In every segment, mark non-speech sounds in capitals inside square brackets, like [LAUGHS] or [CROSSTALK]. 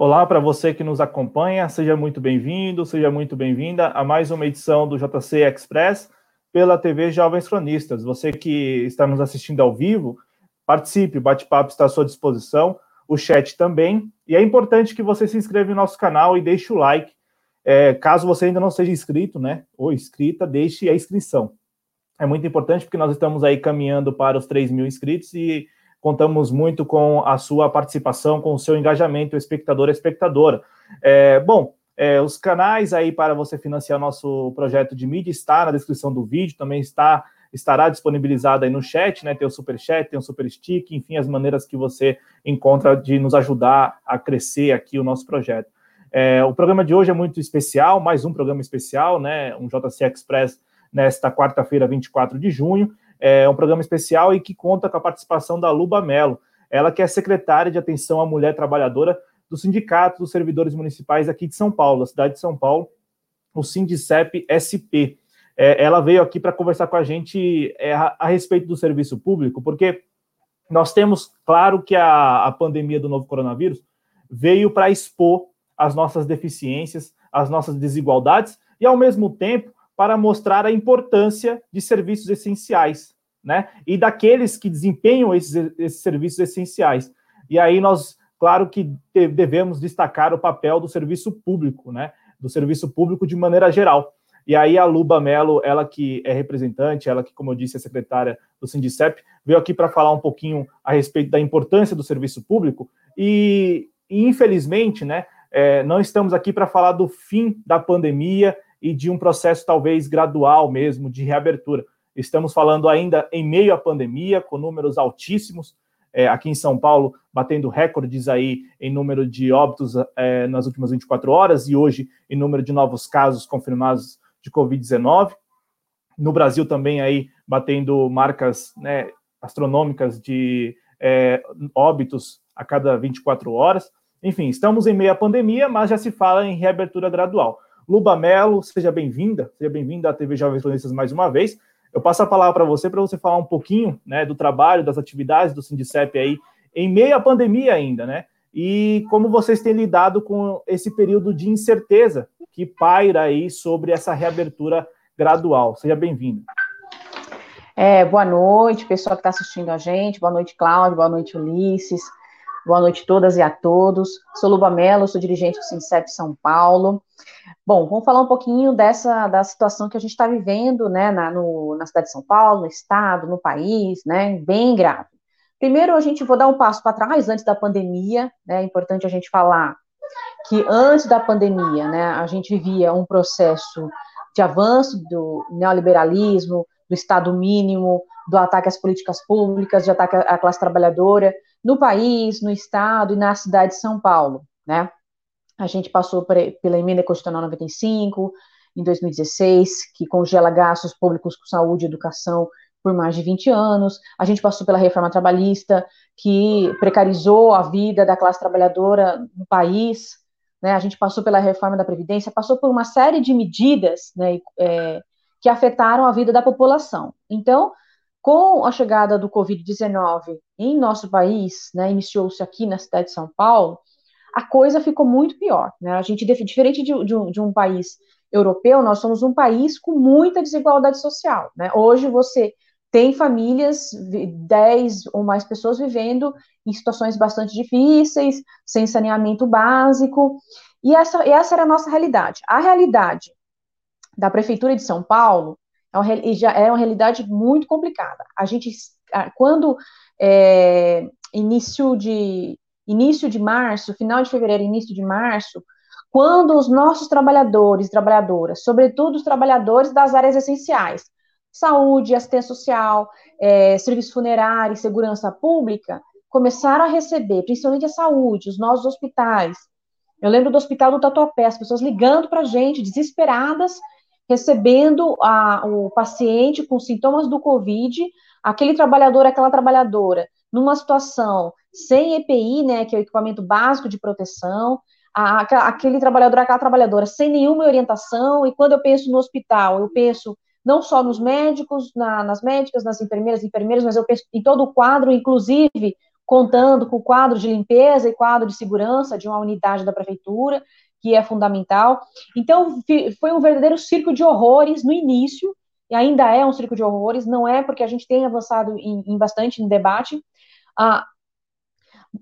Olá para você que nos acompanha, seja muito bem-vindo, seja muito bem-vinda a mais uma edição do JC Express pela TV Jovens Cronistas. Você que está nos assistindo ao vivo, participe, o bate-papo está à sua disposição, o chat também. E é importante que você se inscreva no nosso canal e deixe o like. É, caso você ainda não seja inscrito, né, ou inscrita, deixe a inscrição. É muito importante porque nós estamos aí caminhando para os 3 mil inscritos e contamos muito com a sua participação, com o seu engajamento, espectador, espectadora. É, bom, é, os canais aí para você financiar nosso projeto de mídia está na descrição do vídeo, também está estará disponibilizado aí no chat, né? Tem o super chat, tem o super stick, enfim, as maneiras que você encontra de nos ajudar a crescer aqui o nosso projeto. É, o programa de hoje é muito especial, mais um programa especial, né? Um JC Express nesta quarta-feira, 24 de junho é um programa especial e que conta com a participação da Luba Mello, ela que é secretária de Atenção à Mulher Trabalhadora do Sindicato dos Servidores Municipais aqui de São Paulo, da cidade de São Paulo, o Sindicep SP. É, ela veio aqui para conversar com a gente é, a, a, respeito do serviço público, porque nós temos, claro, que a, a pandemia do novo coronavírus veio para expor as nossas deficiências, as nossas desigualdades, e, ao mesmo tempo, para mostrar a importância de serviços essenciais, né? E daqueles que desempenham esses, esses serviços essenciais. E aí nós, claro que devemos destacar o papel do serviço público, né? Do serviço público de maneira geral. E aí a Luba Mello, ela que é representante, ela que, como eu disse, é secretária do Sindicep, veio aqui para falar um pouquinho a respeito da importância do serviço público e, e infelizmente, né, é, não estamos aqui para falar do fim da pandemia e de um processo talvez gradual mesmo de reabertura. Estamos falando ainda em meio à pandemia, com números altíssimos, é, aqui em São Paulo, batendo recordes aí em número de óbitos é, nas últimas 24 horas e hoje em número de novos casos confirmados de Covid-19. No Brasil também aí batendo marcas né, astronômicas de é, óbitos a cada 24 horas. Enfim, estamos em meio à pandemia, mas já se fala em reabertura gradual. Luba Mello, seja bem-vinda, seja bem-vinda à TV Jovens Cronistas mais uma vez. Eu passo a palavra para você, para você falar um pouquinho né, do trabalho, das atividades do Sindicep aí, em meio à pandemia ainda, né? E como vocês têm lidado com esse período de incerteza que paira aí sobre essa reabertura gradual. Seja bem-vindo. É, boa noite, pessoal que está assistindo a gente. Boa noite, Cláudio. Boa noite, Ulisses. Boa noite a todas e a todos. Sou Luba Mello, sou dirigente do Sincep São Paulo. Bom, vamos falar um pouquinho dessa da situação que a gente está vivendo, né, na, no, na cidade de São Paulo, no estado, no país, né, bem grave. Primeiro, a gente vou dar um passo para trás antes da pandemia, né, é importante a gente falar que antes da pandemia, né, a gente vivia um processo de avanço do neoliberalismo, do Estado mínimo, do ataque às políticas públicas, de ataque à classe trabalhadora, no país, no Estado e na cidade de São Paulo, né? A gente passou pela emenda constitucional 95, em 2016, que congela gastos públicos com saúde e educação por mais de 20 anos. A gente passou pela reforma trabalhista, que precarizou a vida da classe trabalhadora no país. Né? A gente passou pela reforma da Previdência, passou por uma série de medidas né, é, que afetaram a vida da população. Então, com a chegada do Covid-19 em nosso país, né, iniciou-se aqui na cidade de São Paulo, a coisa ficou muito pior. Né? A gente, diferente de, de, um, de, um, país europeu, nós somos um país com muita desigualdade social. Né? Hoje você tem famílias, 10 ou mais pessoas vivendo em situações bastante difíceis, sem saneamento básico, e essa, essa era a nossa realidade. A realidade da Prefeitura de São Paulo é uma, já é uma realidade muito complicada. A gente, quando é, início de início de março, final de fevereiro, início de março, quando os nossos trabalhadores, trabalhadoras, sobretudo os trabalhadores das áreas essenciais, saúde, assistência social, é, serviço funerário, segurança pública, começaram a receber, principalmente a saúde, os nossos hospitais. Eu lembro do hospital do Tatuapé, as pessoas ligando para a gente, desesperadas, recebendo a, o paciente com sintomas do Covid, aquele trabalhador, aquela trabalhadora, numa situação sem EPI, né, que é o equipamento básico de proteção, a, aquele trabalhador, aquela trabalhadora sem nenhuma orientação, e quando eu penso no hospital, eu penso não só nos médicos, na, nas médicas, nas enfermeiras, enfermeiros, mas eu penso em todo o quadro, inclusive contando com o quadro de limpeza e quadro de segurança de uma unidade da prefeitura, que é fundamental. Então, foi um verdadeiro circo de horrores no início, e ainda é um circo de horrores, não é porque a gente tem avançado em, em bastante no debate. Ah,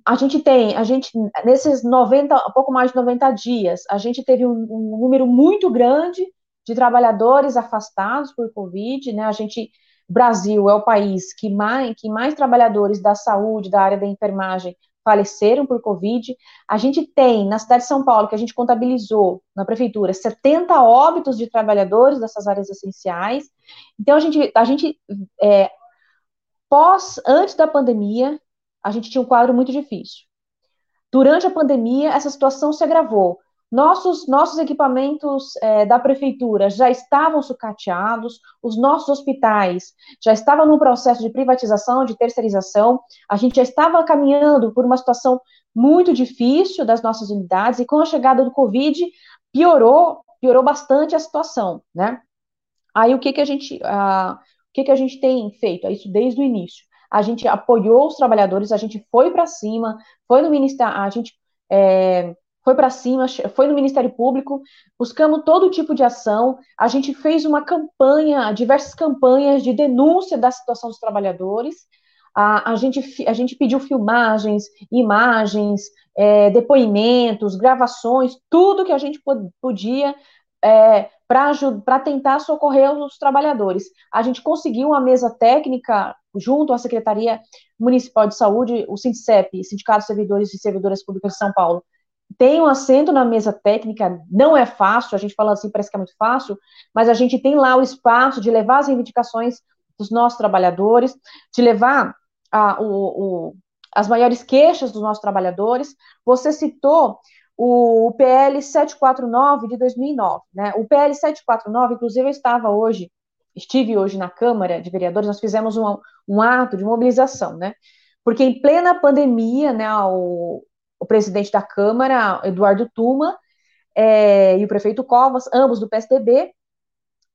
a gente tem, a gente, nesses 90, pouco mais de 90 dias, a gente teve um, um número muito grande de trabalhadores afastados por Covid, né? A gente, Brasil é o país que mais, que mais trabalhadores da saúde, da área da enfermagem, faleceram por Covid. A gente tem, na cidade de São Paulo, que a gente contabilizou na prefeitura, 70 óbitos de trabalhadores dessas áreas essenciais. Então, a gente, a gente é, pós, antes da pandemia, a gente tinha um quadro muito difícil. Durante a pandemia, essa situação se agravou. Nossos, nossos equipamentos é, da prefeitura já estavam sucateados, os nossos hospitais já estavam no processo de privatização, de terceirização, a gente já estava caminhando por uma situação muito difícil das nossas unidades, e com a chegada do Covid, piorou, piorou bastante a situação, né? Aí o que que a gente, o que que a gente tem feito? É isso desde o início. A gente apoiou os trabalhadores, a gente foi para cima, foi no ministério, a gente é, foi para cima, foi no Ministério Público, buscamos todo tipo de ação, a gente fez uma campanha, diversas campanhas de denúncia da situação dos trabalhadores, a, a, gente, a gente pediu filmagens, imagens, é, depoimentos, gravações, tudo que a gente podia é, para tentar socorrer os trabalhadores. A gente conseguiu uma mesa técnica junto à Secretaria Municipal de Saúde, o SINCEP, Sindicato de Servidores e Servidoras Públicas de São Paulo, tem um assento na mesa técnica, não é fácil, a gente fala assim, parece que é muito fácil, mas a gente tem lá o espaço de levar as reivindicações dos nossos trabalhadores, de levar a, o, o, as maiores queixas dos nossos trabalhadores. Você citou o, PL 749 de 2009, né? O PL 749, inclusive, eu estava hoje, estive hoje na Câmara de Vereadores, nós fizemos um, um ato de mobilização, né? Porque em plena pandemia, né, o, o presidente da Câmara, Eduardo Tuma, é, e o prefeito Covas, ambos do PSDB,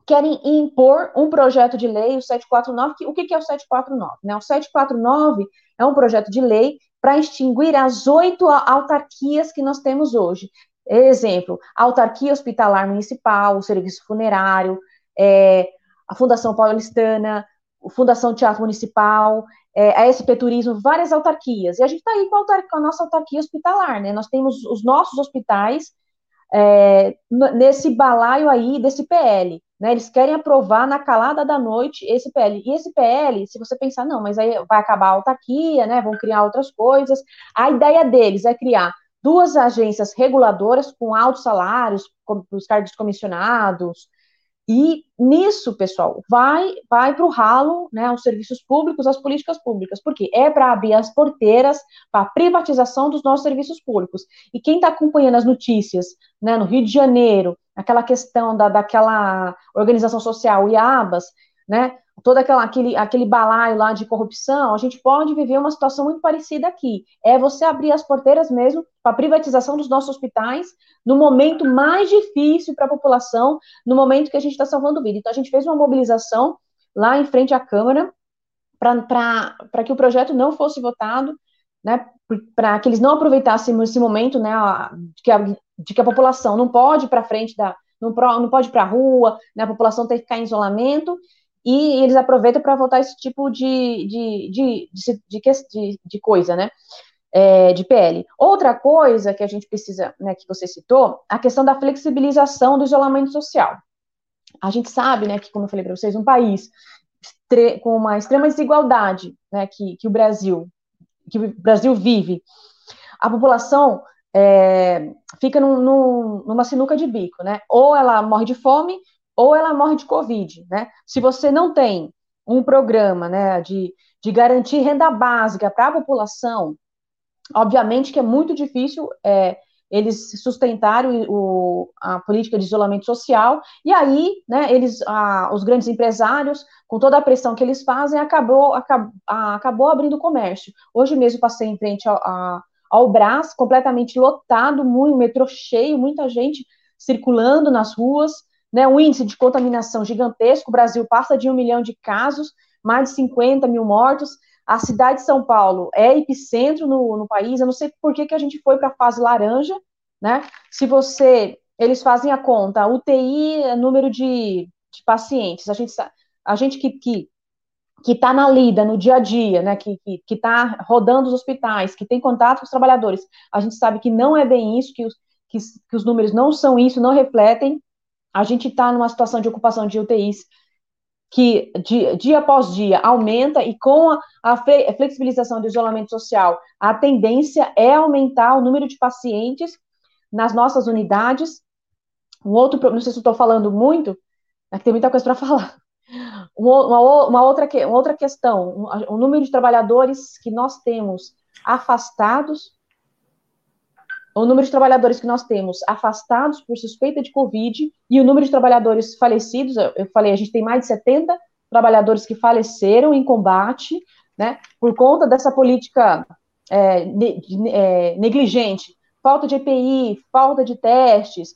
querem impor um projeto de lei, o 749, que, o que, que é o 749? Né? O 749 é um projeto de lei para extinguir as oito autarquias que nós temos hoje. Exemplo, autarquia hospitalar municipal, o serviço funerário, é, a Fundação Paulistana, Fundação Teatro Municipal, é, a SP Turismo, várias autarquias. E a gente está aí com a, autarquia, com a, nossa autarquia hospitalar, né? Nós temos os nossos hospitais é, nesse balaio aí desse PL. Né, eles querem aprovar na calada da noite esse PL. E esse PL, se você pensar, não, mas aí vai acabar a autarquia, né, vão criar outras coisas. A ideia deles é criar duas agências reguladoras com altos salários, com os cargos comissionados, e nisso, pessoal, vai vai para o ralo, né, os serviços públicos, as políticas públicas, porque é para abrir as porteiras para a privatização dos nossos serviços públicos. E quem está acompanhando as notícias, né, no Rio de Janeiro, aquela questão da, daquela organização social IABAS, né, todo aquela, aquele, aquele balaio lá de corrupção, a gente pode viver uma situação muito parecida aqui. É você abrir as porteiras mesmo para a privatização dos nossos hospitais no momento mais difícil para a população, no momento que a gente está salvando vida. Então, a gente fez uma mobilização lá em frente à Câmara para que o projeto não fosse votado, né, para que eles não aproveitassem esse momento, né, de que a, de que a população não pode ir para frente da, não, não pode ir para a rua, né, a população tem que ficar em isolamento, e eles aproveitam para votar esse tipo de, de, de, de, coisa, né? É, de PL. Outra coisa que a gente precisa, né, que você citou, a questão da flexibilização do isolamento social. A gente sabe, né, que, como eu falei para vocês, um país com uma extrema desigualdade, né, que, que o Brasil, que o Brasil vive, a população é, fica num, num, numa sinuca de bico, né? Ou ela morre de fome, ou ela morre de Covid, né? Se você não tem um programa, né, de, de garantir renda básica para a população, obviamente que é muito difícil é, eles sustentarem o, a política de isolamento social, e aí, né, eles, a, os grandes empresários, com toda a pressão que eles fazem, acabou, acabou, acabou abrindo comércio. Hoje mesmo passei em frente ao, a, ao Brás, completamente lotado, muito, metrô cheio, muita gente circulando nas ruas, né, um índice de contaminação gigantesco, o Brasil passa de um milhão de casos, mais de 50 mil mortos, a cidade de São Paulo é epicentro no, no país, eu não sei por que, que a gente foi para a fase laranja, né? Se você, eles fazem a conta, UTI é número de, de pacientes, a gente, a gente que, que que está na lida, no dia a dia, né, que está rodando os hospitais, que tem contato com os trabalhadores, a gente sabe que não é bem isso, que os, que, que os números não são isso, não refletem. A gente está numa situação de ocupação de UTIs que dia, dia após dia aumenta e com a, a, flexibilização do isolamento social, a tendência é aumentar o número de pacientes nas nossas unidades. Um outro, não sei se estou falando muito, é que tem muita coisa para [LAUGHS] falar. Uma, uma, outra, uma outra questão, o número de trabalhadores que nós temos afastados, o número de trabalhadores que nós temos afastados por suspeita de Covid e o número de trabalhadores falecidos, eu falei, a gente tem mais de 70 trabalhadores que faleceram em combate, né, por conta dessa política é, ne, é, negligente, falta de EPI, falta de testes.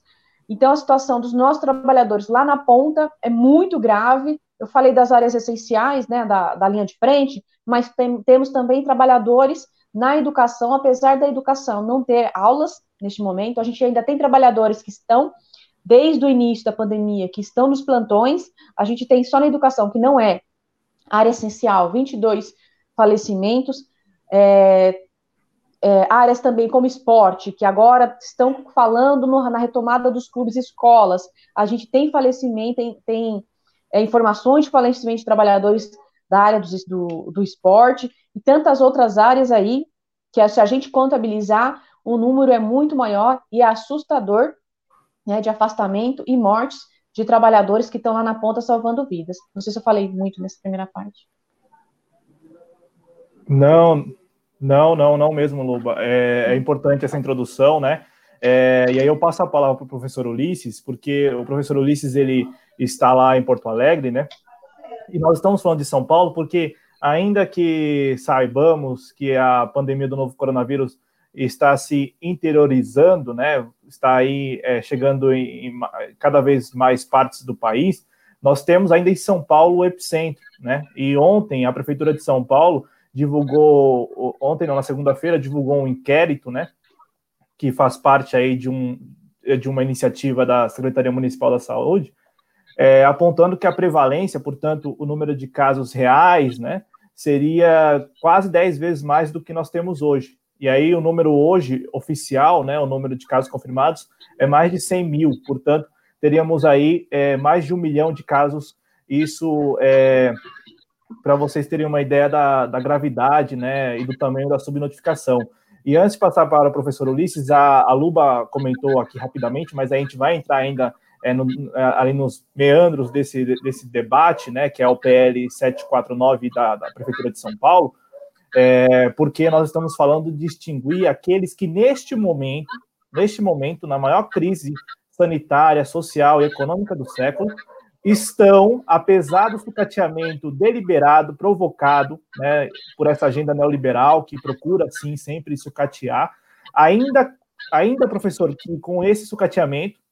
Então, a situação dos nossos trabalhadores lá na ponta é muito grave. Eu falei das áreas essenciais, né, da, da linha de frente, mas tem, temos também trabalhadores na educação, apesar da educação não ter aulas neste momento, a gente ainda tem trabalhadores que estão desde o início da pandemia, que estão nos plantões, a gente tem só na educação, que não é área essencial, 22 falecimentos, é, é, áreas também como esporte, que agora estão falando no, na retomada dos clubes e escolas, a gente tem falecimento, tem, tem é, informações de falecimento de trabalhadores da área do, do, do esporte, e tantas outras áreas aí, que se a gente contabilizar, o número é muito maior e é assustador né, de afastamento e mortes de trabalhadores que estão lá na ponta salvando vidas. Não sei se eu falei muito nessa primeira parte. Não, não, não, não mesmo, Luba. É, é importante essa introdução, né? É, e aí eu passo a palavra para o professor Ulisses, porque o professor Ulisses ele está lá em Porto Alegre, né? E nós estamos falando de São Paulo porque ainda que saibamos que a pandemia do novo coronavírus está se interiorizando, né, está aí é, chegando em, em, cada vez mais partes do país, nós temos ainda em São Paulo o epicentro, né, e ontem a Prefeitura de São Paulo divulgou, ontem não, na segunda-feira, divulgou um inquérito, né, que faz parte aí de, um, de uma iniciativa da Secretaria Municipal da Saúde, é, apontando que a prevalência, portanto, o número de casos reais, né, seria quase 10 vezes mais do que nós temos hoje. E aí o número hoje oficial, né, o número de casos confirmados, é mais de 100 mil. Portanto, teríamos aí é, mais de um milhão de casos. Isso é, para vocês terem uma ideia da, da gravidade né, e do tamanho da subnotificação. E antes de passar para o professor Ulisses, a, a Luba comentou aqui rapidamente, mas a gente vai entrar ainda é, no, é, ali nos meandros desse, desse debate, né, que é o PL 749 da, da Prefeitura de São Paulo, é, porque nós estamos falando de distinguir aqueles que neste momento, neste momento, na maior crise sanitária, social e econômica do século, estão, apesar do sucateamento deliberado, provocado né, por essa agenda neoliberal que procura, sim, sempre sucatear, ainda, ainda professor, que com esse sucateamento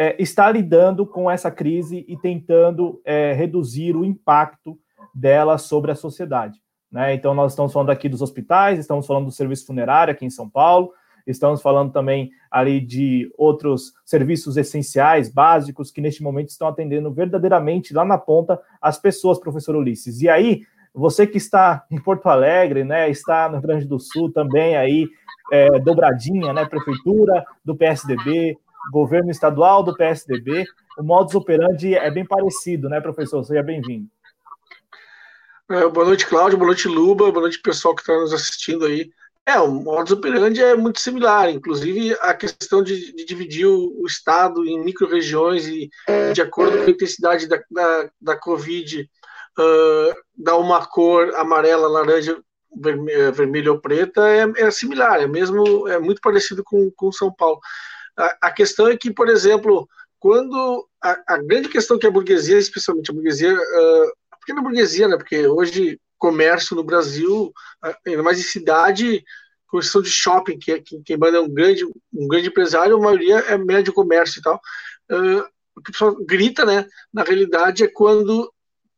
é, está lidando com essa crise e tentando é, reduzir o impacto dela sobre a sociedade. Né? Então, nós estamos falando aqui dos hospitais, estamos falando do serviço funerário aqui em São Paulo, estamos falando também ali de outros serviços essenciais, básicos, que neste momento estão atendendo verdadeiramente lá na ponta as pessoas, professor Ulisses. E aí, você que está em Porto Alegre, né, está no Rio Grande do Sul também aí, é, dobradinha, né, prefeitura do PSDB, governo estadual do PSDB. O modus operandi é bem parecido, né, professor? Seja bem-vindo. É, boa noite, Cláudio. Boa noite, Luba. Boa noite, pessoal que está nos assistindo aí. É, o modus operandi é muito similar, inclusive a questão de, de dividir o, o, estado em micro-regiões e, de acordo com a intensidade da, da, da Covid, uh, dar uma cor amarela, laranja, vermelha, vermelha ou preta é, é, similar, é mesmo, é muito parecido com, com São Paulo. A, questão é que, por exemplo, quando a, a, grande questão que a burguesia, especialmente a burguesia, uh, a pequena burguesia, né, porque hoje comércio no Brasil, ainda mais em cidade, questão de shopping, que, é, que quem manda é um grande, um grande empresário, a maioria é médio comércio e tal. Uh, o que o pessoal grita, né, na realidade, é quando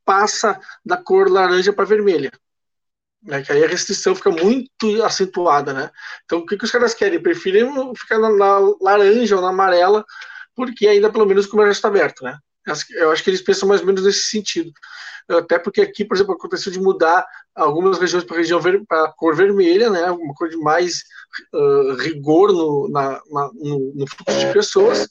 passa da cor laranja para vermelha. Né, que aí a restrição fica muito acentuada, né? Então, o que, que os caras querem? Preferem ficar na, na laranja ou na amarela, porque ainda pelo menos o comércio está aberto, né? Eu acho que eles pensam mais ou menos nesse sentido. Até porque aqui, por exemplo, aconteceu de mudar algumas regiões para região para a cor vermelha, né? Uma cor de mais uh, rigor no, na, na, no, no, fluxo de pessoas.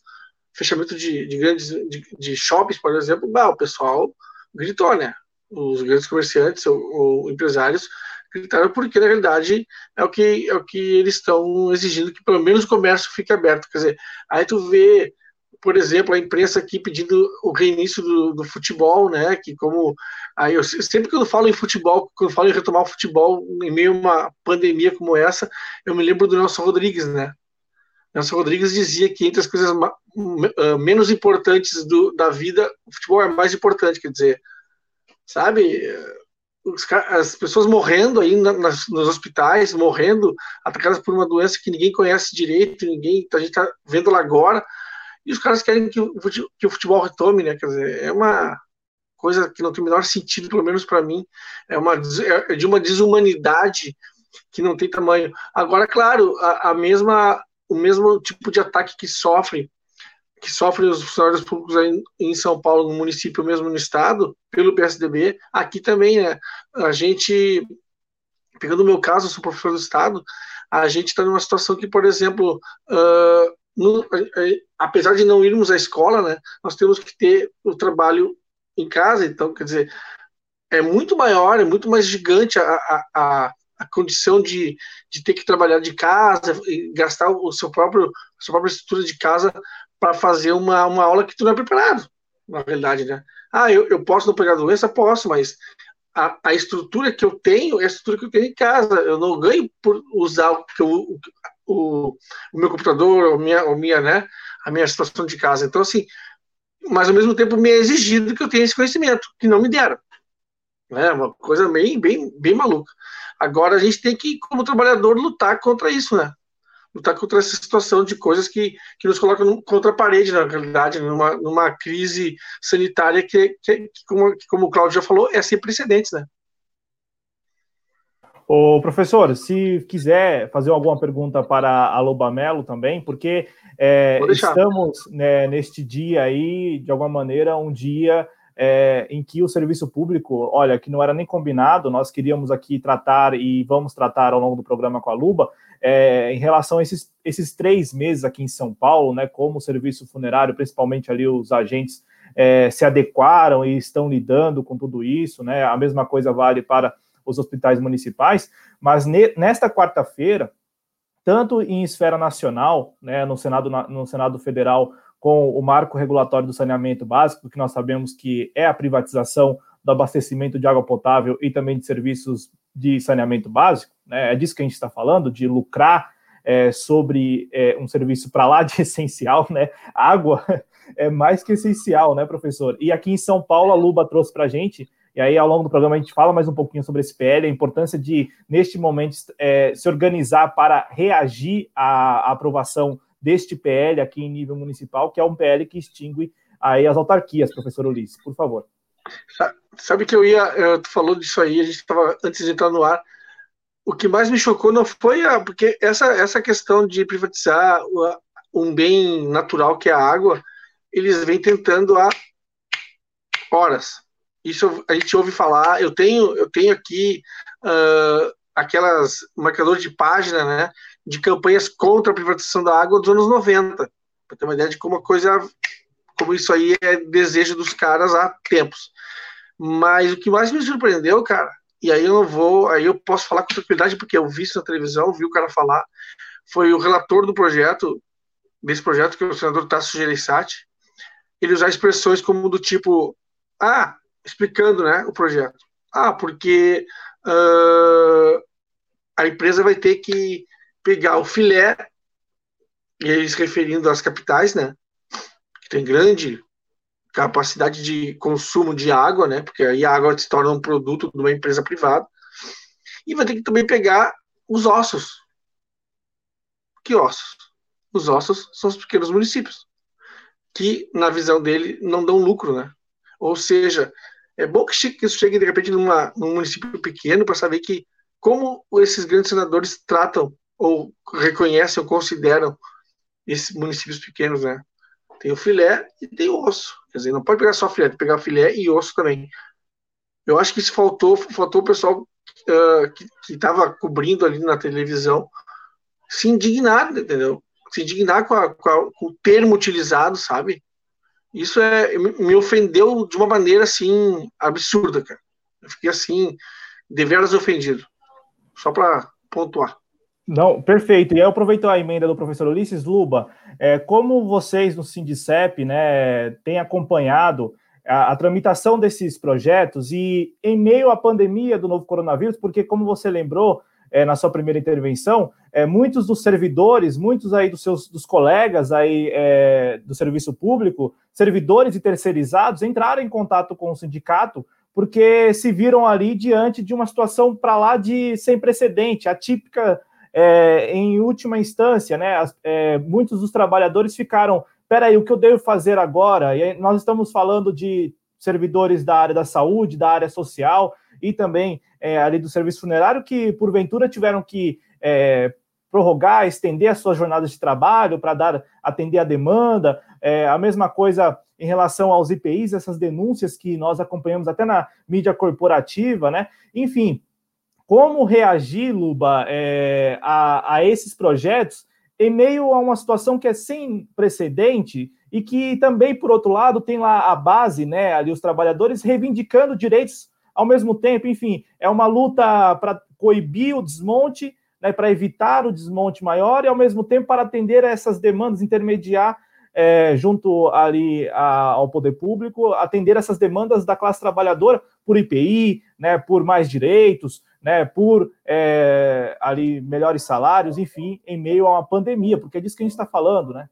Fechamento de, de grandes de, de, shoppings, por exemplo, bah, o pessoal gritou, né? Os grandes comerciantes ou, ou empresários gritaram porque na realidade é o que é o que eles estão exigindo que pelo menos o comércio fique aberto. Quer dizer, aí tu vê por exemplo, a imprensa aqui pedindo o reinício do, do, futebol, né? Que como aí eu sempre que eu falo em futebol, quando falo em retomar o futebol em meio a uma pandemia como essa, eu me lembro do Nelson Rodrigues, né? Nelson Rodrigues dizia que entre as coisas uh, menos importantes do, da vida, o futebol é mais importante, quer dizer, sabe? as pessoas morrendo aí nas, nos hospitais, morrendo, atacadas por uma doença que ninguém conhece direito, ninguém, a gente está vendo lá agora, e os caras querem que o, que o futebol retome, né? Quer dizer, é uma coisa que não tem o menor sentido, pelo menos para mim, é, uma, é de uma desumanidade que não tem tamanho. Agora, claro, a, a, mesma, o mesmo tipo de ataque que sofrem que sofrem os funcionários públicos aí em São Paulo, no município, mesmo no estado, pelo PSDB, aqui também, né? A gente, pegando o meu caso, eu sou professor do estado, a gente está numa situação que, por exemplo, uh, no, apesar de não irmos à escola, né, nós temos que ter o trabalho em casa, então, quer dizer, é muito maior, é muito mais gigante a, a, a condição de, de ter que trabalhar de casa e gastar o seu próprio, a sua própria estrutura de casa para fazer uma, uma aula que tu não é preparado, na realidade, né? Ah, eu, eu posso não pegar doença? Posso, mas a, a, estrutura que eu tenho é a estrutura que eu tenho em casa. Eu não ganho por usar o, o, o, o meu computador, a minha, a minha, né, a minha situação de casa. Então, assim, mas ao mesmo tempo me é exigido que eu tenha esse conhecimento, que não me deram. É uma coisa bem, bem, bem maluca. Agora a gente tem que, como trabalhador, lutar contra isso, né? Lutar contra essa situação de coisas que, que nos colocam contra a parede, na realidade, numa, numa crise sanitária que, que, que, como, que, como o Claudio já falou, é sem precedentes, né? O professor, se quiser fazer alguma pergunta para a Loba Melo também, porque é, estamos né, neste dia aí, de alguma maneira, um dia é, em que o serviço público, olha, que não era nem combinado, nós queríamos aqui tratar e vamos tratar ao longo do programa com a Luba, é, em relação a esses, esses três meses aqui em São Paulo, né, como o serviço funerário, principalmente ali os agentes é, se adequaram e estão lidando com tudo isso, né, a mesma coisa vale para os hospitais municipais, mas ne, nesta quarta-feira, tanto em esfera nacional, né, no Senado, no Senado Federal, com o marco regulatório do saneamento básico, que nós sabemos que é a privatização do abastecimento de água potável e também de serviços de saneamento básico, né, é disso que a gente está falando, de lucrar é, sobre é, um serviço para lá de [LAUGHS] essencial, né? Água é mais que essencial, né, professor? E aqui em São Paulo, a Luba trouxe para a gente e aí, ao longo do programa, a gente fala mais um pouquinho sobre esse PL, a importância de, neste momento, é, se organizar para reagir à, à, aprovação deste PL aqui em nível municipal, que é um PL que extingue aí as autarquias, professor Ulisses, por favor. Sabe que eu ia, tu falou disso aí, a gente estava, antes de entrar no ar, o que mais me chocou não foi a, porque essa, essa questão de privatizar um bem natural que é a água, eles vêm tentando há horas isso a gente ouve falar. Eu tenho, eu tenho aqui uh, aquelas marcadores de página, né, de campanhas contra a privatização da água dos anos 90, para ter uma ideia de como a coisa, como isso aí é desejo dos caras há tempos. Mas o que mais me surpreendeu, cara, e aí eu não vou, aí eu posso falar com tranquilidade porque eu vi isso na televisão, vi o cara falar, foi o relator do projeto, desse projeto, que é o senador Tasso Gereissati, ele usar expressões como do tipo, ah, explicando né, o projeto. Ah, porque uh, a empresa vai ter que pegar o filé, e eles referindo às capitais, né, que tem grande capacidade de consumo de água, né, porque aí a água se torna um produto de uma empresa privada, e vai ter que também pegar os ossos. Que ossos? Os ossos são os pequenos municípios, que, na visão dele, não dão lucro, né? Ou seja, é bom que isso chegue de repente numa, num município pequeno para saber que como esses grandes senadores tratam ou reconhecem ou consideram esses municípios pequenos, né? Tem o filé e tem o osso. Quer dizer, não pode pegar só filé, tem que pegar filé e osso também. Eu acho que isso faltou, faltou o pessoal uh, que estava cobrindo ali na televisão se indignar, entendeu? Se indignar com, a, com, a, com o termo utilizado, sabe? Isso é, me ofendeu de uma maneira assim absurda, cara. Eu fiquei assim, deveras ofendido. Só para pontuar. Não, perfeito. E eu aproveito a emenda do professor Ulisses Luba. É, como vocês no Sindicep né, têm acompanhado a, a, tramitação desses projetos e em meio à pandemia do novo coronavírus, porque como você lembrou é, na sua primeira intervenção, é, muitos dos servidores, muitos aí dos seus dos colegas aí é, do serviço público, servidores e terceirizados, entraram em contato com o sindicato porque se viram ali diante de uma situação para lá de sem precedente, atípica é, em última instância, né? As, é, muitos dos trabalhadores ficaram, peraí, o que eu devo fazer agora? E nós estamos falando de servidores da área da saúde, da área social e também é, ali do serviço funerário que porventura tiveram que é, prorrogar, estender as suas jornadas de trabalho para dar atender a demanda. É, a mesma coisa em relação aos IPIs, essas denúncias que nós acompanhamos até na mídia corporativa, né? Enfim, como reagir, Luba, é, a, a esses projetos em meio a uma situação que é sem precedente e que também, por outro lado, tem lá a base, né, ali os trabalhadores reivindicando direitos ao mesmo tempo, enfim, é uma luta para coibir o desmonte, né, para evitar o desmonte maior e ao mesmo tempo para atender a essas demandas, intermediar é, junto ali a, ao poder público, atender essas demandas da classe trabalhadora por IPI, né, por mais direitos, né, por é, ali melhores salários, enfim, em meio a uma pandemia, porque é disso que a gente está falando, né?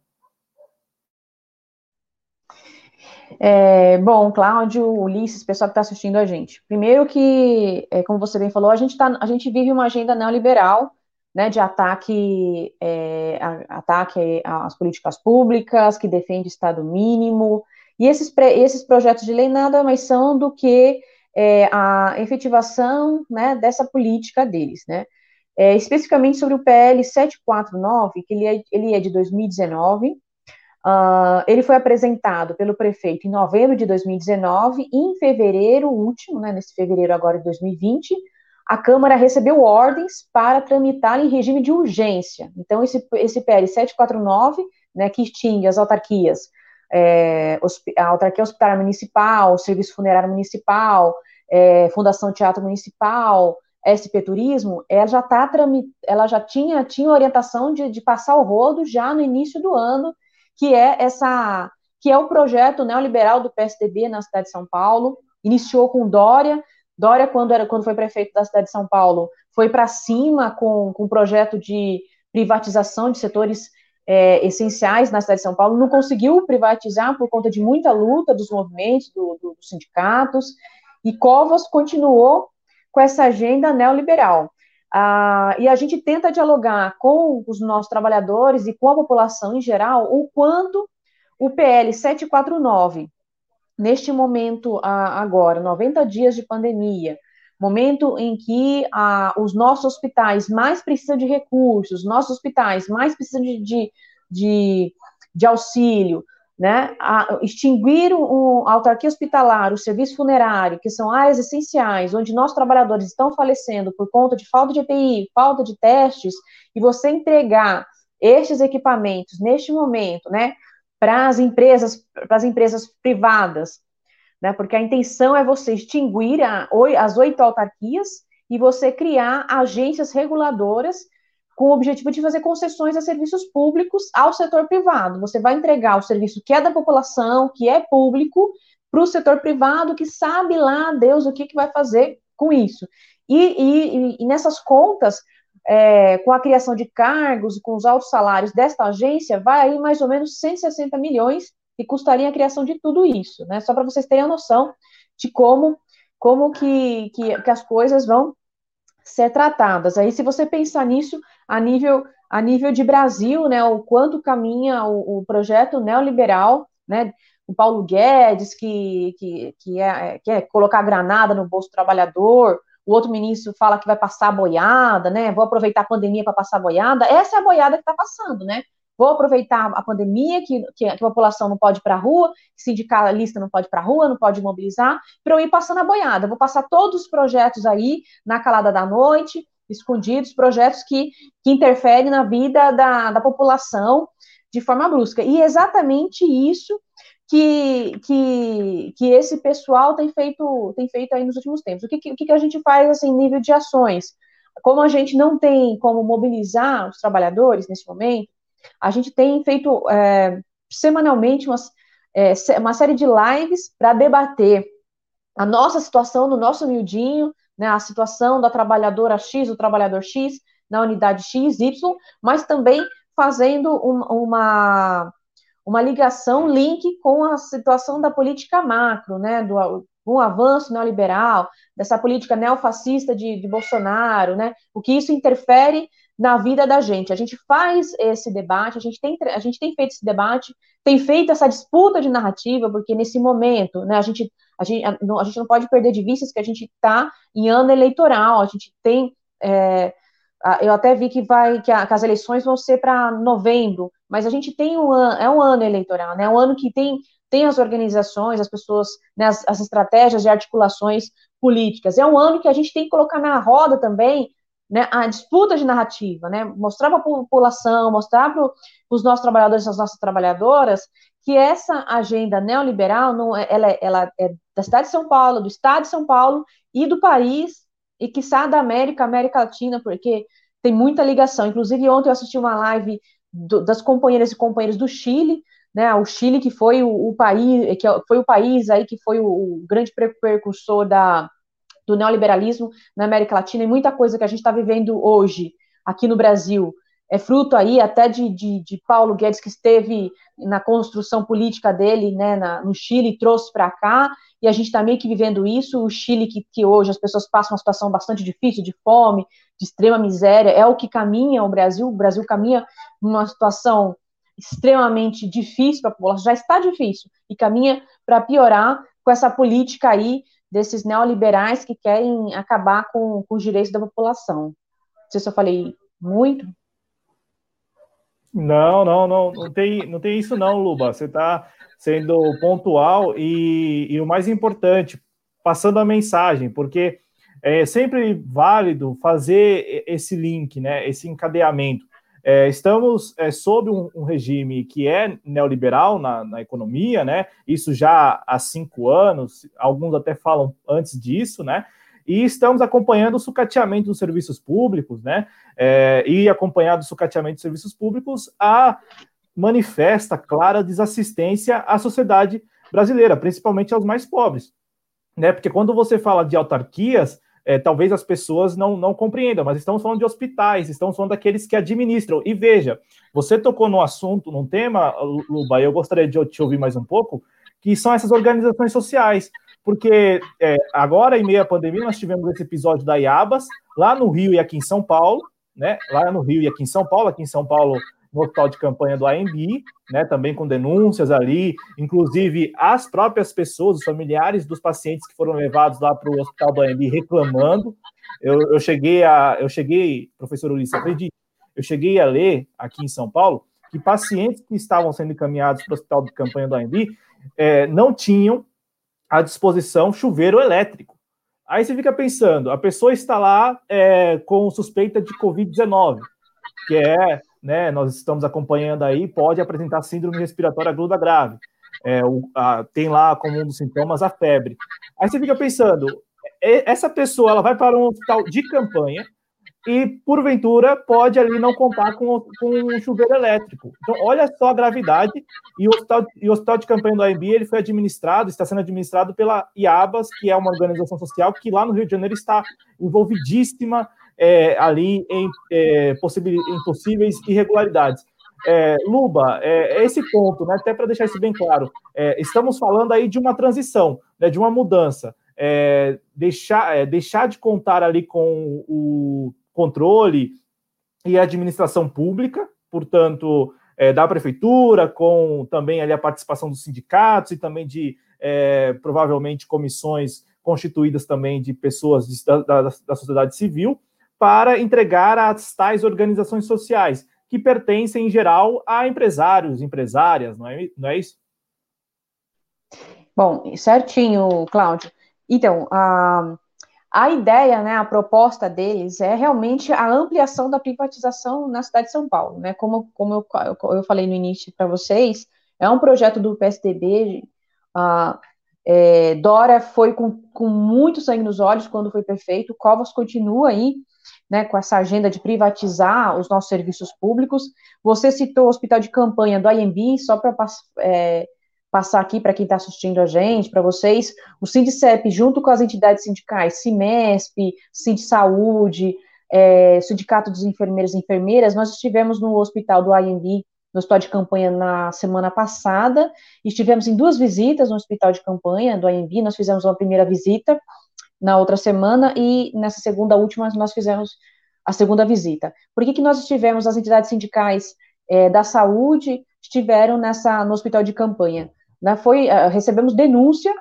É, bom, Cláudio, Ulisses, pessoal que está assistindo a gente. Primeiro que, é, como você bem falou, a gente, tá, a gente vive uma agenda neoliberal, né, de ataque, é, ataque às políticas públicas, que defende Estado mínimo, e esses, esses projetos de lei nada mais são do que é, a efetivação né, dessa política deles, né? É, especificamente sobre o PL 749, que ele é, ele é de 2019, uh, ah, ele foi apresentado pelo prefeito em novembro de 2019, e em fevereiro último, né, nesse fevereiro agora de 2020, a Câmara recebeu ordens para tramitar em regime de urgência. Então, esse, esse PL 749, né, que extingue as autarquias, é, a autarquia hospitalar municipal, o serviço funerário municipal, é, Fundação Teatro Municipal, SP Turismo, ela já tá ela já tinha, tinha orientação de, de passar o rodo já no início do ano, que é essa que é o projeto neoliberal do PSDB na cidade de São Paulo, iniciou com Dória, Dória, quando, era, quando foi prefeito da cidade de São Paulo, foi para cima com, com um projeto de privatização de setores é, essenciais na cidade de São Paulo, não conseguiu privatizar por conta de muita luta dos movimentos, do, do, dos sindicatos, e Covas continuou com essa agenda neoliberal. Ah, e a gente tenta dialogar com os nossos trabalhadores e com a população em geral o quanto o PL 749, neste momento agora, 90 dias de pandemia, momento em que ah, os nossos hospitais mais precisam de recursos, nossos hospitais mais precisam de, de, de auxílio, né, a, extinguir o, a autarquia hospitalar, o serviço funerário, que são áreas essenciais, onde nossos trabalhadores estão falecendo por conta de falta de EPI, falta de testes, e você entregar estes equipamentos neste momento, né, para as empresas, para as empresas privadas, né, porque a intenção é você extinguir a, as oito autarquias e você criar agências reguladoras com o objetivo de fazer concessões a serviços públicos ao setor privado. Você vai entregar o serviço que é da população, que é público, para o setor privado, que sabe lá, Deus, o que, que vai fazer com isso. E, e, e nessas contas, é, com a criação de cargos, com os altos salários desta agência, vai aí mais ou menos 160 milhões que custaria a criação de tudo isso, né? Só para vocês terem a noção de como, como que, que, que as coisas vão ser tratadas. Aí, se você pensar nisso a nível, a nível de Brasil, né, o quanto caminha o, o projeto neoliberal, né, o Paulo Guedes, que, que, que, é, que é colocar granada no bolso do trabalhador, o outro ministro fala que vai passar boiada, né? Vou aproveitar a pandemia para passar boiada. Essa é a boiada que está passando, né? Vou aproveitar a pandemia, que, que a população não pode ir para a rua, sindicalista não pode ir para a rua, não pode mobilizar, para eu ir passando a boiada. Vou passar todos os projetos aí na calada da noite, escondidos, projetos que, que interferem na vida da, da população de forma brusca. E exatamente isso que, que, que esse pessoal tem feito, tem feito aí nos últimos tempos. O que, que, que a gente faz assim, nível de ações? Como a gente não tem como mobilizar os trabalhadores nesse momento, a gente tem feito é, semanalmente umas, é, uma série de lives para debater a nossa situação no nosso miudinho, né, a situação da trabalhadora X, do trabalhador X, na unidade X, Y, mas também fazendo um, uma, uma ligação, link com a situação da política macro, né, do um avanço neoliberal, dessa política neofascista de, de Bolsonaro, né, o que isso interfere na vida da gente. A gente faz esse debate, a gente tem, a gente tem feito esse debate, tem feito essa disputa de narrativa, porque nesse momento, né, a gente, a gente, a, a gente não pode perder de vista que a gente está em ano eleitoral, a gente tem. É, eu até vi que vai que, a, que as eleições vão ser para novembro, mas a gente tem um ano, é um ano eleitoral, né? É um ano que tem, tem as organizações, as pessoas, né, as, as estratégias de articulações políticas. É um ano que a gente tem que colocar na roda também né, a disputa de narrativa, né, mostrar para a população, mostrar para os nossos trabalhadores e as nossas trabalhadoras que essa agenda neoliberal não é, ela, é, ela é da cidade de São Paulo, do estado de São Paulo e do país e sai da América, América Latina, porque tem muita ligação. Inclusive ontem eu assisti uma live do, das companheiras e companheiros do Chile, né, o Chile que foi o, o país que foi o país aí que foi o, o grande precursor da do neoliberalismo na América Latina e muita coisa que a gente está vivendo hoje aqui no Brasil é fruto aí até de, de, de, Paulo Guedes, que esteve na construção política dele né, na, no Chile, trouxe para cá, e a gente está meio que vivendo isso. O Chile, que, que hoje as pessoas passam uma situação bastante difícil, de fome, de extrema miséria, é o que caminha o Brasil. O Brasil caminha numa situação extremamente difícil para a população, já está difícil, e caminha para piorar com essa política aí desses neoliberais que querem acabar com, com os direitos da população. Não sei se eu falei muito. Não, não, não, não tem, não tem isso não, Luba. Você está sendo pontual e, e, o mais importante, passando a mensagem, porque é sempre válido fazer esse link, né, esse encadeamento. É, estamos é, sob um, um, regime que é neoliberal na, na, economia, né? Isso já há cinco anos, alguns até falam antes disso, né? E estamos acompanhando o sucateamento dos serviços públicos, né? É, e acompanhado do sucateamento dos serviços públicos, a manifesta clara desassistência à sociedade brasileira, principalmente aos mais pobres, né? Porque quando você fala de autarquias, é, talvez as pessoas não, não compreendam, mas estamos falando de hospitais, estamos falando daqueles que administram. E veja, você tocou no assunto, num tema, Luba, eu gostaria de te ouvir mais um pouco, que são essas organizações sociais. Porque é, agora, em meio à pandemia, nós tivemos esse episódio da IABAS, lá no Rio e aqui em São Paulo, né? Lá no Rio e aqui em São Paulo, aqui em São Paulo, no hospital de campanha do AMB, né, também com denúncias ali, inclusive as próprias pessoas, os familiares dos pacientes que foram levados lá para o hospital do AMB reclamando. Eu, eu cheguei a, eu cheguei, professor Ulisses, acredite, eu cheguei a ler aqui em São Paulo que pacientes que estavam sendo encaminhados para o hospital de campanha do AMB é, não tinham à disposição chuveiro elétrico. Aí você fica pensando, a pessoa está lá é, com suspeita de Covid-19, que é né, nós estamos acompanhando aí, pode apresentar síndrome respiratória aguda grave. É, o, a, tem lá como um dos sintomas a febre. Aí você fica pensando, essa pessoa ela vai para um hospital de campanha e, porventura, pode ali não contar com, com um chuveiro elétrico. Então, olha só a gravidade. E o hospital, e o hospital de campanha do AMB ele foi administrado, está sendo administrado pela IABAS, que é uma organização social que lá no Rio de Janeiro está envolvidíssima é, ali em, é, em possíveis irregularidades. É, Luba, é, esse ponto, né, até para deixar isso bem claro, é, estamos falando aí de uma transição, né, de uma mudança. É, deixar, é, deixar de contar ali com o controle e administração pública, portanto, é, da prefeitura, com também ali a participação dos sindicatos e também de provavelmente comissões constituídas também de pessoas da, da, da sociedade civil, para entregar às tais organizações sociais, que pertencem, em geral, a empresários, empresárias, não é, não é isso? Bom, certinho, Cláudio. Então, a, a ideia, né, a proposta deles é realmente a ampliação da privatização na cidade de São Paulo, né? Como, como eu, eu falei no início para vocês, é um projeto do PSDB. A, é, Dora foi com, com muito sangue nos olhos quando foi prefeito, Covas continua aí né, com essa agenda de privatizar os nossos serviços públicos. Você citou o hospital de campanha do IMB, só para é, passar aqui para quem está assistindo a gente, para vocês, o Sindicep, junto com as entidades sindicais, CIMESP, Sindsaúde, é, Sindicato dos Enfermeiros e Enfermeiras, nós estivemos no hospital do IMB, no hospital de campanha na semana passada, estivemos em duas visitas no hospital de campanha do IMB, nós fizemos uma primeira visita, na outra semana e nessa segunda última nós fizemos a segunda visita. Por que, que nós estivemos, as entidades sindicais é, da saúde estiveram nessa no hospital de campanha? Né, foi, uh, recebemos denúncia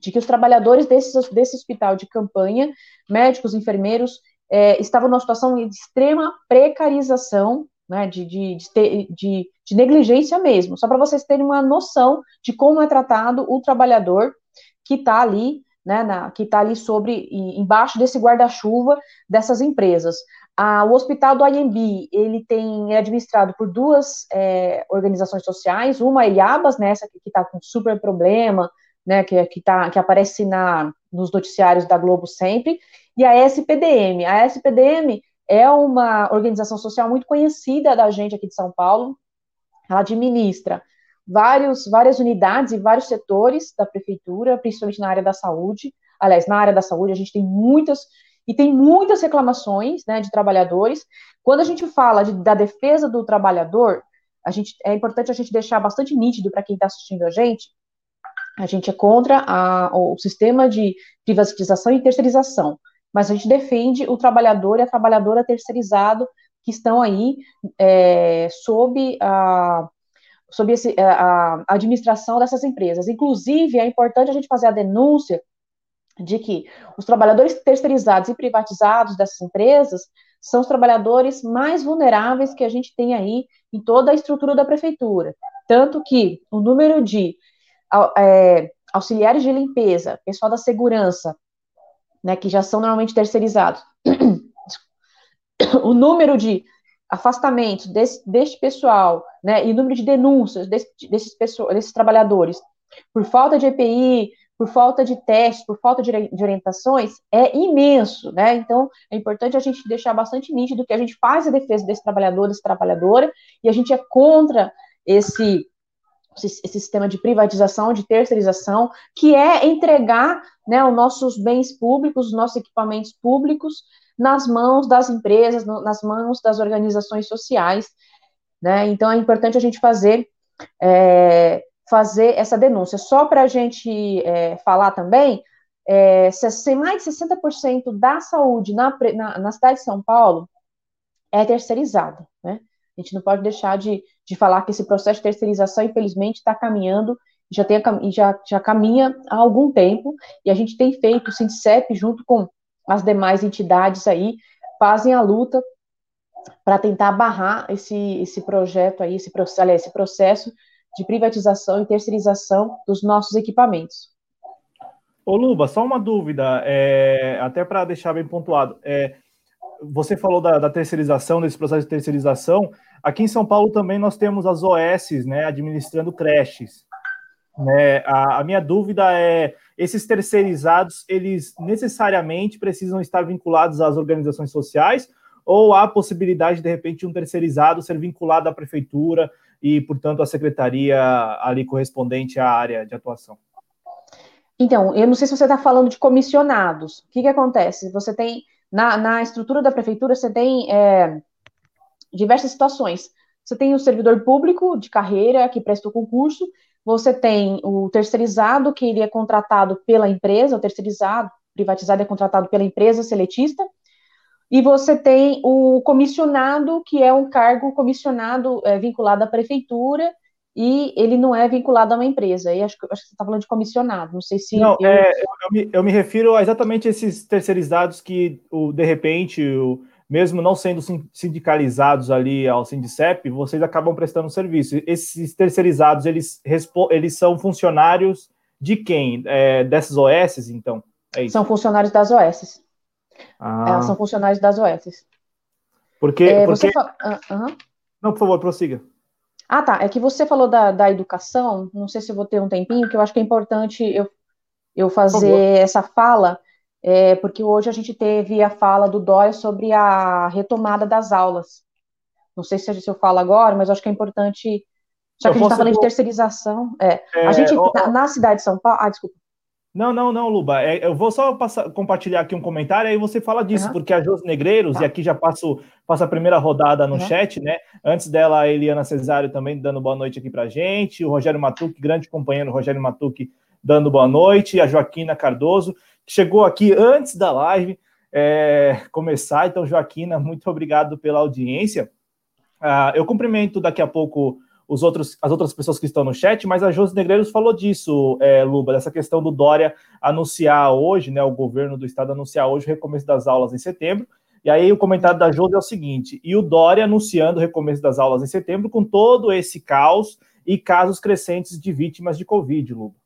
de que os trabalhadores desse, desse hospital de campanha, médicos, enfermeiros, é, estavam numa situação de extrema precarização, né, de, de, de, de negligência mesmo, só para vocês terem uma noção de como é tratado o trabalhador que está ali né, na, que está ali sobre, embaixo desse guarda-chuva dessas empresas. O hospital do IMB, ele tem, é administrado por duas é, organizações sociais, uma é IABAS, né, essa que está com super problema, né, que, que, tá, que aparece na, nos noticiários da Globo sempre, e a SPDM. A SPDM é uma organização social muito conhecida da gente aqui de São Paulo, ela administra vários, várias unidades e vários setores da prefeitura, principalmente na área da saúde. Aliás, na área da saúde a gente tem muitas e tem muitas reclamações né, de trabalhadores. Quando a gente fala de, da defesa do trabalhador, a gente, é importante a gente deixar bastante nítido para quem está assistindo a gente. A gente é contra a, o sistema de privatização e terceirização, mas a gente defende o trabalhador e a trabalhadora terceirizado que estão aí é, sob a, sobre esse, a, a administração dessas empresas. Inclusive, é importante a gente fazer a denúncia de que os trabalhadores terceirizados e privatizados dessas empresas são os trabalhadores mais vulneráveis que a gente tem aí em toda a estrutura da prefeitura. Tanto que o número de é, auxiliares de limpeza, pessoal da segurança, né, que já são normalmente terceirizados, [COUGHS] o número de afastamentos desse, deste pessoal, né, e número de denúncias desse, desses, pessoas, desses trabalhadores por falta de EPI, por falta de testes, por falta de, de, orientações, é imenso, né? Então, é importante a gente deixar bastante nítido que a gente faz a defesa desse trabalhador, desse trabalhadora, e a gente é contra esse, esse sistema de privatização, de terceirização, que é entregar né, os nossos bens públicos, os nossos equipamentos públicos nas mãos das empresas, no, nas mãos das organizações sociais, né? Então é importante a gente fazer é, fazer essa denúncia. Só para a gente é, falar também, é, mais de 60% da saúde na, na, na, cidade de São Paulo é terceirizada, né? A gente não pode deixar de, de falar que esse processo de terceirização, infelizmente, está caminhando, já, tem, já, já caminha há algum tempo, e a gente tem feito o Sindicep junto com as demais entidades aí fazem a luta para tentar barrar esse, esse projeto aí, esse, aliás, esse processo de privatização e terceirização dos nossos equipamentos. Ô Luba, só uma dúvida, é, até para deixar bem pontuado. É, você falou da, da, terceirização, desse processo de terceirização. Aqui em São Paulo também nós temos as OS, né, administrando creches. Né? A, a minha dúvida é esses terceirizados, eles necessariamente precisam estar vinculados às organizações sociais ou há possibilidade, de repente, um terceirizado ser vinculado à prefeitura e, portanto, à secretaria ali correspondente à área de atuação? Então, eu não sei se você está falando de comissionados. O que, que acontece? Você tem, na, na estrutura da prefeitura, você tem é, diversas situações. Você tem o servidor público de carreira que prestou concurso, você tem o terceirizado, que ele é contratado pela empresa, o terceirizado, privatizado é contratado pela empresa seletista, e você tem o comissionado, que é um cargo comissionado é, vinculado à prefeitura, e ele não é vinculado a uma empresa. E acho, acho que você está falando de comissionado, não sei se. Não, eu... É, eu, me, eu, me, refiro a exatamente esses terceirizados que, o, de repente, o, mesmo não sendo sindicalizados ali ao Sindicep, vocês acabam prestando serviço. Esses terceirizados, eles, eles são funcionários de quem? É, dessas OS, então? É são funcionários das OS. Ah. É, são funcionários das OS. Porque. É, porque... Fala... Uhum. Não, por favor, prossiga. Ah, tá. É que você falou da, da educação, não sei se eu vou ter um tempinho, que eu acho que é importante eu, eu fazer essa fala, é, porque hoje a gente teve a fala do Dória sobre a retomada das aulas. Não sei se eu falo agora, mas acho que é importante, já que a gente está falando de terceirização, é, é a gente, na, na, cidade de São Paulo, ah, desculpa. Não, não, não, Luba. É, eu vou só passar, compartilhar aqui um comentário, aí você fala disso, uhum. porque a Jos Negreiros, tá. e aqui já passo, passo a primeira rodada no uhum. chat, né? Antes dela, a Eliana Cesário também dando boa noite aqui pra gente, o Rogério Matuque, grande companheiro Rogério Matuque, dando boa noite, a Joaquina Cardoso, chegou aqui antes da live é, começar. Então, Joaquina, muito obrigado pela audiência. Uh, eu cumprimento daqui a pouco os outros, as outras pessoas que estão no chat, mas a Josi Negreiros falou disso, é, Luba, dessa questão do Dória anunciar hoje, né, o governo do estado anunciar hoje o recomeço das aulas em setembro. E aí o comentário da Josi é o seguinte: e o Dória anunciando o recomeço das aulas em setembro com todo esse caos e casos crescentes de vítimas de Covid, Luba.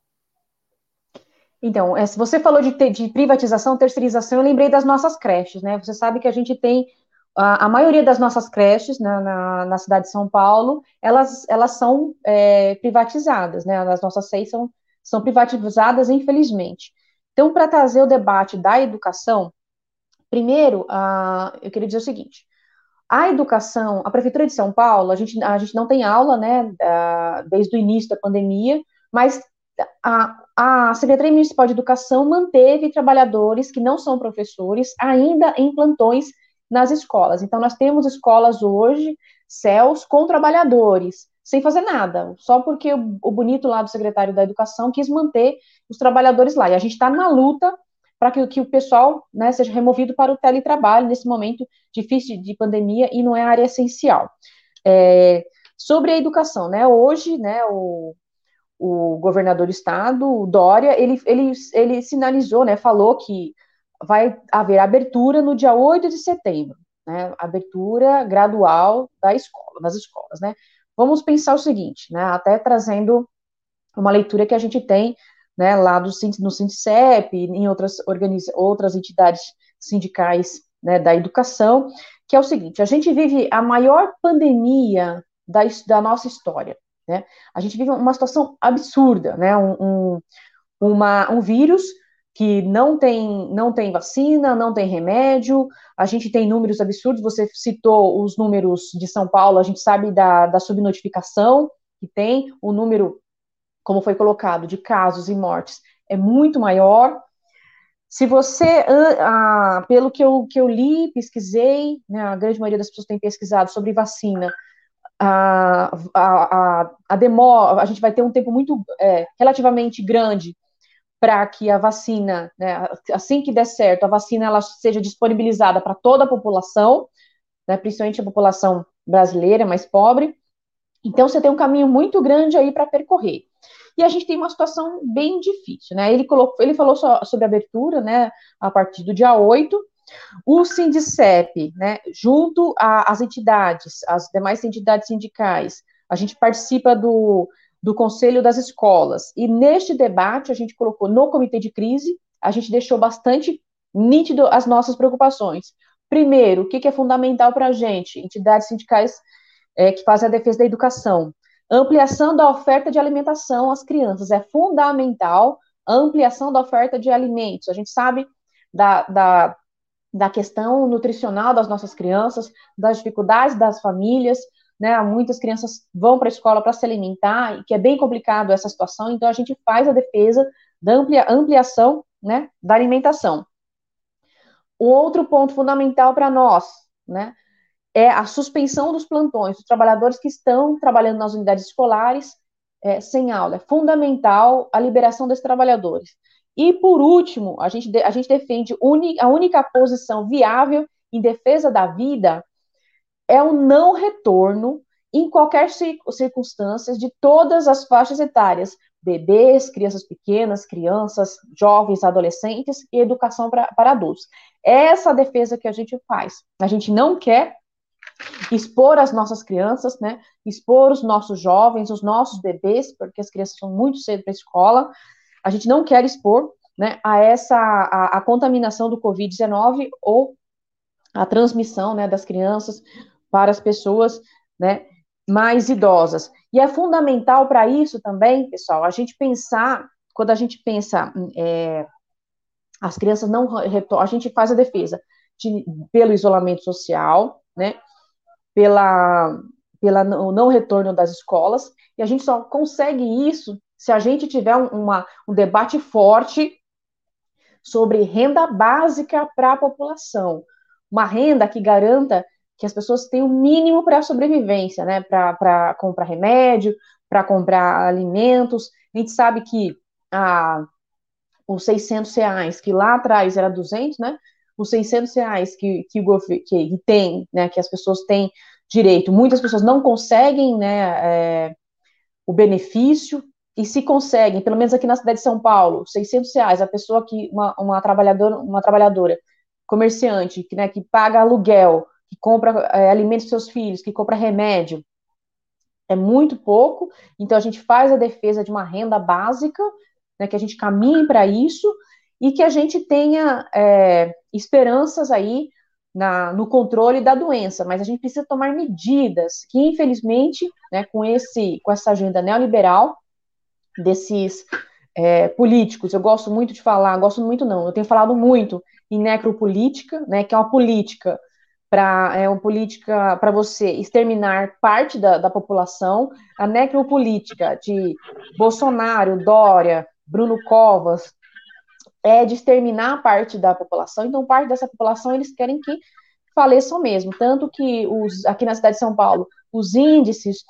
Então, é, você falou de, de privatização, terceirização, eu lembrei das nossas creches, né? Você sabe que a gente tem a, a maioria das nossas creches na, na, na, cidade de São Paulo, elas, elas são é, privatizadas, né? As nossas seis são, são privatizadas, infelizmente. Então, para trazer o debate da educação, primeiro, uh, eu queria dizer o seguinte: a educação, a Prefeitura de São Paulo, a gente, a gente não tem aula, né, uh, desde o início da pandemia, mas a, a Secretaria Municipal de Educação manteve trabalhadores que não são professores ainda em plantões nas escolas. Então, nós temos escolas hoje, céus, com trabalhadores, sem fazer nada, só porque o, bonito lá do secretário da Educação quis manter os trabalhadores lá. E a gente está na luta para que, que, o pessoal né, seja removido para o teletrabalho nesse momento difícil de pandemia e não é área essencial. É, sobre a educação, né, hoje, né, o, o governador do estado, o Dória, ele, ele, ele sinalizou, né, falou que vai haver abertura no dia 8 de setembro, né? Abertura gradual da escola, das escolas, né? Vamos pensar o seguinte, né? Até trazendo uma leitura que a gente tem, né, lá do, no Sindicep, em outras, outras entidades sindicais né, da educação, que é o seguinte: a gente vive a maior pandemia da, da nossa história. Né? A gente vive uma situação absurda, né? um, um, uma, um vírus que não tem, não tem vacina, não tem remédio, a gente tem números absurdos, você citou os números de São Paulo, a gente sabe da, da subnotificação que tem, o número, como foi colocado, de casos e mortes é muito maior. Se você, ah, pelo que eu, que eu li, pesquisei, né, a grande maioria das pessoas tem pesquisado sobre vacina, a, a, a, demora, a gente vai ter um tempo muito, é, relativamente grande para que a vacina, né, assim que der certo, a vacina ela seja disponibilizada para toda a população, né, principalmente a população brasileira mais pobre. Então você tem um caminho muito grande aí para percorrer. E a gente tem uma situação bem difícil, né? Ele colocou, ele falou sobre a abertura, né, a partir do dia 8. O Sindicep, né, junto às entidades, as demais entidades sindicais, a gente participa do do Conselho das Escolas. E neste debate, a gente colocou no comitê de crise, a gente deixou bastante nítido as nossas preocupações. Primeiro, o que, que é fundamental para a gente? Entidades sindicais é, que fazem a defesa da educação. Ampliação da oferta de alimentação às crianças. É fundamental a ampliação da oferta de alimentos. A gente sabe da, da, da questão nutricional das nossas crianças, das dificuldades das famílias, né? Muitas crianças vão para a escola para se alimentar, e que é bem complicado essa situação, então a gente faz a defesa da amplia, ampliação né, da alimentação. O outro ponto fundamental para nós, né, é a suspensão dos plantões, dos trabalhadores que estão trabalhando nas unidades escolares é, sem aula. É fundamental a liberação desses trabalhadores. E, por último, a gente, a gente defende a única posição viável em defesa da vida é o não retorno em qualquer circunstância, de todas as faixas etárias, bebês, crianças pequenas, crianças, jovens, adolescentes e educação para adultos. Essa defesa que a gente faz. A gente não quer expor as nossas crianças, né? Expor os nossos jovens, os nossos bebês, porque as crianças são muito cedo para a escola. A gente não quer expor, né, a essa a, a contaminação do COVID-19 ou a transmissão, né, das crianças para as pessoas, né, mais idosas. E é fundamental para isso também, pessoal, a gente pensar, quando a gente pensa, é, as crianças não a gente faz a defesa de, pelo isolamento social, né, pela, pela o não retorno das escolas, e a gente só consegue isso se a gente tiver um, uma, um debate forte sobre renda básica para a população, uma renda que garanta que as pessoas tenham o mínimo para a sobrevivência, né? Para comprar remédio, para comprar alimentos. A gente sabe que os 600 reais, que lá atrás era 200, né? Os 600 reais que, que, o que, que tem, né? Que as pessoas têm direito. Muitas pessoas não conseguem, né? É, o benefício e se conseguem, pelo menos aqui na cidade de São Paulo, 600 reais, a pessoa que, uma, uma trabalhadora, uma trabalhadora, comerciante, que, né, que paga aluguel, que compra é, alimentos para seus filhos, que compra remédio, é muito pouco, então a gente faz a defesa de uma renda básica, né, que a gente caminhe para isso, e que a gente tenha é, esperanças aí na, no controle da doença, mas a gente precisa tomar medidas que, infelizmente, né, com, esse, com essa agenda neoliberal desses é, políticos, eu gosto muito de falar, gosto muito não, eu tenho falado muito em necropolítica, né, que é uma política para é uma política para você exterminar parte da, da população, a necropolítica de Bolsonaro, Dória, Bruno Covas, é de exterminar parte da população, então parte dessa população eles querem que faleçam mesmo, tanto que os, aqui na cidade de São Paulo, os índices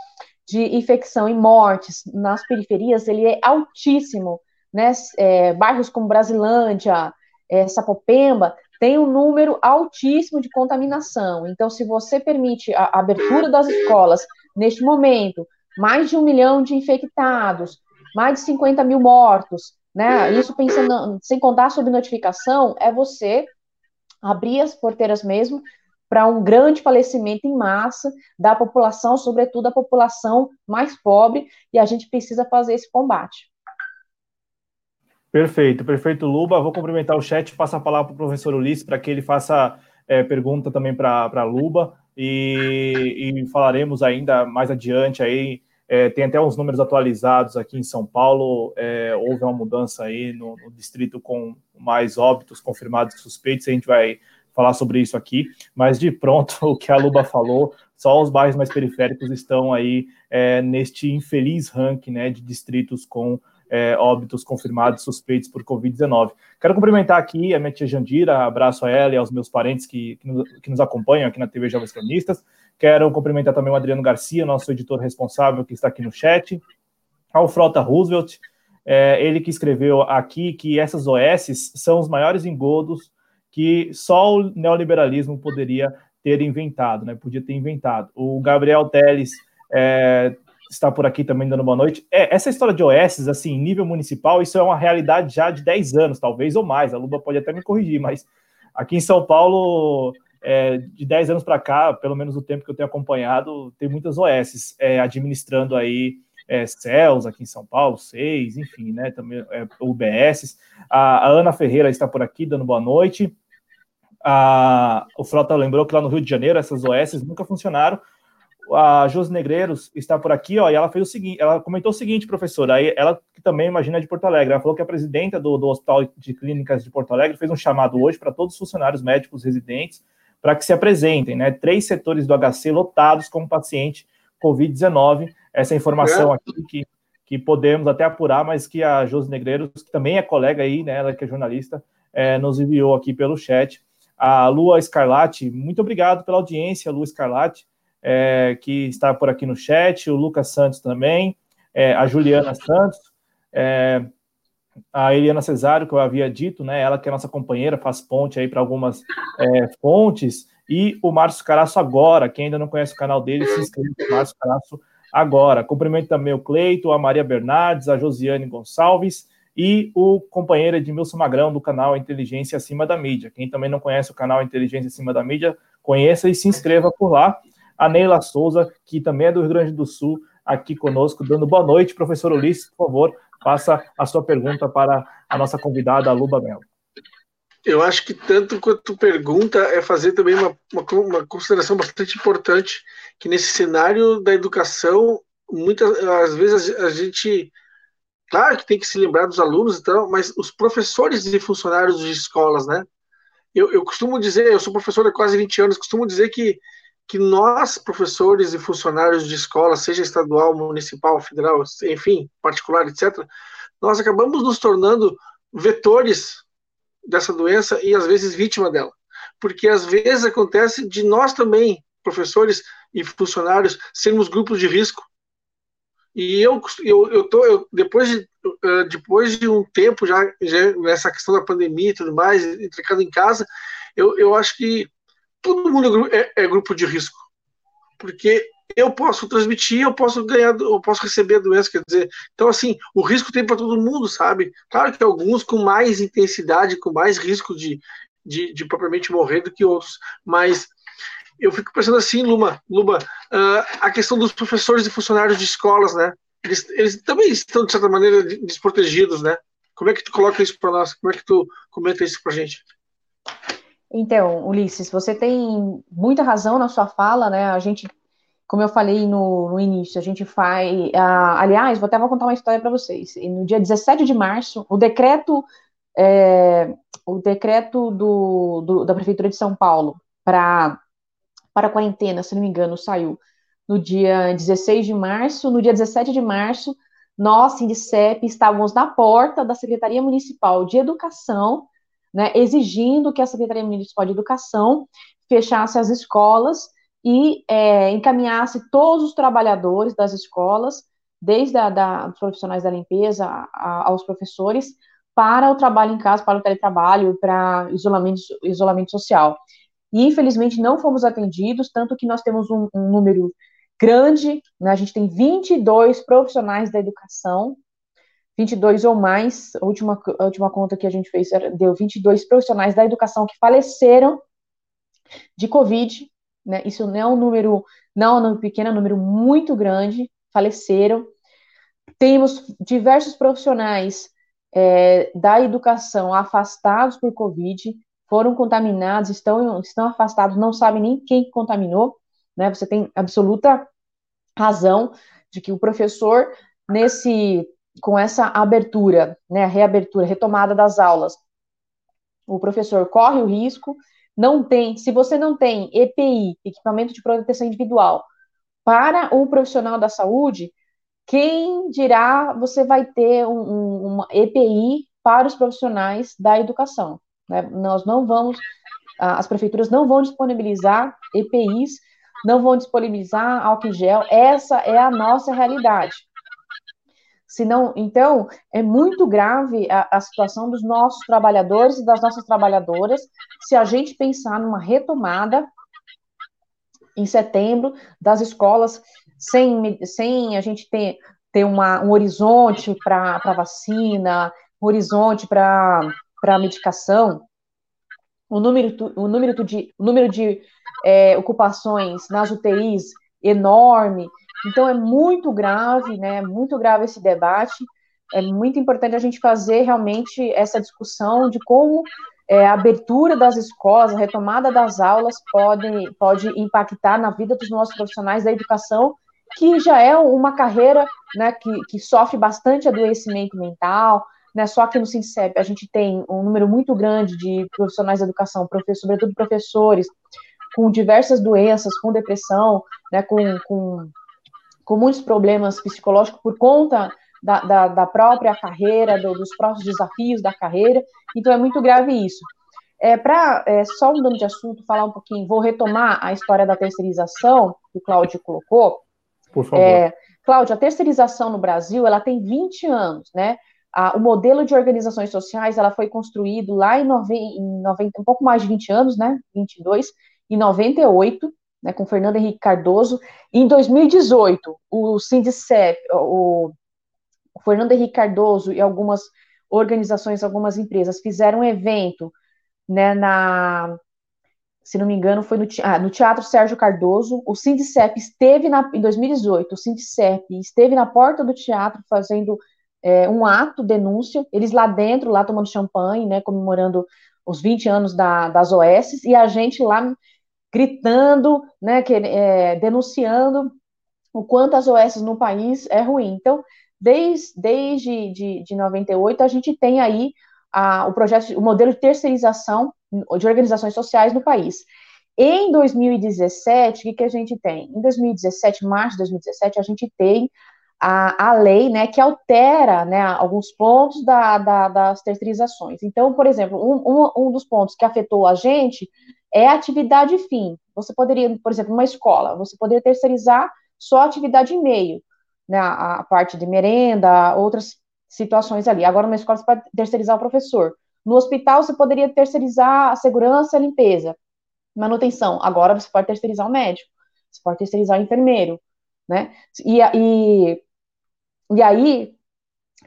de infecção e mortes nas periferias, ele é altíssimo, né, é, bairros como Brasilândia, é, Sapopemba, tem um número altíssimo de contaminação. Então, se você permite a abertura das escolas neste momento, mais de um milhão de infectados, mais de 50 mil mortos, né? Isso pensando, sem contar sobre notificação, é você abrir as porteiras mesmo para um grande falecimento em massa da população, sobretudo a população mais pobre, e a gente precisa fazer esse combate. Perfeito, perfeito, Luba. Vou cumprimentar o chat, passar a palavra para o professor Ulisses para que ele faça é, pergunta também para a Luba e, e, falaremos ainda mais adiante aí. É, tem até uns números atualizados aqui em São Paulo. É, houve uma mudança aí no, no, distrito com mais óbitos confirmados e suspeitos. A gente vai falar sobre isso aqui, mas de pronto [LAUGHS] o que a Luba falou, só os bairros mais periféricos estão aí é, neste infeliz ranking né, de distritos com é, óbitos confirmados suspeitos por Covid-19. Quero cumprimentar aqui a minha tia Jandira, abraço a ela e aos meus parentes que, que, nos, acompanham aqui na TV Jovens Cronistas. Quero cumprimentar também o Adriano Garcia, nosso editor responsável, que está aqui no chat. Ao Frota Roosevelt, é, ele que escreveu aqui que essas OS são os maiores engodos que só o neoliberalismo poderia ter inventado, né? Podia ter inventado. O Gabriel Teles é, está por aqui também dando boa noite. É, essa história de OS, assim, nível municipal, isso é uma realidade já de 10 anos, talvez, ou mais. A Luba pode até me corrigir, mas aqui em São Paulo, é, de 10 anos para cá, pelo menos o tempo que eu tenho acompanhado, tem muitas OS é, administrando aí é, CELS aqui em São Paulo, seis, enfim, né, também é, UBS. A, a, Ana Ferreira está por aqui dando boa noite. A, o Frota lembrou que lá no Rio de Janeiro essas OS nunca funcionaram, a Jos Negreiros está por aqui, ó, e ela fez o seguinte, ela comentou o seguinte, professora, aí ela que também imagina de Porto Alegre, ela falou que a presidenta do, do Hospital de Clínicas de Porto Alegre fez um chamado hoje para todos os funcionários médicos residentes para que se apresentem, né? Três setores do HC lotados como paciente Covid-19. Essa informação é. aqui que, que podemos até apurar, mas que a Jos Negreiros, que também é colega aí, né? Ela que é jornalista, é, nos enviou aqui pelo chat. A Lua Escarlate, muito obrigado pela audiência, Lua Escarlate é, que está por aqui no chat, o Lucas Santos também, é, a Juliana Santos, é, a Eliana Cesário, que eu havia dito, né, ela que é nossa companheira, faz ponte aí para algumas é, fontes, e o Márcio Caraço agora. Quem ainda não conhece o canal dele, se inscreva no Márcio Caraço agora. Cumprimento também o Cleito, a Maria Bernardes, a Josiane Gonçalves e o companheiro Edmilson Magrão do canal Inteligência Acima da Mídia. Quem também não conhece o canal Inteligência Acima da Mídia, conheça e se inscreva por lá. A Neila Souza, que também é do Rio Grande do Sul, aqui conosco, dando boa noite. Professor Ulisses, por favor, faça a sua pergunta para a nossa convidada, a Luba Melo. Eu acho que tanto quanto pergunta é fazer também uma, uma, uma consideração bastante importante, que nesse cenário da educação, muitas às vezes a, a gente Claro que tem que se lembrar dos alunos e tal, mas os professores e funcionários de escolas, né? Eu, eu costumo dizer, eu sou professor há quase 20 anos, costumo dizer que, que nós, professores e funcionários de escola, seja estadual, municipal, federal, enfim, particular, etc., nós acabamos nos tornando vetores dessa doença e às vezes vítima dela. Porque às vezes acontece de nós também, professores e funcionários, sermos grupos de risco e eu, eu, eu tô, eu, depois, de, uh, depois de um tempo já, já, nessa questão da pandemia e tudo mais, entregando em casa, eu, eu acho que todo mundo é, é, grupo de risco. Porque eu posso transmitir, eu posso ganhar, eu posso receber a doença, quer dizer, então assim, o risco tem para todo mundo, sabe? Claro que alguns com mais intensidade, com mais risco de, de, de propriamente morrer do que outros, mas eu fico pensando assim, Luma, Luma, uh, a questão dos professores e funcionários de escolas, né? Eles, eles também estão, de certa maneira, desprotegidos, né? Como é que tu coloca isso para nós? Como é que tu comenta isso para gente? Então, Ulisses, você tem muita razão na sua fala, né? A gente, como eu falei no, no início, a gente faz. Uh, aliás, vou até vou contar uma história para vocês. No dia 17 de março, o decreto, é, o decreto do, do, da Prefeitura de São Paulo para para a quarentena, se não me engano, saiu no dia 16 de março. No dia 17 de março, nós, Sindicep, estávamos na porta da Secretaria Municipal de Educação, né, exigindo que a Secretaria Municipal de Educação fechasse as escolas e é, encaminhasse todos os trabalhadores das escolas, desde a, os profissionais da limpeza a, aos professores, para o trabalho em casa, para o teletrabalho, para isolamento, isolamento social e infelizmente não fomos atendidos, tanto que nós temos um, um número grande, né, a gente tem 22 profissionais da educação, 22 ou mais, a última, a última conta que a gente fez deu 22 profissionais da educação que faleceram de Covid, né, isso não é um número, não é um número pequeno, é um número muito grande, faleceram. Temos diversos profissionais é, da educação afastados por Covid, foram contaminados, estão, estão afastados, não sabem nem quem contaminou, né? Você tem absoluta razão de que o professor, nesse, com essa abertura, né, reabertura, retomada das aulas, o professor corre o risco, não tem, se você não tem EPI, equipamento de proteção individual, para o profissional da saúde, quem dirá você vai ter um, um, uma EPI para os profissionais da educação? Né? Nós não vamos, as prefeituras não vão disponibilizar EPIs, não vão disponibilizar álcool em gel, essa é a nossa realidade. Senão, então, é muito grave a, a situação dos nossos trabalhadores e das nossas trabalhadoras se a gente pensar numa retomada em setembro das escolas sem, sem a gente ter, ter uma, um horizonte para vacina, um horizonte para para medicação, o número, o número de, o número de é, ocupações nas UTIs enorme. Então, é muito grave, né? Muito grave esse debate. É muito importante a gente fazer realmente essa discussão de como é, a abertura das escolas, a retomada das aulas pode, pode impactar na vida dos nossos profissionais da educação, que já é uma carreira né, que, que sofre bastante adoecimento mental, né, só que no SINCEP a gente tem um número muito grande de profissionais da educação, sobretudo professores, com diversas doenças, com depressão, né, com, com, com muitos problemas psicológicos por conta da, da, da própria carreira, do, dos próprios desafios da carreira, então é muito grave isso. É, Para, é, só mudando de assunto, falar um pouquinho, vou retomar a história da terceirização, que o Cláudio colocou. Por favor. É, Cláudio, a terceirização no Brasil, ela tem 20 anos, né? A, o modelo de organizações sociais ela foi construído lá em, nove, em 90, um pouco mais de 20 anos, né? 22, em 98, né, com Fernando Henrique Cardoso. Em 2018, o Sindicep, o, o Fernando Henrique Cardoso e algumas organizações, algumas empresas fizeram um evento né, na, se não me engano, foi no, ah, no Teatro Sérgio Cardoso. O Sindicep esteve na, em 2018, o Sindicep esteve na porta do teatro fazendo é, um ato, denúncia, eles lá dentro, lá tomando champanhe, né, comemorando os 20 anos da, das OS, e a gente lá gritando, né, que, é, denunciando o quanto as OS no país é ruim. Então, desde, desde de, de 98, a gente tem aí a, o projeto, o modelo de terceirização de organizações sociais no país. Em 2017, o que, que a gente tem? Em 2017, março de 2017, a gente tem a, a lei, né, que altera, né, alguns pontos da, da, das terceirizações. Então, por exemplo, um, um, um dos pontos que afetou a gente é a atividade fim. Você poderia, por exemplo, uma escola, você poderia terceirizar só a atividade meio, né, a, a parte de merenda, outras situações ali. Agora, uma escola você pode terceirizar o professor. No hospital, você poderia terceirizar a segurança, a limpeza, manutenção. Agora, você pode terceirizar o médico, você pode terceirizar o enfermeiro, né? E, e e aí,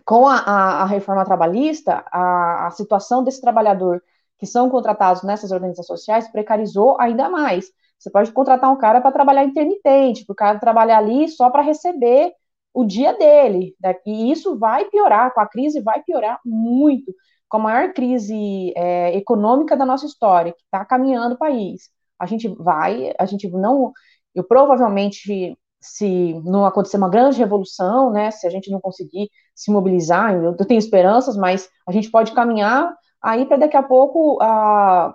com a, a, a reforma trabalhista, a, a situação desse trabalhador que são contratados nessas organizações sociais precarizou ainda mais. Você pode contratar um cara para trabalhar intermitente, para o cara trabalhar ali só para receber o dia dele. Né? E isso vai piorar, com a crise vai piorar muito, com a maior crise é, econômica da nossa história, que está caminhando o país. A gente vai, a gente não, eu provavelmente se não acontecer uma grande revolução, né, se a gente não conseguir se mobilizar, eu, tenho esperanças, mas a gente pode caminhar aí para daqui a pouco a,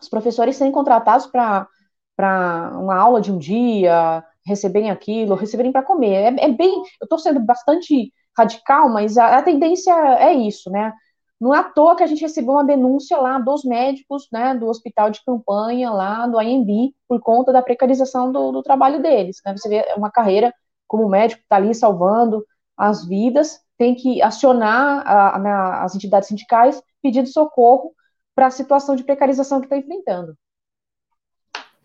os professores serem contratados para uma aula de um dia, receberem aquilo, receberem para comer. É, é, bem, eu estou sendo bastante radical, mas a, a tendência é isso, né? Não é à toa que a gente recebeu uma denúncia lá dos médicos, né, do hospital de campanha lá do IMB, por conta da precarização do, do trabalho deles. Né? Você vê uma carreira como médico que está ali salvando as vidas, tem que acionar a, a, as entidades sindicais pedindo socorro para a situação de precarização que está enfrentando.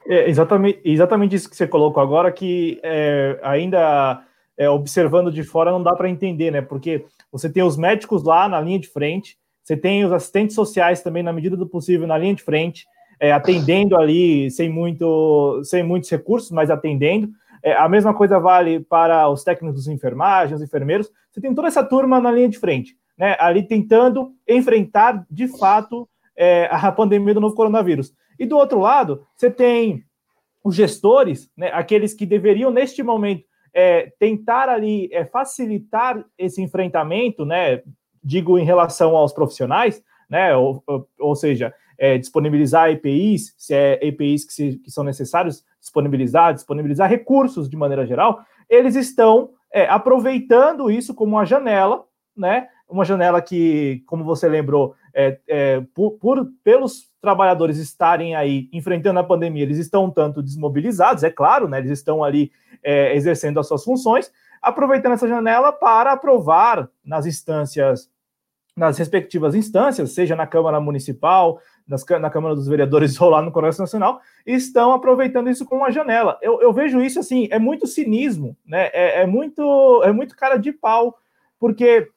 É exatamente, exatamente isso que você colocou agora, que é, ainda é, observando de fora não dá para entender, né? Porque você tem os médicos lá na linha de frente, você tem os assistentes sociais também, na medida do possível, na linha de frente, é, atendendo ali sem, muito, sem muitos recursos, mas atendendo. É, a mesma coisa vale para os técnicos de enfermagem, os enfermeiros. Você tem toda essa turma na linha de frente, né, ali tentando enfrentar de fato é, a [LAUGHS] pandemia do novo coronavírus. E do outro lado, você tem os gestores, né, aqueles que deveriam, neste momento, é, tentar ali é, facilitar esse enfrentamento, né, digo em relação aos profissionais, né? Ou, ou, ou seja, é, disponibilizar EPIs, se é EPIs que, se, que, são necessários, disponibilizar, disponibilizar recursos de maneira geral, eles estão é, aproveitando isso como uma janela, né? Uma janela que, como você lembrou, é, é, por, por, pelos trabalhadores estarem aí enfrentando a pandemia, eles estão um tanto desmobilizados, é claro, né? Eles estão ali é, exercendo as suas funções, aproveitando essa janela para aprovar nas instâncias, nas respectivas instâncias, seja na Câmara Municipal, nas, na Câmara dos Vereadores [LAUGHS] ou lá no Congresso Nacional, estão aproveitando isso como uma janela. Eu, eu vejo isso assim, é muito cinismo, né? É, é, muito, é muito cara de pau, porque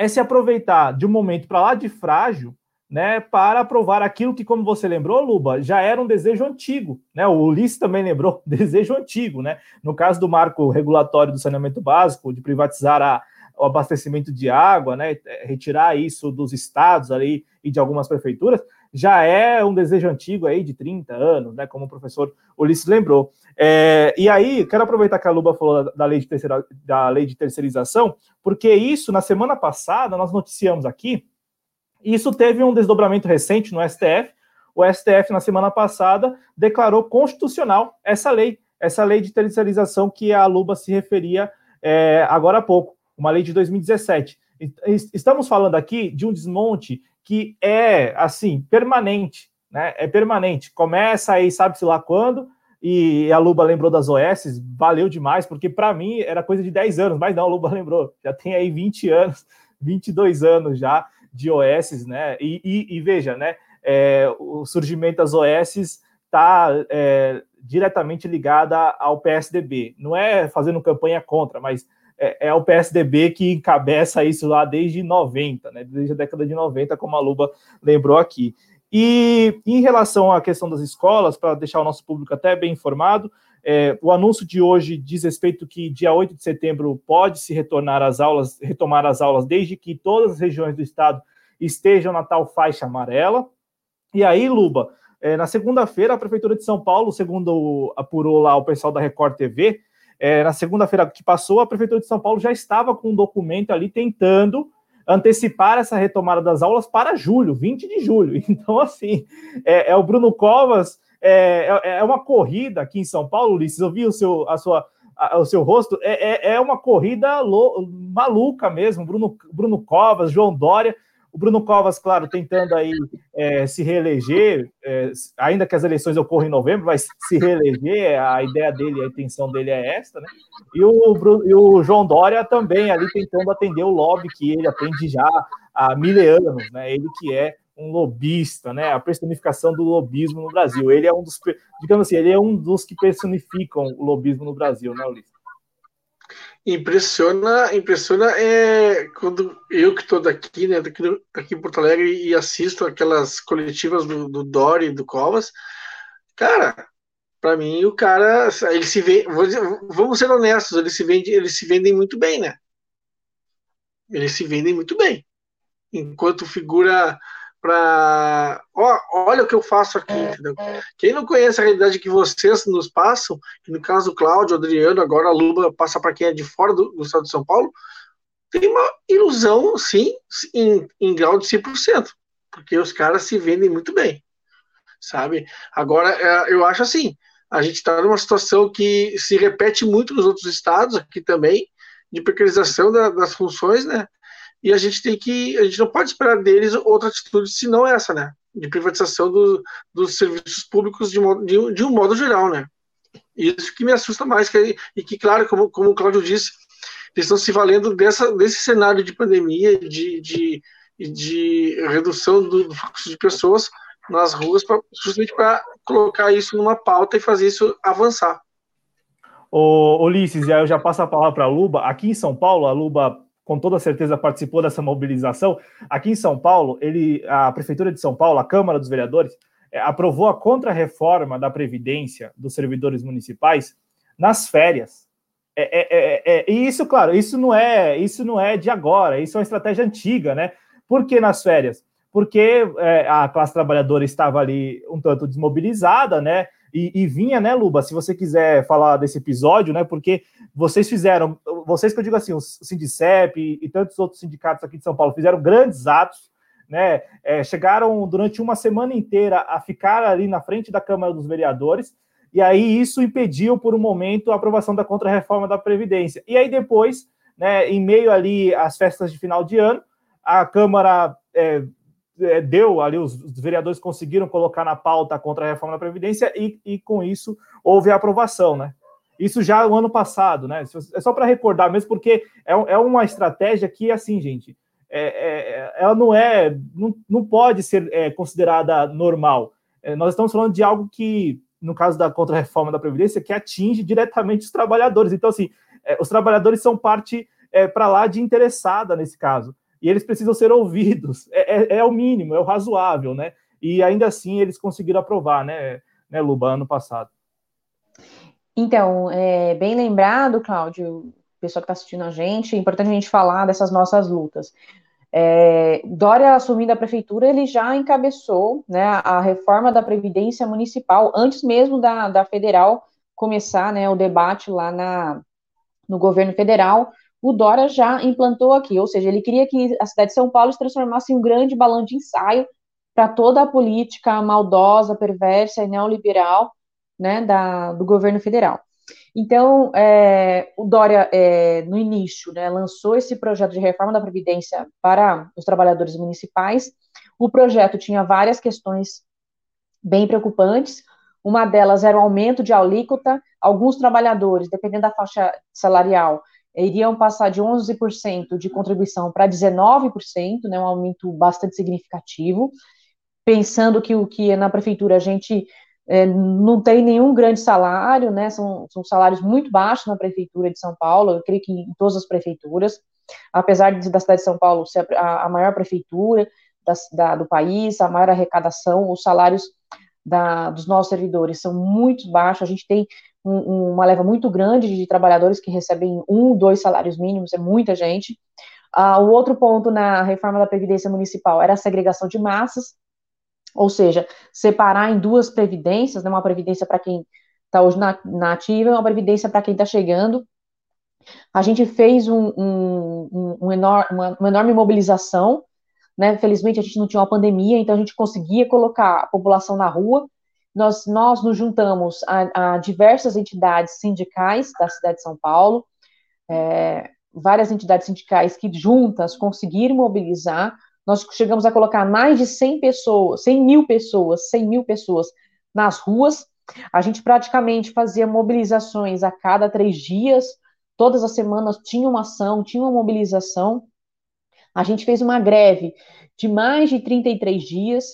é se aproveitar de um momento para lá de frágil né, para aprovar aquilo que, como você lembrou, Luba, já era um desejo antigo, né? O Ulisses também lembrou, [LAUGHS] desejo antigo, né? No caso do marco regulatório do saneamento básico, de privatizar a, o abastecimento de água, né? Retirar isso dos estados ali e de algumas prefeituras, já é um desejo antigo aí de 30 anos, né? Como o professor Ulisses lembrou. É, e aí, quero aproveitar que a Luba falou da, lei de terceira, da lei de terceirização, porque isso, na semana passada, nós noticiamos aqui isso teve um desdobramento recente no STF. O STF, na semana passada, declarou constitucional essa lei, essa lei de terceirização que a Luba se referia é, agora há pouco, uma lei de 2017. Estamos falando aqui de um desmonte que é, assim, permanente, né? É permanente. Começa aí, sabe-se lá quando, e a Luba lembrou das OS, valeu demais, porque para mim era coisa de 10 anos, mas não, a Luba [LAUGHS] lembrou, já tem aí 20 anos, 22 anos já, de OS, né? E, e, e veja, né? É, o surgimento das OS está é, diretamente ligada ao PSDB. Não é fazendo campanha contra, mas é, é, o PSDB que encabeça isso lá desde 90, né? Desde a década de 90, como a Luba lembrou aqui. E em relação à questão das escolas, para deixar o nosso público até bem informado, é, o anúncio de hoje diz respeito que dia 8 de setembro pode se retornar às aulas, retomar as aulas, desde que todas as regiões do estado estejam na tal faixa amarela. E aí, Luba, é, na segunda-feira, a Prefeitura de São Paulo, segundo apurou lá o pessoal da Record TV, é, na segunda-feira que passou, a Prefeitura de São Paulo já estava com um documento ali tentando antecipar essa retomada das aulas para julho, 20 de julho. [LAUGHS] Então, assim, é, é o Bruno Covas, é, é, é uma corrida aqui em São Paulo, Ulisses, eu vi o seu, a sua, a, o seu rosto, é, é, é uma corrida lo, maluca mesmo, Bruno, Bruno Covas, João Dória, o Bruno Covas, claro, tentando aí é, se reeleger, é, ainda que as eleições ocorram em novembro, vai se reeleger, a ideia dele, a intenção dele é esta, né? E o, Bruno, e o João Dória também ali tentando atender o lobby que ele atende já há mil anos, né? Ele que é um lobista, né? A personificação do lobismo no Brasil. Ele é um dos, digamos assim, ele é um dos que personificam o lobismo no Brasil, né, Ulisses? Impressiona, impressiona é quando eu que estou daqui, né, daqui, aqui em Porto Alegre e assisto aquelas coletivas do, do Dori e do Covas, cara, para mim o cara, ele se vê, vamos ser honestos, eles se vendem, eles se vendem muito bem, né? Eles se vendem muito bem. Enquanto figura para olha o que eu faço aqui, é, entendeu? Quem não conhece a realidade que vocês nos passam, que no caso do Cláudio, Adriano, agora a Luba passa para quem é de fora do, do, estado de São Paulo, tem uma ilusão, sim, em, em grau de 100%, porque os caras se vendem muito bem, sabe? Agora, é, eu acho assim, a gente está numa situação que se repete muito nos outros estados, aqui também, de precarização da, das funções, né? E a gente tem que, a gente não pode esperar deles outra atitude senão essa, né? De privatização do, dos serviços públicos de, de, de, um modo geral, né? Isso que me assusta mais, que, e que, claro, como, como o Cláudio disse, eles estão se valendo dessa, desse cenário de pandemia, de, de, de redução do, do fluxo de pessoas nas ruas, pra, justamente para colocar isso numa pauta e fazer isso avançar. Ô, Ulisses, e aí eu já passo a palavra para a Luba. Aqui em São Paulo, a Luba com toda certeza participou dessa mobilização. Aqui em São Paulo, ele, a Prefeitura de São Paulo, a Câmara dos Vereadores, é, aprovou a contrarreforma da Previdência dos servidores municipais nas férias. É, é, é, é, e isso, claro, isso não é isso não é de agora, isso é uma estratégia antiga, né? Por que nas férias? Porque é, a classe trabalhadora estava ali um tanto desmobilizada, né? E, e, vinha, né, Luba, se você quiser falar desse episódio, né, porque vocês fizeram, vocês que eu digo assim, o Sindicep e, e tantos outros sindicatos aqui de São Paulo fizeram grandes atos, né, é, chegaram durante uma semana inteira a ficar ali na frente da Câmara dos Vereadores, e aí isso impediu por um momento a aprovação da contrarreforma da Previdência. E aí depois, né, em meio ali às festas de final de ano, a Câmara é, é, deu ali, os, vereadores conseguiram colocar na pauta contra a reforma da Previdência e, e com isso houve a aprovação, né? Isso já no ano passado, né? É só para recordar mesmo, porque é, é uma estratégia que, assim, gente, é, é, ela não é, não, não pode ser é, considerada normal. É, nós estamos falando de algo que, no caso da contra-reforma da Previdência, que atinge diretamente os trabalhadores. Então, assim, é, os trabalhadores são parte para lá de interessada nesse caso e eles precisam ser ouvidos. [LAUGHS] É, é, é, o mínimo, é o razoável, né? E ainda assim eles conseguiram aprovar, né, né Luba, ano passado. Então, é, bem lembrado, Cláudio, pessoal que está assistindo a gente, é importante a gente falar dessas nossas lutas. É, Dória assumindo a prefeitura, ele já encabeçou né, a reforma da Previdência Municipal, antes mesmo da, da federal começar né, o debate lá na, no governo federal, o Dória já implantou aqui, ou seja, ele queria que a cidade de São Paulo se transformasse em um grande balão de ensaio para toda a política maldosa, perversa e neoliberal né, da, do governo federal. Então, é, o Dória, é, no início, né, lançou esse projeto de reforma da Previdência para os trabalhadores municipais. O projeto tinha várias questões bem preocupantes. Uma delas era o aumento de alíquota. Alguns trabalhadores, dependendo da faixa salarial, iriam passar de 11% de contribuição para 19%, né, um aumento bastante significativo, pensando que o que na prefeitura a gente é, não tem nenhum grande salário, né? São, são salários muito baixos na prefeitura de São Paulo, eu creio que em todas as prefeituras, apesar de, da cidade de São Paulo ser a, a maior prefeitura da, da, do país, a maior arrecadação, os salários da, dos nossos servidores são muito baixos, a gente tem um, uma leva muito grande de trabalhadores que recebem um, dois salários mínimos, é muita gente. Uh, o outro ponto na reforma da Previdência Municipal era a segregação de massas, ou seja, separar em duas previdências, né, uma previdência para quem está hoje na, na, ativa e uma previdência para quem está chegando. A gente fez um, um, um uma, uma, enorme mobilização, né, felizmente a gente não tinha uma pandemia, então a gente conseguia colocar a população na rua, nós, nós nos juntamos a, a diversas entidades sindicais da cidade de São Paulo, é, várias entidades sindicais que juntas conseguiram mobilizar, nós chegamos a colocar mais de 100 pessoas, 100 mil pessoas, 100 mil pessoas nas ruas, a gente praticamente fazia mobilizações a cada três dias, todas as semanas tinha uma ação, tinha uma mobilização, a gente fez uma greve de mais de 33 dias,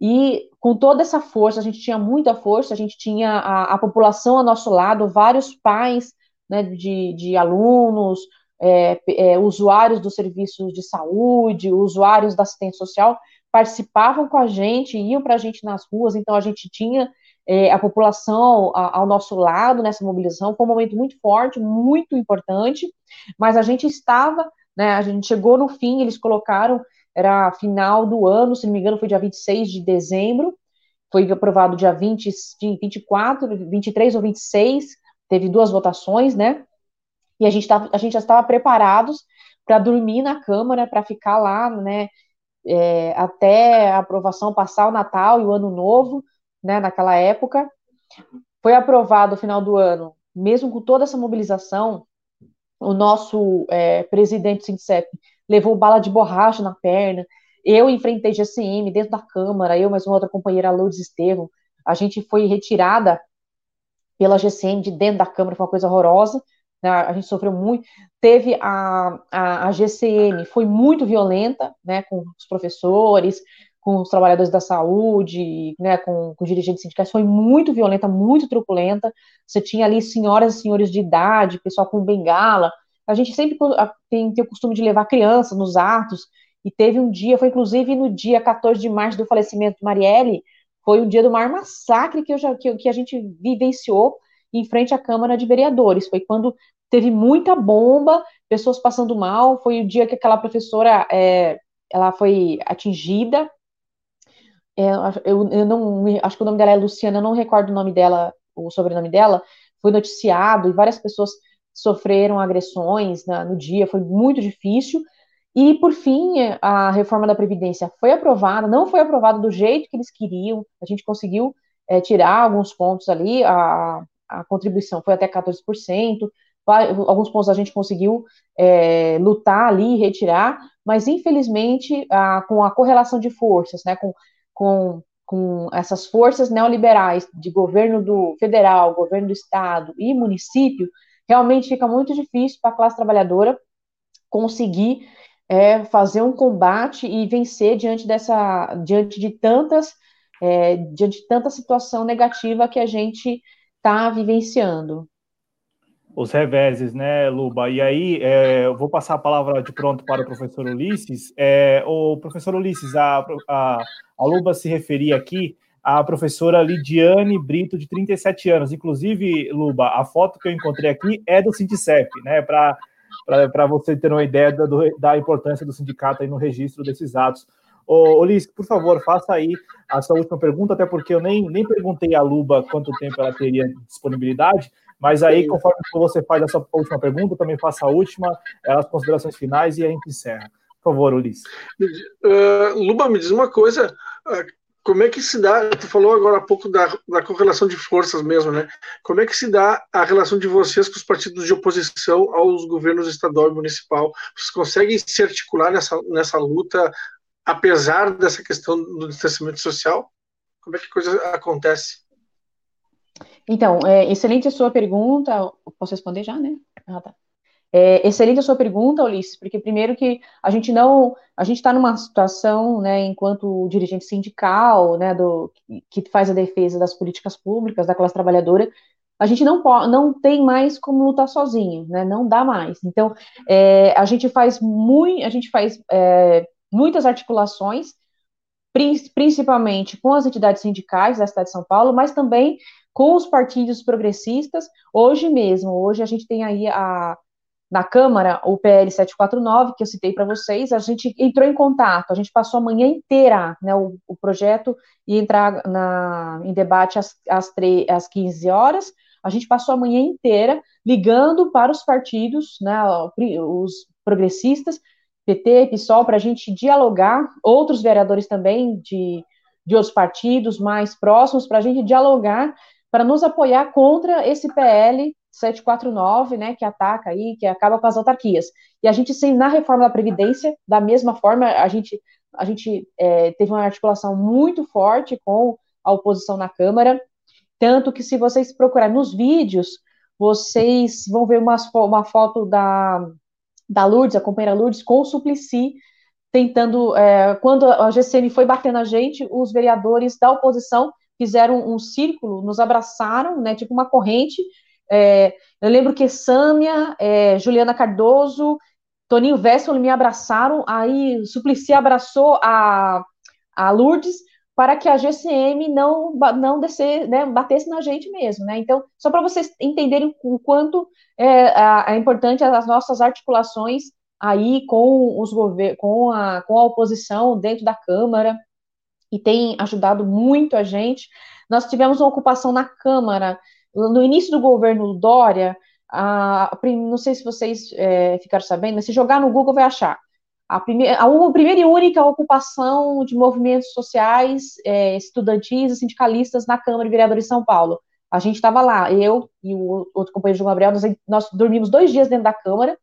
e com toda essa força, a gente tinha muita força, a gente tinha a, a população ao nosso lado, vários pais né, de, de alunos, é, é, usuários dos serviços de saúde, usuários da assistência social, participavam com a gente, iam para a gente nas ruas, então a gente tinha é, a população a, ao nosso lado nessa mobilização, foi um momento muito forte, muito importante, mas a gente estava, né, a gente chegou no fim, eles colocaram era final do ano, se não me engano, foi dia 26 de dezembro, foi aprovado dia 20, 24, 23 ou 26, teve duas votações, né? E a gente, tava, a gente já estava preparados para dormir na Câmara, para ficar lá, né? É, até a aprovação passar o Natal e o Ano Novo, né? Naquela época. Foi aprovado no final do ano, mesmo com toda essa mobilização, o nosso é, presidente do Sindicep levou bala de borracha na perna. Eu enfrentei GCM dentro da Câmara, eu mais uma outra companheira, Lourdes Estevam. A gente foi retirada pela GCM de dentro da Câmara, foi uma coisa horrorosa. Né? A gente sofreu muito. Teve a, a, a GCM, foi muito violenta né, com os professores, com os trabalhadores da saúde, né, com, com dirigentes sindicais, foi muito violenta, muito truculenta. Você tinha ali senhoras e senhores de idade, pessoal com bengala, a gente sempre tem, tem o costume de levar crianças nos atos, e teve um dia, foi inclusive no dia 14 de março do falecimento de Marielle, foi o dia do maior massacre que, eu já, que, que a gente vivenciou em frente à Câmara de Vereadores. Foi quando teve muita bomba, pessoas passando mal. Foi o dia que aquela professora é, ela foi atingida. É, eu, eu, não acho que o nome dela é Luciana, eu não recordo o nome dela, o sobrenome dela. Foi noticiado e várias pessoas sofreram agressões na, no dia, foi muito difícil. E, por fim, a reforma da Previdência foi aprovada, não foi aprovada do jeito que eles queriam, a gente conseguiu é, tirar alguns pontos ali, a, a contribuição foi até 14%, alguns pontos a gente conseguiu é, lutar ali, retirar, mas infelizmente, a, com a correlação de forças, né, com, com, com essas forças neoliberais de governo do federal, governo do estado e município, realmente fica muito difícil para a classe trabalhadora conseguir é, fazer um combate e vencer diante dessa, diante de tantas, é, diante de tanta situação negativa que a gente está vivenciando. Os reveses, né, Luba? E aí, é, eu vou passar a palavra de pronto para o professor Ulisses. É, o professor Ulisses, a, a, a Luba se referia aqui a professora Lidiane Brito, de 37 anos. Inclusive, Luba, a foto que eu encontrei aqui é do Sindicep, né? Para você ter uma ideia da, da importância do sindicato aí no registro desses atos. Ô, Ulisses, por favor, faça aí a sua última pergunta, até porque eu nem, nem perguntei a Luba quanto tempo ela teria disponibilidade, mas aí, conforme você faz a sua última pergunta, também faça a última, as considerações finais e a gente encerra. Por favor, Ulisses. Uh, Luba, me diz uma coisa. Como é que se dá? Tu falou agora há pouco da, da correlação de forças mesmo, né? Como é que se dá a relação de vocês com os partidos de oposição aos governos estadual e municipal? Vocês conseguem se articular nessa, nessa luta, apesar dessa questão do distanciamento social? Como é que a coisa acontece? Então, é, excelente a sua pergunta. Posso responder já, né? Ah, tá. É, excelente a sua pergunta, Ulisses, porque primeiro que a gente não, a gente está numa situação, né, enquanto dirigente sindical, né, do, que faz a defesa das políticas públicas da classe trabalhadora, a gente não pode, não tem mais como lutar sozinho, né, não dá mais. Então, é, a gente faz muito, a gente faz é, muitas articulações, principalmente com as entidades sindicais da cidade de São Paulo, mas também com os partidos progressistas. Hoje mesmo, hoje a gente tem aí a na Câmara, o PL 749, que eu citei para vocês, a gente entrou em contato, a gente passou a manhã inteira, né, o, o projeto ia entrar na, em debate às, às, 3, às 15 horas, a gente passou a manhã inteira ligando para os partidos, né, os progressistas, PT, PSOL, para a gente dialogar, outros vereadores também de, de outros partidos mais próximos, para a gente dialogar, para nos apoiar contra esse PL 749, né, que ataca aí, que acaba com as autarquias. E a gente, sim, na reforma da Previdência, da mesma forma, a gente, a gente é, teve uma articulação muito forte com a oposição na Câmara, tanto que se vocês procurarem nos vídeos, vocês vão ver uma, uma foto da, da Lourdes, a companheira Lourdes, com o Suplicy, tentando, é, quando a GCM foi bater na gente, os vereadores da oposição fizeram um círculo, nos abraçaram, né, tipo uma corrente, é, eu lembro que Sâmia, é, Juliana Cardoso, Toninho Vessel me abraçaram, aí Suplicy abraçou a, a Lourdes para que a GCM não, não descer, né, batesse na gente mesmo, né? Então, só para vocês entenderem o quanto é, é, importante as nossas articulações aí com os com a, com a oposição dentro da Câmara, e tem ajudado muito a gente. Nós tivemos uma ocupação na Câmara no início do governo Dória, a, não sei se vocês é, ficaram sabendo, mas se jogar no Google vai achar. A primeira, a primeira e única ocupação de movimentos sociais, é, estudantis e sindicalistas na Câmara de Vereadores de São Paulo. A gente estava lá, eu e o outro companheiro João Gabriel, nós, nós, dormimos dois dias dentro da Câmara.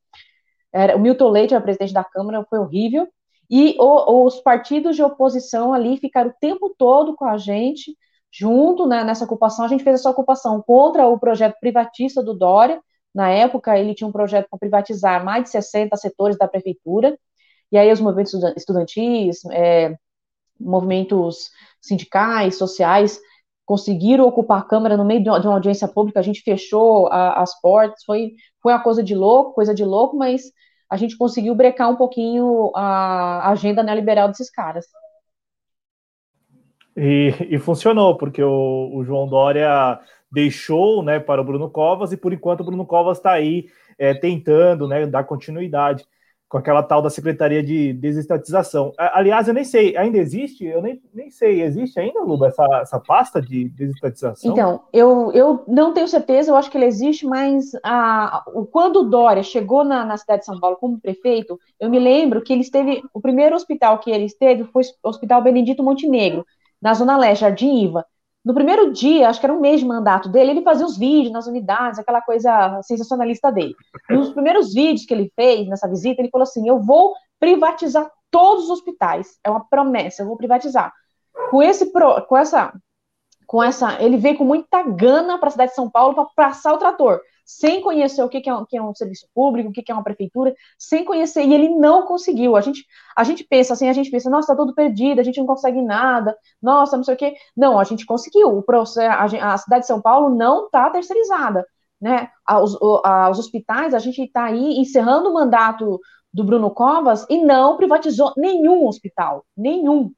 Era, o Milton Leite era presidente da Câmara, foi horrível. E o, os partidos de oposição ali ficaram o tempo todo com a gente, junto né, nessa ocupação, a gente fez essa ocupação contra o projeto privatista do Dória. Na época, ele tinha um projeto para privatizar mais de 60 setores da prefeitura, e aí os movimentos estudantis, é, movimentos sindicais, sociais, conseguiram ocupar a Câmara no meio de uma audiência pública, a gente fechou a, as portas, foi, foi uma coisa de louco, coisa de louco, mas a gente conseguiu brecar um pouquinho a agenda neoliberal desses caras. E, e funcionou, porque o, o, João Dória deixou né, para o Bruno Covas, e por enquanto o Bruno Covas está aí é, tentando né, dar continuidade com aquela tal da Secretaria de Desestatização. Aliás, eu nem sei, ainda existe? Eu nem, nem sei, existe ainda, Luba, essa, essa pasta de desestatização? Então, eu, eu não tenho certeza, eu acho que ele existe, mas a, quando o Dória chegou na, na cidade de São Paulo como prefeito, eu me lembro que ele esteve, o primeiro hospital que ele esteve foi o Hospital Benedito Montenegro, na Zona Leste, Jardim Iva. No primeiro dia, acho que era um mês de mandato dele, ele fazia os vídeos nas unidades, aquela coisa sensacionalista dele. Nos primeiros vídeos que ele fez nessa visita, ele falou assim: Eu vou privatizar todos os hospitais. É uma promessa, eu vou privatizar. Com esse com essa com essa, ele veio com muita gana para a cidade de São Paulo para passar o trator sem conhecer o que, é, um, que é um serviço público, o que, é uma prefeitura, sem conhecer, e ele não conseguiu. A gente, a gente pensa assim, a gente pensa, nossa, está tudo perdido, a gente não consegue nada, nossa, não sei o quê. Não, a gente conseguiu. O processo, a, a cidade de São Paulo não está terceirizada. Né? Os hospitais, a gente está aí encerrando o mandato do Bruno Covas e não privatizou nenhum hospital, nenhum.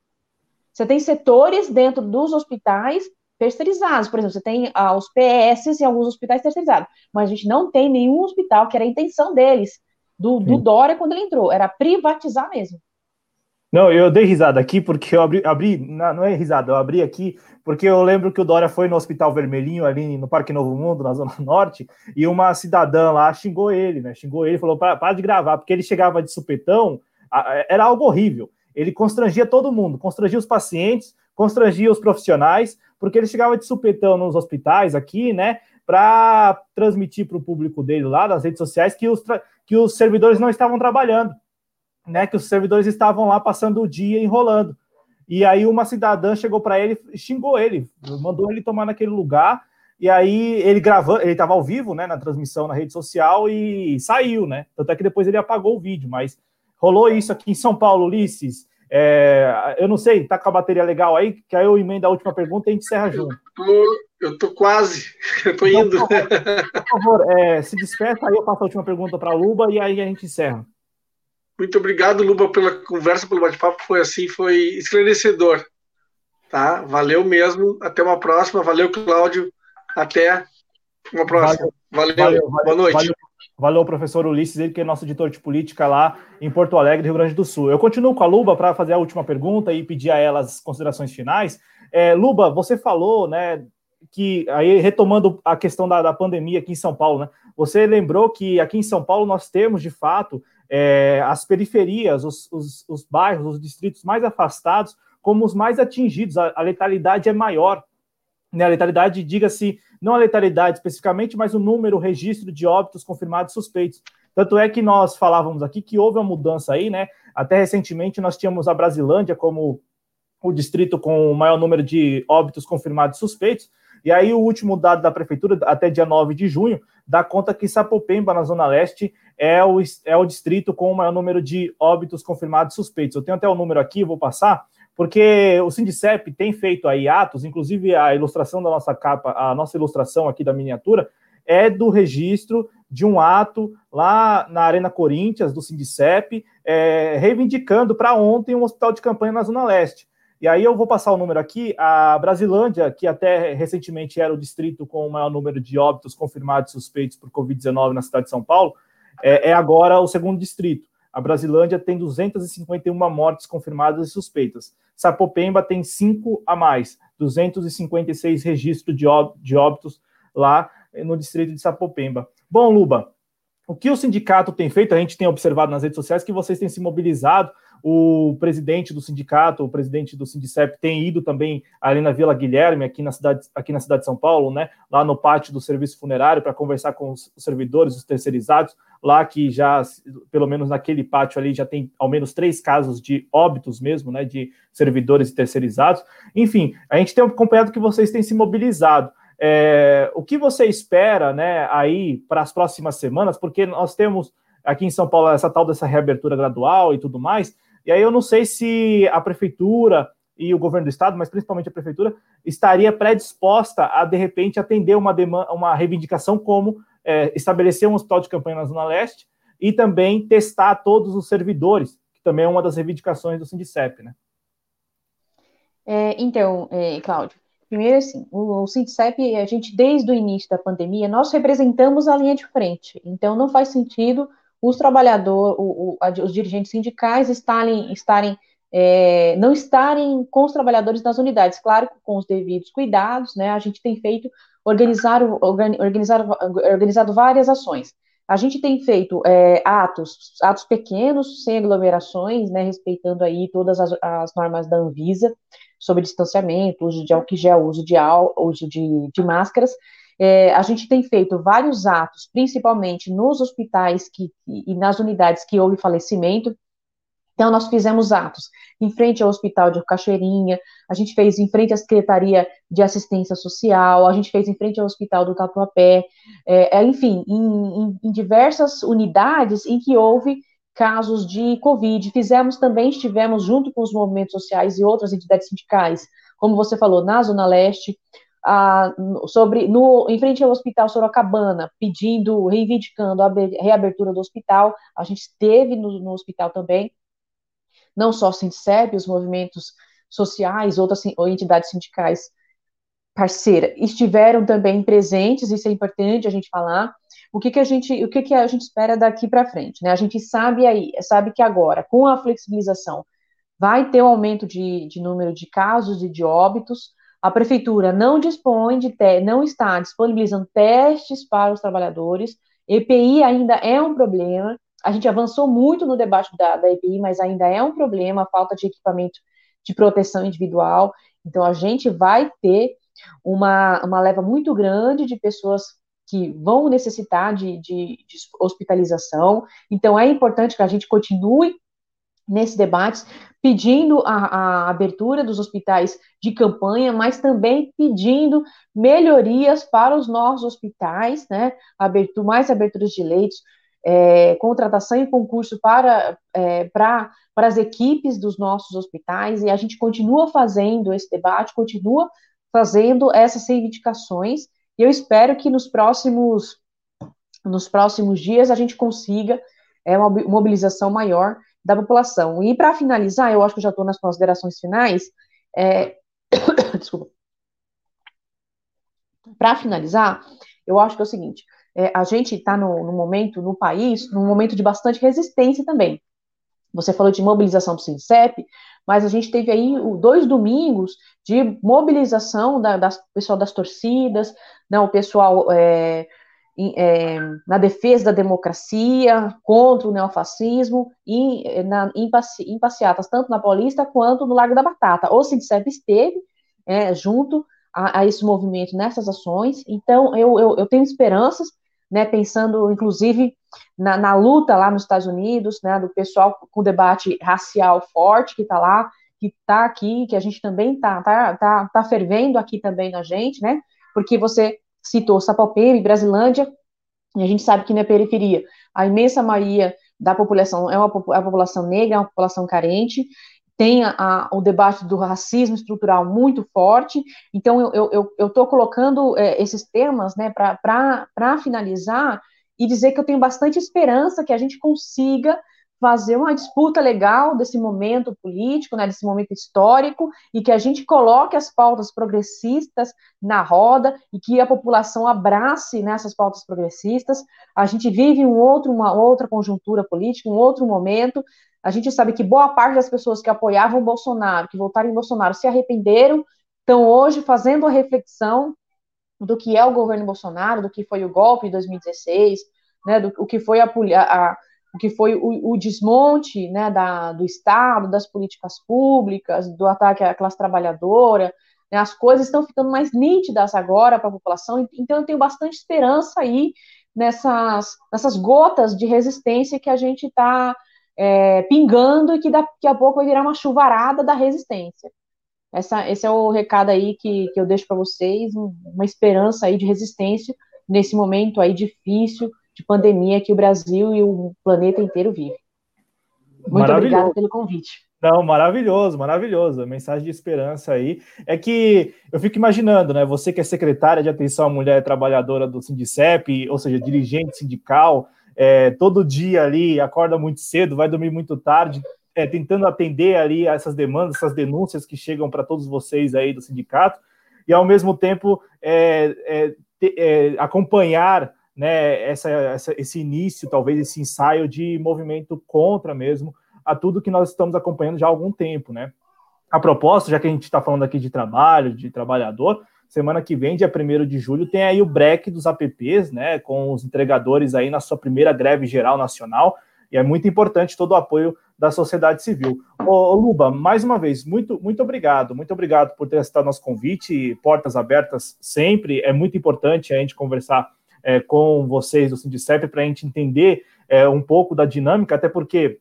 Você tem setores dentro dos hospitais terceirizados. Por exemplo, você tem ah, os PS em alguns hospitais terceirizados, mas a gente não tem nenhum hospital que era a intenção deles, do, do Dória quando ele entrou, era privatizar mesmo. Não, eu dei risada aqui porque eu abri, abri não é risada, eu abri aqui porque eu lembro que o Dória foi no Hospital Vermelhinho ali no Parque Novo Mundo, na Zona [LAUGHS] Norte, e uma cidadã lá xingou ele, né? Xingou ele, falou para, para de gravar, porque ele chegava de supetão, era algo horrível. Ele constrangia todo mundo, constrangia os pacientes, constrangia os profissionais, porque ele chegava de supetão nos hospitais aqui, né, para transmitir para o público dele lá nas redes sociais que os, que os servidores não estavam trabalhando, né, que os servidores estavam lá passando o dia enrolando. E aí uma cidadã chegou para ele, xingou ele, mandou ele tomar naquele lugar e aí ele gravando, ele estava ao vivo, né, na transmissão na rede social e saiu, né? Tanto é que depois ele apagou o vídeo, mas rolou isso aqui em São Paulo, Ulisses. É, eu não sei, tá com a bateria legal aí, que aí eu emendo a última pergunta e a gente encerra junto. Eu tô, eu tô quase, [LAUGHS] eu tô indo. Então, por favor, é, se despeça, aí eu faço a última pergunta para a Luba e aí a gente encerra. Muito obrigado, Luba, pela conversa, pelo bate-papo, foi assim, foi esclarecedor. Tá? Valeu mesmo, até uma próxima, valeu, Cláudio, até uma próxima. Valeu, valeu, valeu boa noite. Valeu. Valeu, professor Ulisses, ele que é nosso editor de política lá em Porto Alegre, Rio Grande do Sul. Eu continuo com a Luba para fazer a última pergunta e pedir a ela as considerações finais. É, Luba, você falou, né, que aí retomando a questão da, da, pandemia aqui em São Paulo, né? Você lembrou que aqui em São Paulo nós temos de fato é, as periferias, os, os, os, bairros, os distritos mais afastados como os mais atingidos. A, a letalidade é maior. Né? A letalidade, diga-se, não a letalidade especificamente, mas o número, o registro de óbitos confirmados suspeitos. Tanto é que nós falávamos aqui que houve uma mudança aí, né? Até recentemente nós tínhamos a Brasilândia como o distrito com o maior número de óbitos confirmados suspeitos. E aí o último dado da prefeitura, até dia 9 de junho, dá conta que Sapopemba, na Zona Leste, é o, é o distrito com o maior número de óbitos confirmados suspeitos. Eu tenho até o número aqui, vou passar, porque o Sindicep tem feito aí atos, inclusive a ilustração da nossa capa, a nossa ilustração aqui da miniatura, é do registro de um ato lá na Arena Corinthians, do Sindicep, é, reivindicando para ontem um hospital de campanha na Zona Leste. E aí eu vou passar o número aqui, a Brasilândia, que até recentemente era o distrito com o maior número de óbitos confirmados suspeitos por Covid-19 na cidade de São Paulo, é, é agora o segundo distrito. A Brasilândia tem 251 mortes confirmadas e suspeitas. Sapopemba tem 5 a mais, 256 registros de óbitos lá no distrito de Sapopemba. Bom, Luba, o que o sindicato tem feito, a gente tem observado nas redes sociais que vocês têm se mobilizado o presidente do sindicato, o presidente do Sindicep, tem ido também ali na Vila Guilherme, aqui na cidade, aqui na cidade de São Paulo, né? Lá no pátio do serviço funerário, para conversar com os servidores, os terceirizados, lá que já, pelo menos naquele pátio ali, já tem ao menos três casos de óbitos mesmo, né? De servidores e terceirizados. Enfim, a gente tem acompanhado que vocês têm se mobilizado. É, o que você espera, né, aí para as próximas semanas? Porque nós temos aqui em São Paulo essa tal dessa reabertura gradual e tudo mais. E aí eu não sei se a prefeitura e o governo do estado, mas principalmente a prefeitura, estaria predisposta a, de repente, atender uma, demanda, uma reivindicação como é, estabelecer um hospital de campanha na Zona Leste e também testar todos os servidores, que também é uma das reivindicações do Sindicep, né? É, então, é, Cláudio, primeiro assim, o, o Sindicep, a gente, desde o início da pandemia, nós representamos a linha de frente, então não faz sentido os trabalhadores, os dirigentes sindicais estarem, estarem é, não estarem com os trabalhadores nas unidades, claro, com os devidos cuidados, né? A gente tem feito organizar, organizar, organizado várias ações. A gente tem feito é, atos, atos pequenos, sem aglomerações, né, respeitando aí todas as, as, normas da Anvisa sobre distanciamento, uso de álcool gel, uso de, uso de, de máscaras, é, a gente tem feito vários atos, principalmente nos hospitais que, e nas unidades que houve falecimento. Então, nós fizemos atos em frente ao Hospital de Cachoeirinha, a gente fez em frente à Secretaria de Assistência Social, a gente fez em frente ao Hospital do Tatuapé, é, é enfim, em, em, em diversas unidades em que houve casos de Covid. Fizemos também, estivemos junto com os movimentos sociais e outras entidades sindicais, como você falou, na Zona Leste, sobre no, em frente ao Hospital Sorocabana, pedindo, reivindicando a reabertura do hospital. A gente esteve no, no hospital também, não só Sindicep, os movimentos sociais, outras entidades sindicais parceiras estiveram também presentes, isso é importante a gente falar. O que, que a gente, o que, que a gente espera daqui para frente, né? A gente sabe aí, sabe que agora, com a flexibilização, vai ter um aumento de, de número de casos e de óbitos, a prefeitura não dispõe de não está disponibilizando testes para os trabalhadores. EPI ainda é um problema. A gente avançou muito no debate da, da EPI, mas ainda é um problema a falta de equipamento de proteção individual. Então a gente vai ter uma, uma leva muito grande de pessoas que vão necessitar de, de, de hospitalização. Então é importante que a gente continue nesses debates, pedindo a, a, abertura dos hospitais de campanha, mas também pedindo melhorias para os nossos hospitais, né? Abertura, mais aberturas de leitos, é, contratação e concurso para, é, para, para as equipes dos nossos hospitais, e a gente continua fazendo esse debate, continua fazendo essas reivindicações, e eu espero que nos próximos, nos próximos dias a gente consiga é, uma mobilização maior da população. E para finalizar, eu acho que já estou nas considerações finais, é... [COUGHS] desculpa. Para finalizar, eu acho que é o seguinte: é, a gente está no, no, momento, no país, num momento de bastante resistência também. Você falou de mobilização do SINCEP, mas a gente teve aí dois domingos de mobilização da, das pessoal das torcidas, né, o pessoal é, é, na defesa da democracia, contra o neofascismo, e na, em, em passeatas, tanto na Paulista quanto no Largo da Batata. O SINCEP esteve é, junto a, a, esse movimento nessas ações, então eu, eu, eu tenho esperanças, né, pensando inclusive na, na, luta lá nos Estados Unidos, né, do pessoal com debate racial forte que está lá, que está aqui, que a gente também está tá, tá, tá fervendo aqui também na gente, né, porque você citou Sapopemba e Brasilândia, e a gente sabe que na periferia. A imensa maioria da população é uma é a população negra, é uma população carente, tem a, o debate do racismo estrutural muito forte, então eu estou colocando é, esses temas né, para finalizar e dizer que eu tenho bastante esperança que a gente consiga fazer uma disputa legal desse momento político, né, desse momento histórico, e que a gente coloque as pautas progressistas na roda e que a população abrace nessas pautas progressistas. A gente vive um outro, uma outra conjuntura política, um outro momento. A gente sabe que boa parte das pessoas que apoiavam Bolsonaro, que votaram em Bolsonaro, se arrependeram, estão hoje fazendo a reflexão do que é o governo Bolsonaro, do que foi o golpe de 2016, né, do o que foi a, a o que foi o, o desmonte né, da, do Estado, das políticas públicas, do ataque à classe trabalhadora, né, as coisas estão ficando mais nítidas agora para a população, então eu tenho bastante esperança aí nessas, nessas gotas de resistência que a gente está é, pingando e que daqui a pouco vai virar uma chuvarada da resistência. Essa, esse é o recado aí que, que eu deixo para vocês, uma esperança aí de resistência nesse momento aí difícil, de pandemia que o Brasil e o planeta inteiro vive. Muito obrigada pelo convite. Não, maravilhoso, maravilhoso. Mensagem de esperança aí. É que eu fico imaginando, né? Você que é secretária de atenção à mulher trabalhadora do Sindicep, ou seja, dirigente sindical, é, todo dia ali, acorda muito cedo, vai dormir muito tarde, é, tentando atender ali a essas demandas, essas denúncias que chegam para todos vocês aí do sindicato, e ao mesmo tempo é, é, é acompanhar né, essa, essa, esse início, talvez esse ensaio de movimento contra mesmo a tudo que nós estamos acompanhando já há algum tempo, né? A proposta, já que a gente está falando aqui de trabalho, de trabalhador, semana que vem, dia 1 de julho, tem aí o break dos apps, né, com os entregadores aí na sua primeira greve geral nacional, e é muito importante todo o apoio da sociedade civil. Ô, Luba, mais uma vez, muito, muito obrigado, muito obrigado por ter aceitado nosso convite, portas abertas sempre, é muito importante a gente conversar é, com vocês do Sindicep para a gente entender é, um pouco da dinâmica, até porque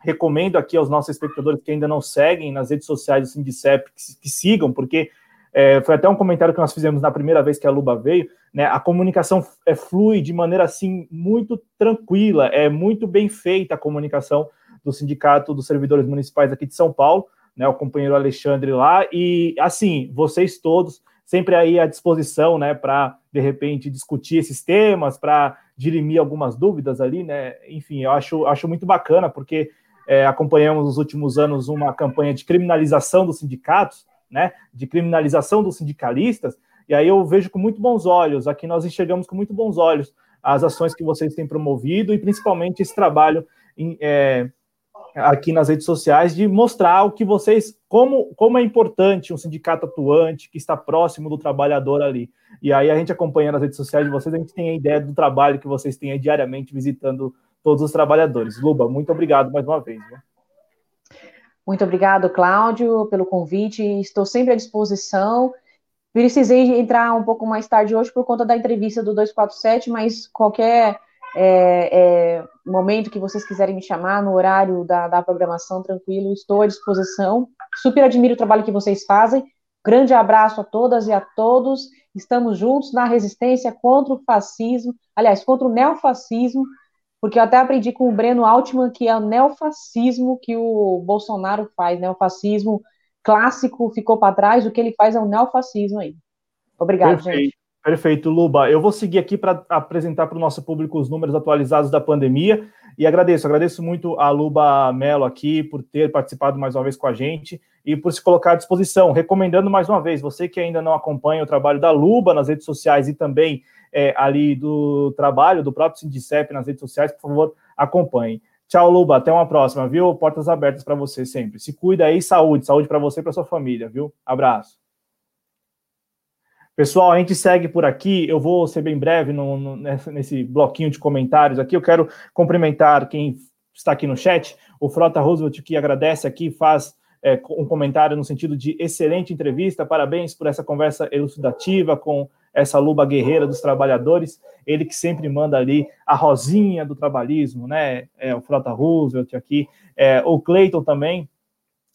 recomendo aqui aos nossos espectadores que ainda não seguem nas redes sociais do Sindicep que, que sigam, porque é, foi até um comentário que nós fizemos na primeira vez que a Luba veio, né? A comunicação é, flui de maneira assim muito tranquila, é muito bem feita a comunicação do Sindicato dos Servidores Municipais aqui de São Paulo, né? O companheiro Alexandre lá, e assim, vocês todos sempre aí à disposição, né, para de repente discutir esses temas, para dirimir algumas dúvidas ali, né? Enfim, eu acho, acho muito bacana, porque é, acompanhamos nos últimos anos uma campanha de criminalização dos sindicatos, né? De criminalização dos sindicalistas, e aí eu vejo com muito bons olhos, aqui nós enxergamos com muito bons olhos as ações que vocês têm promovido e principalmente esse trabalho em, é, aqui nas redes sociais de mostrar o que vocês, como, como é importante um sindicato atuante que está próximo do trabalhador ali. E aí a gente acompanhando as redes sociais de vocês, a gente tem a ideia do trabalho que vocês têm diariamente visitando todos os trabalhadores. Luba, muito obrigado mais uma vez. Né? Muito obrigado, Cláudio, pelo convite. Estou sempre à disposição. Precisei entrar um pouco mais tarde hoje por conta da entrevista do 247, mas qualquer é, é, momento que vocês quiserem me chamar, no horário da, da programação, tranquilo, estou à disposição. Super admiro o trabalho que vocês fazem. Grande abraço a todas e a todos. Estamos juntos na resistência contra o fascismo, aliás, contra o neofascismo, porque eu até aprendi com o Breno Altman que é o neofascismo que o Bolsonaro faz, né? O fascismo clássico ficou para trás, o que ele faz é o neofascismo aí. Obrigado, Perfeito. gente. Perfeito, Luba. Eu vou seguir aqui para apresentar para o nosso público os números atualizados da pandemia e agradeço, agradeço muito a Luba Melo aqui por ter participado mais uma vez com a gente e por se colocar à disposição. Recomendando mais uma vez, você que ainda não acompanha o trabalho da Luba nas redes sociais e também é, ali do trabalho do próprio Sindicep nas redes sociais, por favor, acompanhe. Tchau, Luba. Até uma próxima, viu? Portas abertas para você sempre. Se cuida aí, saúde, saúde para você e para sua família, viu? Abraço. Pessoal, a gente segue por aqui. Eu vou ser bem breve no, no, nesse bloquinho de comentários aqui. Eu quero cumprimentar quem está aqui no chat. O Frota Roosevelt, que agradece aqui, faz é, um comentário no sentido de excelente entrevista. Parabéns por essa conversa elucidativa com essa luba guerreira dos trabalhadores. Ele que sempre manda ali a rosinha do trabalhismo, né? É, o Frota Roosevelt aqui. É, o Cleiton também.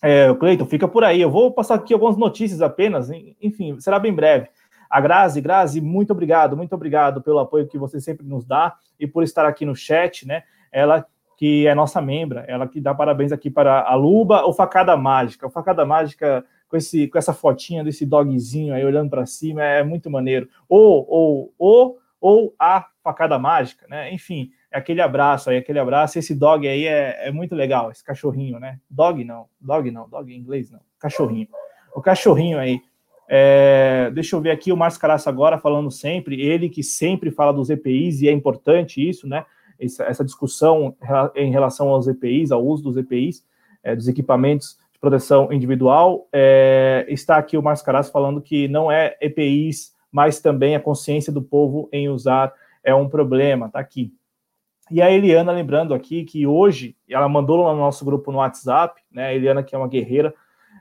É, o Cleiton, fica por aí. Eu vou passar aqui algumas notícias apenas. Enfim, será bem breve. A Grazi, Grazi, muito obrigado, muito obrigado pelo apoio que você sempre nos dá e por estar aqui no chat, né? Ela que é nossa membra, ela que dá parabéns aqui para a Luba, o Facada Mágica. O Facada Mágica com, esse, com essa fotinha desse dogzinho aí olhando para cima é muito maneiro. Ou, ou, ou, ou a Facada Mágica, né? Enfim, é aquele abraço aí, aquele abraço. Esse dog aí é, é muito legal, esse cachorrinho, né? Dog não, dog não, dog em inglês não, cachorrinho. O cachorrinho aí é, deixa eu ver aqui o Márcio Caraça agora falando sempre, ele que sempre fala dos EPIs, e é importante isso, né? Essa, essa discussão em relação aos EPIs, ao uso dos EPIs, é, dos equipamentos de proteção individual. É, está aqui o Márcio Caraça falando que não é EPIs, mas também a consciência do povo em usar é um problema, tá aqui. E a Eliana lembrando aqui que hoje, ela mandou no nosso grupo no WhatsApp, né? A Eliana, que é uma guerreira,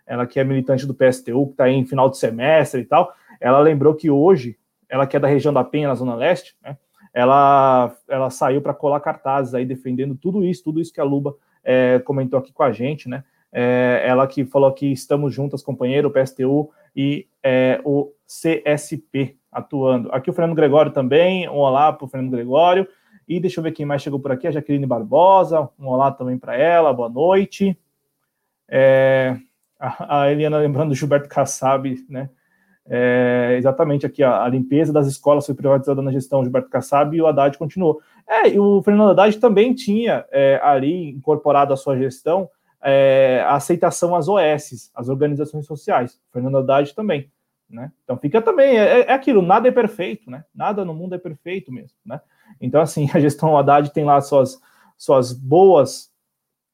ela que é militante do PSTU, que está em final de semestre e tal, ela lembrou que hoje, ela que é da região da Penha, na Zona Leste, né, ela, ela saiu para colar cartazes aí defendendo tudo isso, tudo isso que a Luba é, comentou aqui com a gente, né? É, ela que falou que estamos juntas, companheiro, o PSTU e é, o CSP atuando. Aqui o Fernando Gregório também, um olá para o Fernando Gregório. E deixa eu ver quem mais chegou por aqui, a Jaqueline Barbosa, um olá também para ela, boa noite. É, a, Eliana lembrando do Gilberto Kassab, né? É, exatamente aqui, a, a, limpeza das escolas foi privatizada na gestão Gilberto Kassab e o Haddad continuou. É, e o Fernando Haddad também tinha é, ali incorporado à sua gestão é, a aceitação às OS, as organizações sociais. O Fernando Haddad também. Né? Então fica também, é, é, aquilo, nada é perfeito, né? Nada no mundo é perfeito mesmo, né? Então, assim, [LAUGHS] a gestão Haddad tem lá suas, suas boas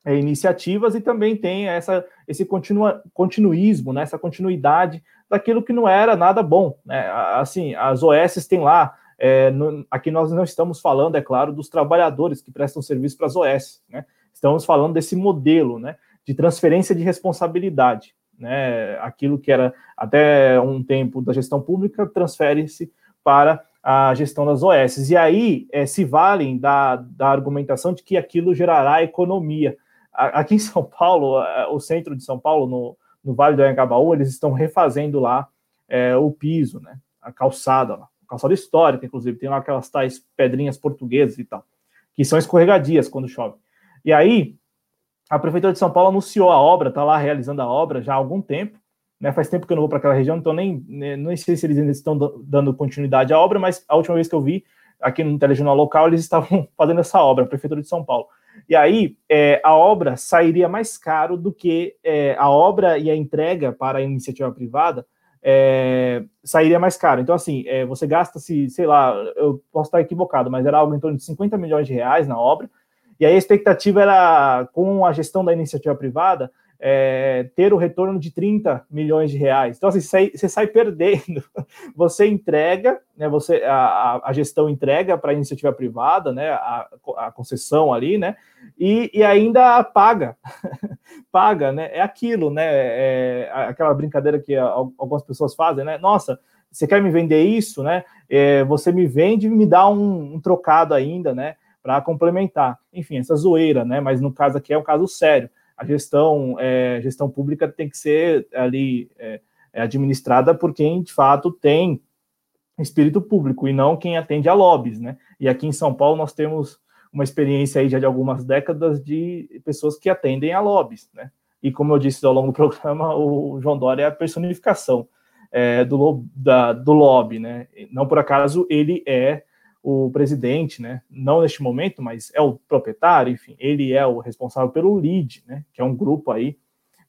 é, iniciativas e também tem essa, esse continua, continuismo, né, essa continuidade daquilo que não era nada bom. Né? Assim, as OS têm lá, é, no, aqui nós não estamos falando, é claro, dos trabalhadores que prestam serviço para as OS, né? estamos falando desse modelo né, de transferência de responsabilidade. Né? Aquilo que era até um tempo da gestão pública transfere-se para a gestão das OS. E aí é, se valem da, da argumentação de que aquilo gerará economia. Aqui em São Paulo, o centro de São Paulo, no, no Vale do Anhangabaú, eles estão refazendo lá é, o piso, né? A calçada. Calçada histórica, inclusive, tem lá aquelas tais pedrinhas portuguesas e tal, que são escorregadias quando chove. E aí, a Prefeitura de São Paulo anunciou a obra, está lá realizando a obra já há algum tempo, né? Faz tempo que eu não vou para aquela região, então nem, nem, nem sei se eles ainda estão dando continuidade à obra, mas a última vez que eu vi, aqui no telejornal local, eles estavam [LAUGHS] fazendo essa obra, a Prefeitura de São Paulo. E aí é, a obra sairia mais caro do que é, a obra e a entrega para a iniciativa privada é, sairia mais caro. Então, assim, é, você gasta-se, sei lá, eu posso estar equivocado, mas era algo em torno de 50 milhões de reais na obra. E aí a expectativa era, com a gestão da iniciativa privada, é, ter o retorno de 30 milhões de reais. Então, assim, você, sai perdendo. [LAUGHS] Você entrega, né, você, a, a gestão entrega para a iniciativa privada, né, a, a concessão ali, né, e, e ainda paga. [LAUGHS] paga, né? É aquilo, né? É, aquela brincadeira que algumas pessoas fazem, né? Nossa, você quer me vender isso, né? É, você me vende e me dá um, um trocado ainda, né? para complementar. Enfim, essa zoeira, né? Mas no caso aqui é um caso sério. A gestão, é, gestão pública tem que ser ali é, é administrada por quem de fato tem espírito público e não quem atende a lobbies, né? E aqui em São Paulo nós temos uma experiência aí já de algumas décadas de pessoas que atendem a lobbies, né? E como eu disse ao longo do [LAUGHS] programa, o João Dória é a personificação é, do, da, do lobby, né? Não por acaso ele é o presidente, né? Não neste momento, mas é o proprietário, enfim, ele é o responsável pelo LEAD, né? Que é um grupo aí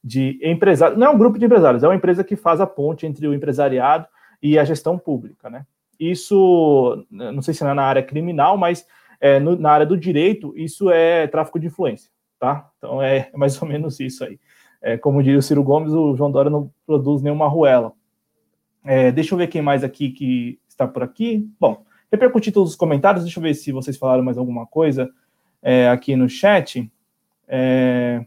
de empresários, não é um grupo de empresários, é uma empresa que faz a ponte entre o empresariado e a gestão pública, né? Isso, não sei se é na área criminal, mas é, no, na área do direito, isso é tráfico de influência, tá? Então é mais ou menos isso aí. É, como diria o Ciro Gomes, o João Dória não produz nenhuma ruela. É, deixa eu ver quem mais aqui que está por aqui. Bom, repercutir todos os comentários. Deixa eu ver se vocês falaram mais alguma coisa é, aqui no chat. É,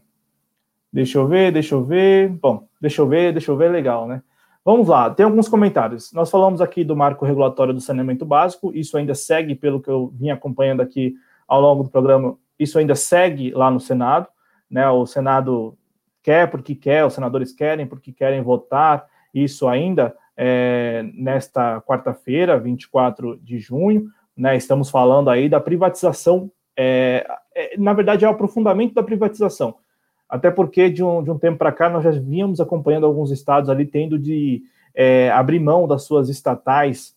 deixa eu ver, deixa eu ver. Bom, deixa eu ver, deixa eu ver, legal, né? Vamos lá, tem alguns comentários. Nós falamos aqui do marco regulatório do saneamento básico, isso ainda segue, pelo que eu vim acompanhando aqui ao longo do programa, isso ainda segue lá no Senado, né? O Senado quer porque quer, os senadores querem porque querem votar isso ainda é, nesta quarta-feira, 24 de junho, né? Estamos falando aí da privatização, é, é, na verdade é o aprofundamento da privatização até porque de um, de um tempo para cá nós já vínhamos acompanhando alguns estados ali tendo de é, abrir mão das suas estatais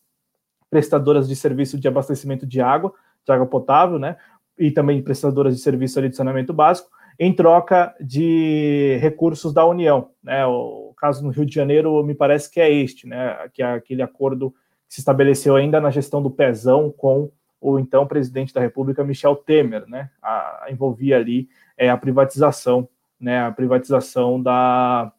prestadoras de serviço de abastecimento de água, de água potável, né, e também prestadoras de serviço ali de saneamento básico, em troca de recursos da União, né, o caso no Rio de Janeiro me parece que é este, né, que é aquele acordo que se estabeleceu ainda na gestão do Pezão com o então presidente da República, Michel Temer, né, a, envolvia ali é, a privatização né, a privatização da,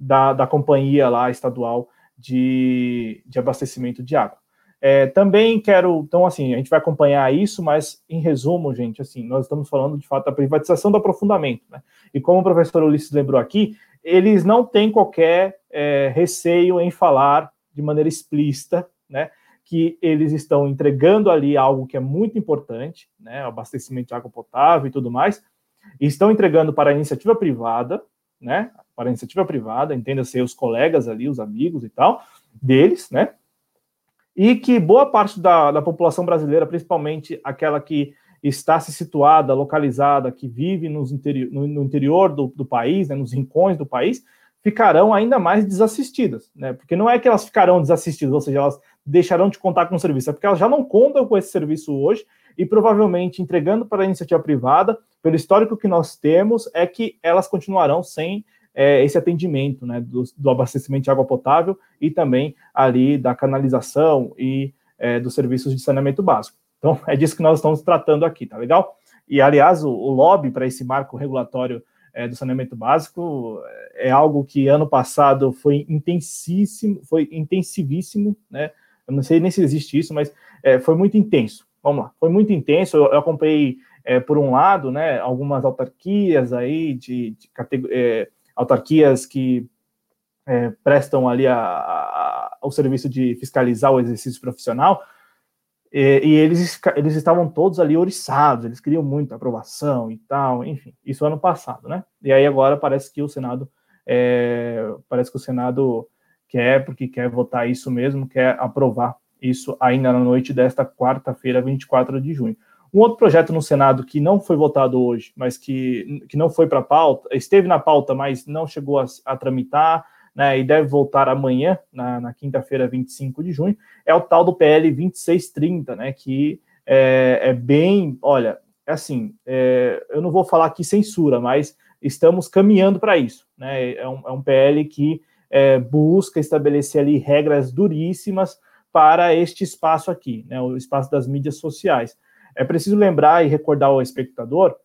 da, da companhia lá estadual de, de abastecimento de água. É, também quero, então, assim, a gente vai acompanhar isso, mas em resumo, gente, assim, nós estamos falando de fato da privatização do aprofundamento, né? E como o professor Ulisses lembrou aqui, eles não têm qualquer é, receio em falar de maneira explícita, né? Que eles estão entregando ali algo que é muito importante, né? Abastecimento de água potável e tudo mais, e estão entregando para a iniciativa privada, né? Para a iniciativa privada, entenda-se os colegas ali, os amigos e tal, deles, né? E que boa parte da, da população brasileira, principalmente aquela que está se situada, localizada, que vive interi no, no, interior do, do país, né, nos rincões do país, ficarão ainda mais desassistidas, né? Porque não é que elas ficarão desassistidas, ou seja, elas deixarão de contar com o serviço, é porque elas já não contam com esse serviço hoje e provavelmente entregando para a iniciativa privada, pelo histórico que nós temos, é que elas continuarão sem é, esse atendimento né, do, do, abastecimento de água potável e também ali da canalização e é, dos serviços de saneamento básico. Então, é disso que nós estamos tratando aqui, tá legal? E, aliás, o, o lobby para esse marco regulatório é, do saneamento básico é algo que ano passado foi intensíssimo, foi intensivíssimo, né? Eu não sei nem se existe isso, mas é, foi muito intenso. Vamos lá, foi muito intenso. Eu, eu acompanhei, é, por um lado, né, algumas autarquias aí, de, de é, autarquias que é, prestam ali a, a, o serviço de fiscalizar o exercício profissional, e, e, eles, eles estavam todos ali oriçados, eles queriam muita aprovação e tal, enfim, isso ano passado, né? E aí agora parece que o Senado, é, parece que o Senado quer, porque quer votar isso mesmo, quer aprovar isso ainda na noite desta quarta-feira, 24 de junho. Um outro projeto no Senado que não foi votado hoje, mas que, que não foi para pauta, esteve na pauta, mas não chegou a, a tramitar, né, e deve voltar amanhã, na, na quinta-feira, 25 de junho, é o tal do PL 2630, né, que é, é bem, olha, assim, é, eu não vou falar aqui censura, mas estamos caminhando para isso, né, é um, é um PL que é, busca estabelecer ali regras duríssimas para este espaço aqui, né, o espaço das mídias sociais. É preciso lembrar e recordar ao espectador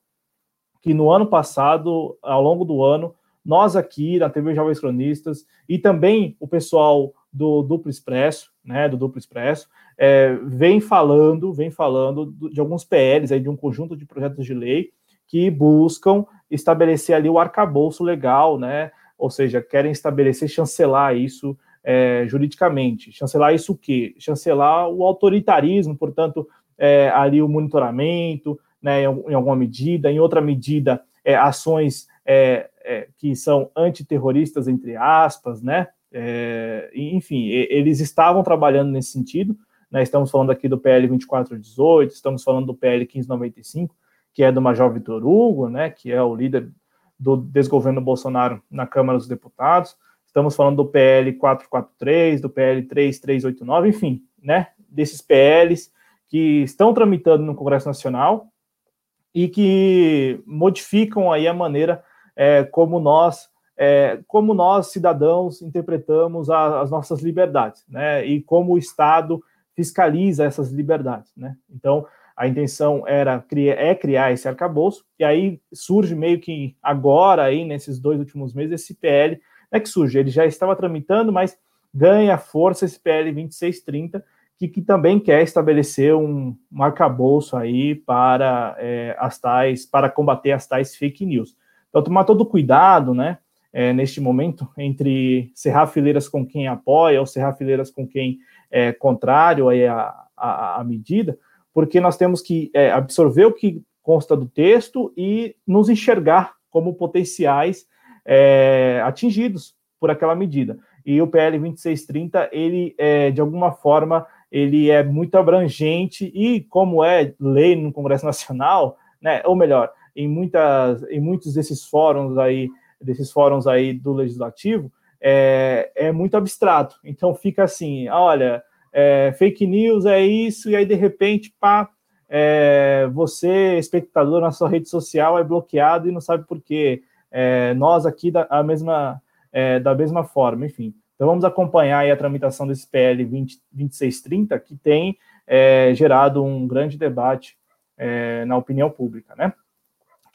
que no ano passado, ao longo do ano, nós aqui na TV Jovens Cronistas e também o pessoal do Duplo Expresso, né, do Duplo Expresso, é, vem falando, vem falando de alguns PLs aí de um conjunto de projetos de lei que buscam estabelecer ali o arcabouço legal, né, ou seja, querem estabelecer, chancelar isso é, juridicamente. Chancelar isso o quê? Chancelar o autoritarismo, portanto, é, ali o monitoramento, né, em, em alguma medida, em outra medida, é, ações é, é, que são antiterroristas, entre aspas, né? É, enfim, eles estavam trabalhando nesse sentido. Né? Estamos falando aqui do PL 2418, estamos falando do PL 1595, que é do Major Vitor Hugo, né? Que é o líder do desgoverno Bolsonaro na Câmara dos Deputados. Estamos falando do PL 443, do PL 3389, enfim, né? Desses PLs que estão tramitando no Congresso Nacional e que modificam aí a maneira é, como nós é, como nós cidadãos interpretamos a, as nossas liberdades, né? E como o Estado fiscaliza essas liberdades, né? Então a intenção era é criar esse arcabouço e aí surge meio que agora aí nesses dois últimos meses esse PL é que surge, ele já estava tramitando, mas ganha força esse PL 2630 que, que também quer estabelecer um, um arcabouço aí para é, as tais, para combater as tais fake news. Então, tomar todo cuidado, né, é, neste momento, entre cerrar fileiras com quem apoia ou cerrar fileiras com quem é contrário aí a, a, a medida, porque nós temos que é, absorver o que consta do texto e nos enxergar como potenciais é, atingidos por aquela medida. E o PL 2630, ele, é, de alguma forma, ele é muito abrangente e, como é lei no Congresso Nacional, né, ou melhor, em, muitas, em muitos desses fóruns aí, desses fóruns aí do Legislativo, é, é muito abstrato. Então fica assim, olha, é, fake news é isso, e aí de repente, pá, é, você, espectador na sua rede social, é bloqueado e não sabe por quê. É, nós aqui da, a mesma, é, da mesma forma, enfim. Então, vamos acompanhar a tramitação desse PL 20, 2630, que tem é, gerado um grande debate é, na opinião pública, né?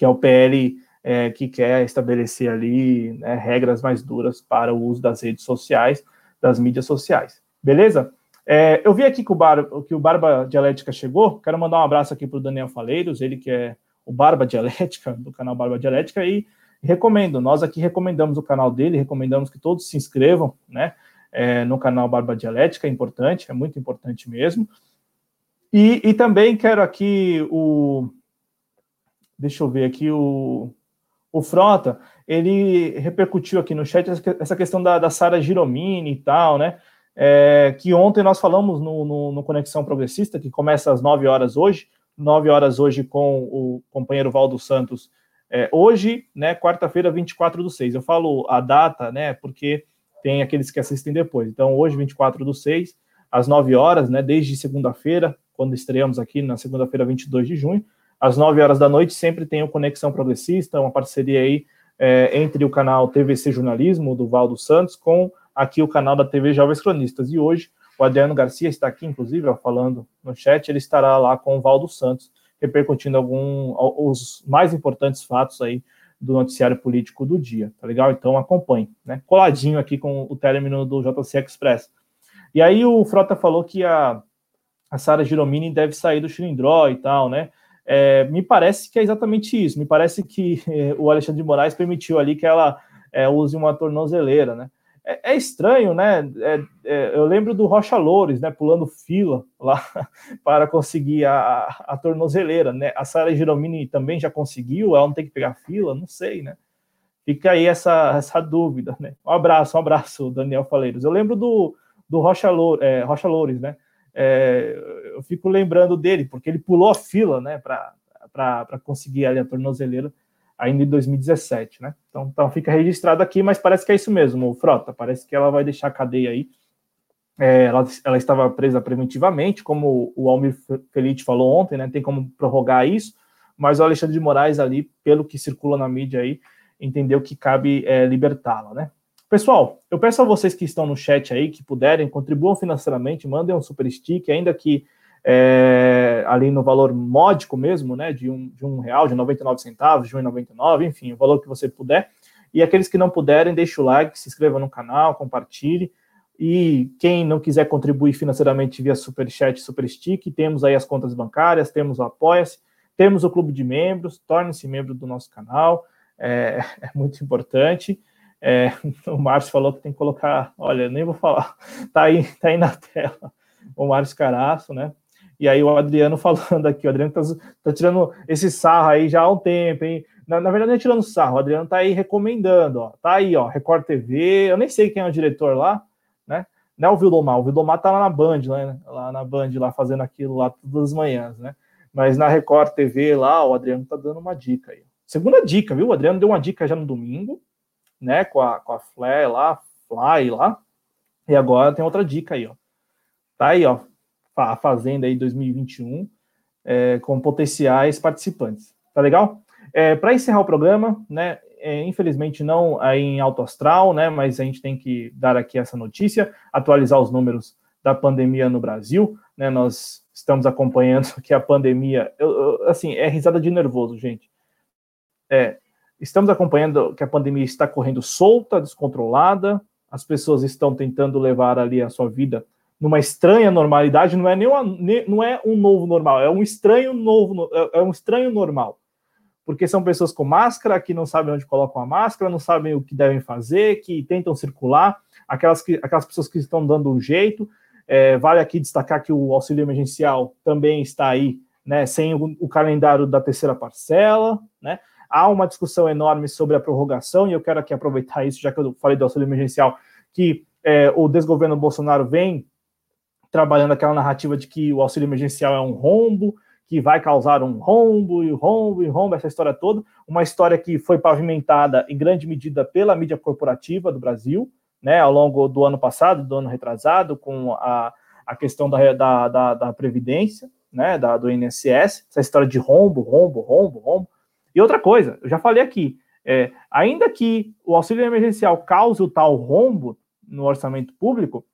Que é o PL é, que quer estabelecer ali né, regras mais duras para o uso das redes sociais, das mídias sociais. Beleza? É, eu vi aqui que o, Bar, que o Barba Dialética chegou. Quero mandar um abraço aqui para o Daniel Faleiros, ele que é o Barba Dialética, [LAUGHS] do canal Barba Dialética, e recomendo. Nós aqui recomendamos o canal dele, recomendamos que todos se inscrevam, né? É, no canal Barba Dialética, é importante, é muito importante mesmo. E, e também quero aqui o. Deixa eu ver aqui o. O Frota, ele repercutiu aqui no chat essa questão da, da Sara Giromini e tal, né? É, que ontem nós falamos no, no, no, Conexão Progressista, que começa às 9 horas hoje, 9 horas hoje com o companheiro Valdo Santos é, hoje, né, quarta-feira, 24 do 6. Eu falo a data, né, porque tem aqueles que assistem depois. Então, hoje, 24 do 6, às 9 horas, né, desde segunda-feira, quando estreamos aqui na segunda-feira, 22 de junho, às 9 horas da noite, sempre tem o Conexão Progressista, uma parceria aí é, entre o canal TVC Jornalismo, do Valdo Santos, com aqui o canal da TV Jovens Cronistas. E hoje, o Adriano Garcia está aqui, inclusive, ó, falando no chat, ele estará lá com o Valdo Santos, repercutindo algum, os mais importantes fatos aí do noticiário político do dia, tá legal? Então acompanhe, né? Coladinho aqui com o término do JC Express. E aí o Frota falou que a, a Sara Giromini deve sair do Chilindró e tal, né? É, me parece que é exatamente isso. Me parece que é, [LAUGHS] o Alexandre de Moraes permitiu ali que ela é, use uma tornozeleira, né? É, é estranho, né? É, é, eu lembro do Rocha Loures, né? Pulando fila lá [LAUGHS] para conseguir a, a, tornozeleira, né? A Sara Giromini também já conseguiu, ela não tem que pegar fila, não sei, né? Fica aí essa, essa dúvida, né? Um abraço, um abraço, Daniel Faleiros. Eu lembro do, do Rocha, Loures, é, Rocha Loures, né? É, eu fico lembrando dele, porque ele pulou a fila, né? Para conseguir ali a tornozeleira ainda em 2017, né? Então, então fica registrado aqui, mas parece que é isso mesmo, Frota. Parece que ela vai deixar a cadeia aí. É, ela, ela, estava presa preventivamente, como o Almir Felite falou ontem, né? Tem como prorrogar isso, mas o Alexandre de Moraes ali, pelo que circula na mídia aí, entendeu que cabe é, libertá-la, né? Pessoal, eu peço a vocês que estão no chat aí, que puderem, contribuam financeiramente, mandem um super stick, ainda que é, ali no valor módico mesmo, né, de um, de um real, de 99 centavos, de 1,99, enfim, o valor que você puder. E aqueles que não puderem, deixe o like, se inscreva no canal, compartilhe. E quem não quiser contribuir financeiramente via Superchat e Superstick, temos aí as contas bancárias, temos o Apoia-se, temos o clube de membros, torne-se membro do nosso canal, é, [LAUGHS] é muito importante. É, [LAUGHS] o Márcio falou que tem que colocar, olha, nem vou falar, [LAUGHS] tá aí, tá aí na tela, [LAUGHS] o Márcio Caraço, né? E aí o Adriano falando aqui, o Adriano tá, tá tirando esse sarro aí já há um tempo, hein? Na, na verdade, não é tirando sarro, o Adriano tá aí recomendando, ó. Tá aí, ó, Record TV, eu nem sei quem é o diretor lá, né? Não é o Vildomar, o Vildomar tá lá na Band, né? lá na Band, lá fazendo aquilo lá todas as manhãs, né? Mas na Record TV lá, o Adriano tá dando uma dica aí. Segunda dica, viu? O Adriano deu uma dica já no domingo, né? Com a, com a Fly lá, Fly lá. E agora tem outra dica aí, ó. Tá aí, ó. A Fazenda aí 2021, é, com potenciais participantes. Tá legal? É, Para encerrar o programa, né? É, infelizmente não aí em alto astral, né? Mas a gente tem que dar aqui essa notícia, atualizar os números da pandemia no Brasil, né? Nós estamos acompanhando [LAUGHS] que a pandemia, eu, eu, assim, é risada de nervoso, gente. É, estamos acompanhando que a pandemia está correndo solta, descontrolada, as pessoas estão tentando levar ali a sua vida numa estranha normalidade, não é nem não é um novo normal, é um estranho novo, é, é um estranho normal. Porque são pessoas com máscara que não sabem onde colocam a máscara, não sabem o que devem fazer, que tentam circular, aquelas, que, aquelas pessoas que estão dando um jeito. É, vale aqui destacar que o auxílio emergencial também está aí, né, sem o, o calendário da terceira parcela, né? Há uma discussão enorme sobre a prorrogação, e eu quero aqui aproveitar isso, já que eu falei do auxílio emergencial, que é, o desgoverno Bolsonaro vem trabalhando aquela narrativa de que o auxílio emergencial é um rombo, que vai causar um rombo e rombo e rombo, essa história toda, uma história que foi pavimentada em grande medida pela mídia corporativa do Brasil, né, ao longo do ano passado, do ano retrasado, com a, a questão da, da, da, da Previdência, né, da, do INSS, essa história de rombo, rombo, rombo, rombo, e outra coisa, eu já falei aqui, é, ainda que o auxílio emergencial cause o tal rombo no orçamento público,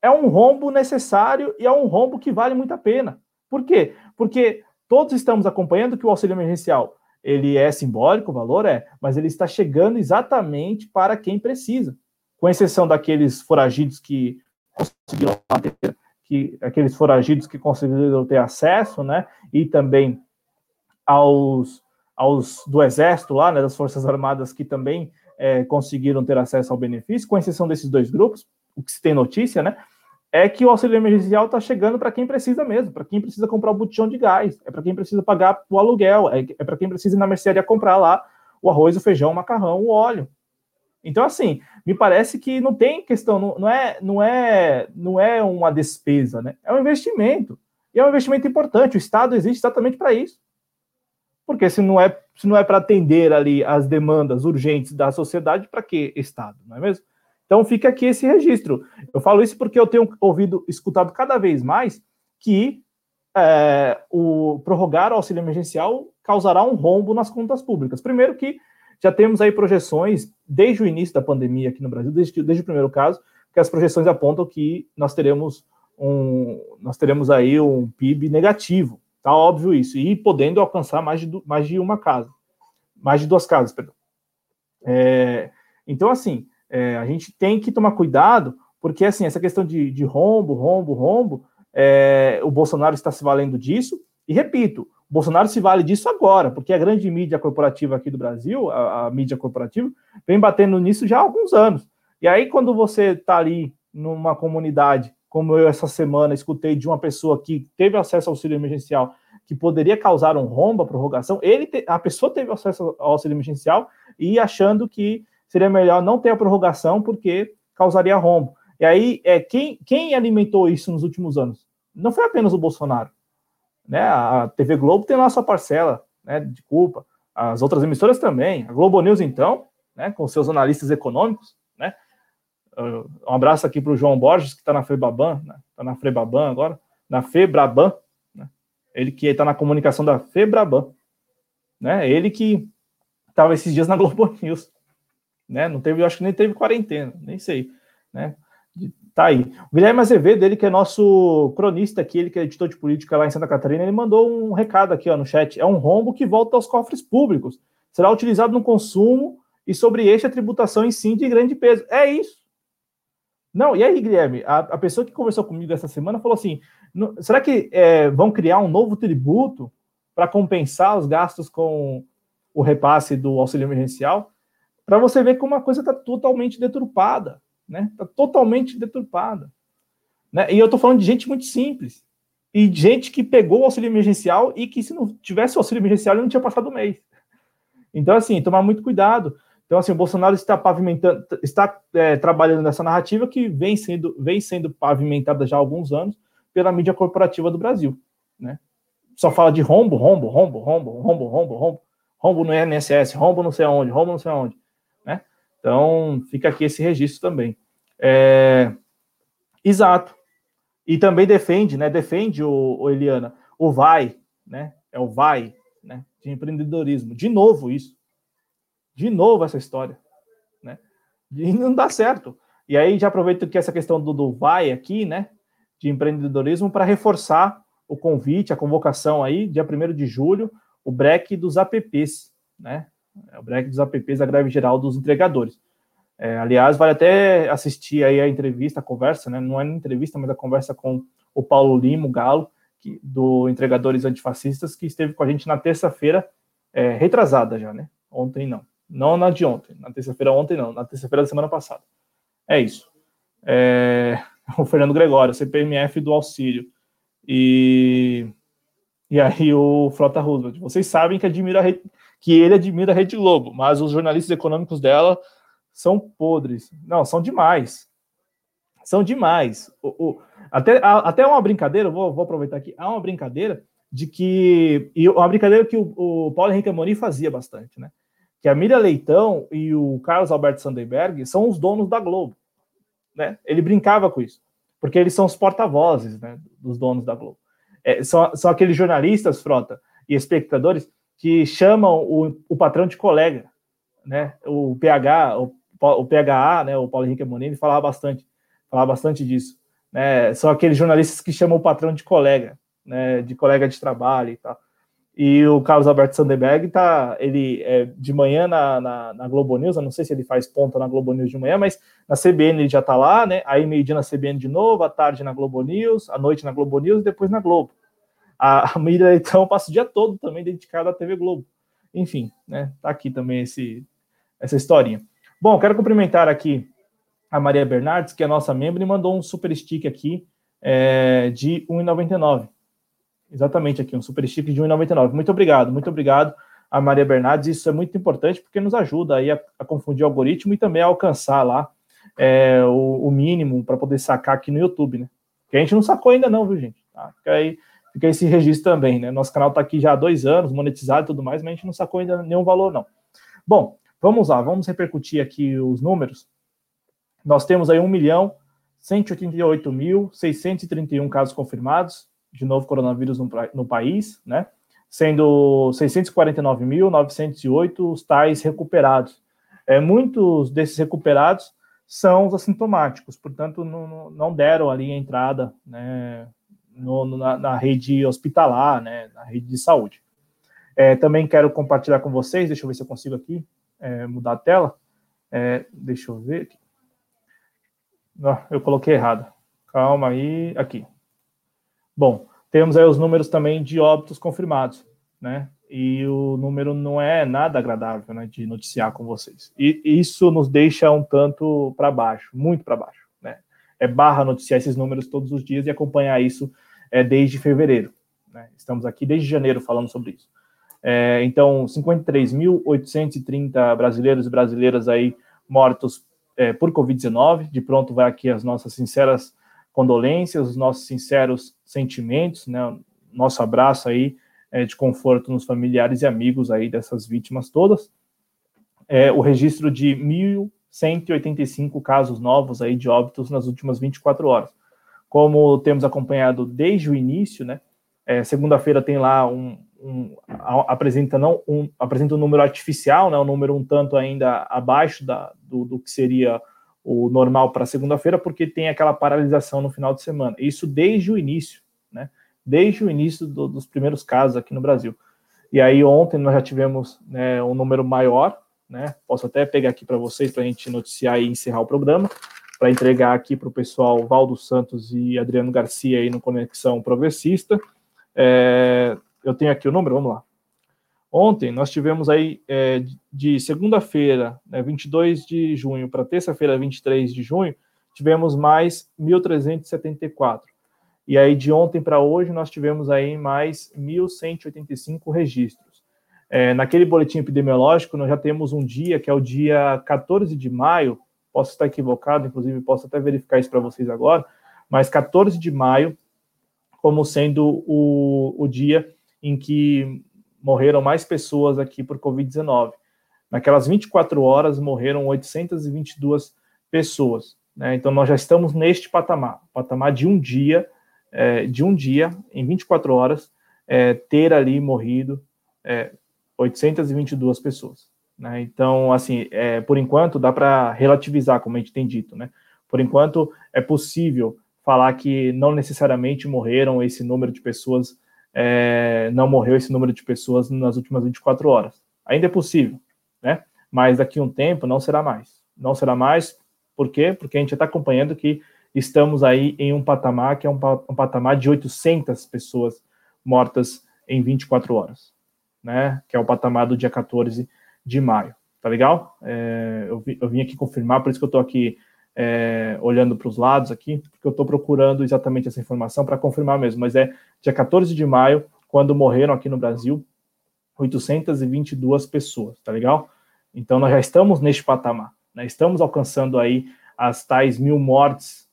é um rombo necessário e é um rombo que vale muito a pena. Por quê? Porque todos estamos acompanhando que o auxílio emergencial ele é simbólico, o valor é, mas ele está chegando exatamente para quem precisa, com exceção daqueles foragidos que conseguiram ter, que aqueles foragidos que conseguiram ter acesso, né, e também aos aos do Exército lá, né, das Forças Armadas que também é, conseguiram ter acesso ao benefício, com exceção desses dois grupos, o que se tem notícia, né, é que o auxílio emergencial está chegando para quem precisa mesmo, para quem precisa comprar o botijão de gás, é para quem precisa pagar o aluguel, é, é para quem precisa ir na mercearia comprar lá o arroz, o feijão, o macarrão, o óleo. Então, assim, me parece que não tem questão, não, não, é, não, é, não é uma despesa, né? É um investimento. E é um investimento importante. O Estado existe exatamente para isso. Porque se não é, se não é para atender ali as demandas urgentes da sociedade, para que Estado, não é mesmo? Então fica aqui esse registro. Eu falo isso porque eu tenho ouvido, escutado cada vez mais que é, o prorrogar o auxílio emergencial causará um rombo nas contas públicas. Primeiro que já temos aí projeções desde o início da pandemia aqui no Brasil, desde, desde o primeiro caso, que as projeções apontam que nós teremos um, nós teremos aí um PIB negativo Tá óbvio isso. E podendo alcançar mais de, mais de uma casa. Mais de duas casas, perdão. É, então, assim, é, a gente tem que tomar cuidado, porque, assim, essa questão de, de rombo, rombo, rombo, é, o Bolsonaro está se valendo disso. E, repito, o Bolsonaro se vale disso agora, porque a grande mídia corporativa aqui do Brasil, a, a mídia corporativa, vem batendo nisso já há alguns anos. E aí, quando você está ali numa comunidade como eu essa semana escutei de uma pessoa que teve acesso ao auxílio emergencial, que poderia causar um rombo, a prorrogação, ele te, a pessoa teve acesso ao auxílio emergencial e achando que seria melhor não ter a prorrogação porque causaria rombo. E aí, é, quem, quem alimentou isso nos últimos anos? Não foi apenas o Bolsonaro. Né? A TV Globo tem lá sua parcela né, de culpa. As outras emissoras também. A Globo News, então, né, com seus analistas econômicos, um abraço aqui para o João Borges, que está na Febaban, está né? Tá na Febaban agora, na Febraban, né? ele que está na comunicação da Febraban, né? ele que estava esses dias na [LAUGHS] Globo News, né? não teve, acho que nem teve quarentena, nem sei, né? Tá aí. O Guilherme Azevedo, ele que é nosso cronista aqui, ele que é editor de política lá em Santa Catarina, ele mandou um recado aqui ó, no chat. É um rombo que volta aos cofres públicos. Será utilizado no consumo e sobre este a tributação em si de grande peso. É isso. Não, e aí, Guilherme, a, a pessoa que conversou comigo essa semana falou assim: será que é, vão criar um novo tributo para compensar os gastos com o repasse do auxílio emergencial? Para você ver como a coisa está totalmente deturpada, né? Está totalmente deturpada. Né? E eu estou falando de gente muito simples. e gente que pegou o auxílio emergencial e que se não tivesse o auxílio emergencial ele não tinha passado o mês. Então, assim, tomar muito cuidado. Então, assim, o Bolsonaro está pavimentando, está é, trabalhando nessa narrativa que vem sendo, vem sendo pavimentada já há alguns anos pela mídia corporativa do Brasil, né? Só fala de rombo, rombo, rombo, rombo, rombo, rombo, rombo, rombo no INSS, rombo não sei aonde, rombo não sei aonde, né? Então, fica aqui esse registro também. É... Exato. E também defende, né? Defende o, o Eliana, o vai, né? É o vai, né? De empreendedorismo. De novo isso. De novo essa história, né? E não dá certo. E aí já aproveito que essa questão do, do vai aqui, né? De empreendedorismo para reforçar o convite, a convocação aí, dia 1 de julho, o break dos APPs, né? É o break dos APPs, a greve geral dos entregadores. É, aliás, vale até assistir aí a entrevista, a conversa, né? Não é entrevista, mas a conversa com o Paulo Limo, Galo, que, do Entregadores Antifascistas, que esteve com a gente na terça-feira, é, retrasada já, né? Ontem não. Não na de ontem. Na terça-feira ontem não. Na terça-feira da semana passada. É isso. É, [LAUGHS] o Fernando Gregório, CPMF do auxílio. E, e aí o Frota Roosevelt. Vocês sabem que, admira que ele admira a Rede Globo, mas os jornalistas econômicos dela são podres. Não, são demais. São demais. O, o, até, a, até uma brincadeira, vou, vou aproveitar aqui, há uma brincadeira de que. E uma brincadeira que o, o Paulo Henrique Amorim fazia bastante, né? Que a Miriam Leitão e o Carlos Alberto Sandenberg são os donos da Globo. Né? Ele brincava com isso, porque eles são os porta-vozes né, dos donos da Globo. É, são, são aqueles jornalistas, Frota, e espectadores que chamam o, o patrão de colega, né? O PH, o o PHA, né, o Paulo Henrique Amorim, falava bastante, falava bastante disso. Né? São aqueles jornalistas que chamam o patrão de colega, né, de colega de trabalho e tal. E o Carlos Alberto Sandenberg tá, ele é, de manhã na, na, na, Globo News, eu não sei se ele faz ponta na Globo News de manhã, mas na CBN ele já tá lá, né? Aí meio-dia na CBN de novo, à tarde na Globo News, à noite na Globo News e depois na Globo. A, a Miriam então passa o dia todo também dedicada à TV Globo. Enfim, né? Tá aqui também esse, essa historinha. Bom, quero cumprimentar aqui a Maria Bernardes, que é nossa membro, e mandou um super stick aqui é, de 1,99. Exatamente aqui, um super stick de 1,99. Muito obrigado, muito obrigado a Maria Bernardes. Isso é muito importante porque nos ajuda aí a, a confundir o algoritmo e também a alcançar lá é, o, o, mínimo para poder sacar aqui no YouTube, né? Que a gente não sacou ainda não, viu, gente? Tá? Fica aí, fica esse registro também, né? Nosso canal está aqui já há dois anos, monetizado e tudo mais, mas a gente não sacou ainda nenhum valor, não. Bom, Vamos lá, vamos repercutir aqui os números. Nós temos aí 1 milhão 188.631 casos confirmados de novo coronavírus no, no país, né? Sendo 649.908 os tais recuperados. É, muitos desses recuperados são os assintomáticos, portanto, não, não deram ali a entrada né, no, na, na, rede hospitalar, né, na rede de saúde. É, também quero compartilhar com vocês, deixa eu ver se eu consigo aqui, é, mudar a tela. É, deixa eu ver aqui. Não, eu coloquei errado. Calma aí, aqui. Bom, temos aí os números também de óbitos confirmados, né? E o número não é nada agradável, né, de noticiar com vocês. E isso nos deixa um tanto para baixo, muito para baixo, né? É barra noticiar esses números todos os dias e acompanhar isso é, desde fevereiro. Né? Estamos aqui desde janeiro falando sobre isso. É, então, 53.830 brasileiros e brasileiras aí mortos é, por Covid-19. De pronto, vai aqui as nossas sinceras condolências, os nossos sinceros sentimentos, né? Nosso abraço aí é, de conforto nos familiares e amigos aí dessas vítimas todas. É, o registro de 1.185 casos novos aí de óbitos nas últimas 24 horas. Como temos acompanhado desde o início, né? É, Segunda-feira tem lá um, um, apresenta não um, apresenta um número artificial, né, um número um tanto ainda abaixo da, do, do que seria o normal para segunda-feira, porque tem aquela paralisação no final de semana. Isso desde o início, né? Desde o início do, dos primeiros casos aqui no Brasil. E aí ontem nós já tivemos né, um número maior, né? Posso até pegar aqui para vocês para a gente noticiar e encerrar o programa, para entregar aqui para o pessoal Valdo Santos e Adriano Garcia aí no Conexão Progressista. É, eu tenho aqui o número, vamos lá. Ontem nós tivemos aí é, de segunda-feira, né, 22 de junho, para terça-feira, 23 de junho, tivemos mais 1.374. E aí, de ontem para hoje, nós tivemos aí mais 1.185 registros. É, naquele boletim epidemiológico, nós já temos um dia, que é o dia 14 de maio, posso estar equivocado, inclusive posso até verificar isso para vocês agora, mas 14 de maio, como sendo o, o dia em que morreram mais pessoas aqui por Covid-19. Naquelas 24 horas, morreram 822 pessoas. Né? Então, nós já estamos neste patamar, patamar de um dia, é, de um dia, em 24 horas, é, ter ali morrido é, 822 pessoas. Né? Então, assim, é, por enquanto, dá para relativizar, como a gente tem dito. Né? Por enquanto, é possível falar que não necessariamente morreram esse número de pessoas, é, não morreu esse número de pessoas nas últimas 24 horas. Ainda é possível, né? Mas daqui a um tempo não será mais. Não será mais por quê? Porque a gente está acompanhando que estamos aí em um patamar que é um, um, patamar de 800 pessoas mortas em 24 horas, né? Que é o patamar do dia 14 de maio. Tá legal? É, eu, vi, eu, vim aqui confirmar, por isso que eu estou aqui é, olhando para os lados aqui, porque eu estou procurando exatamente essa informação para confirmar mesmo. Mas é dia 14 de maio, quando morreram aqui no Brasil 822 pessoas, tá legal? Então nós já estamos neste patamar. Né? Estamos alcançando aí as tais mil mortes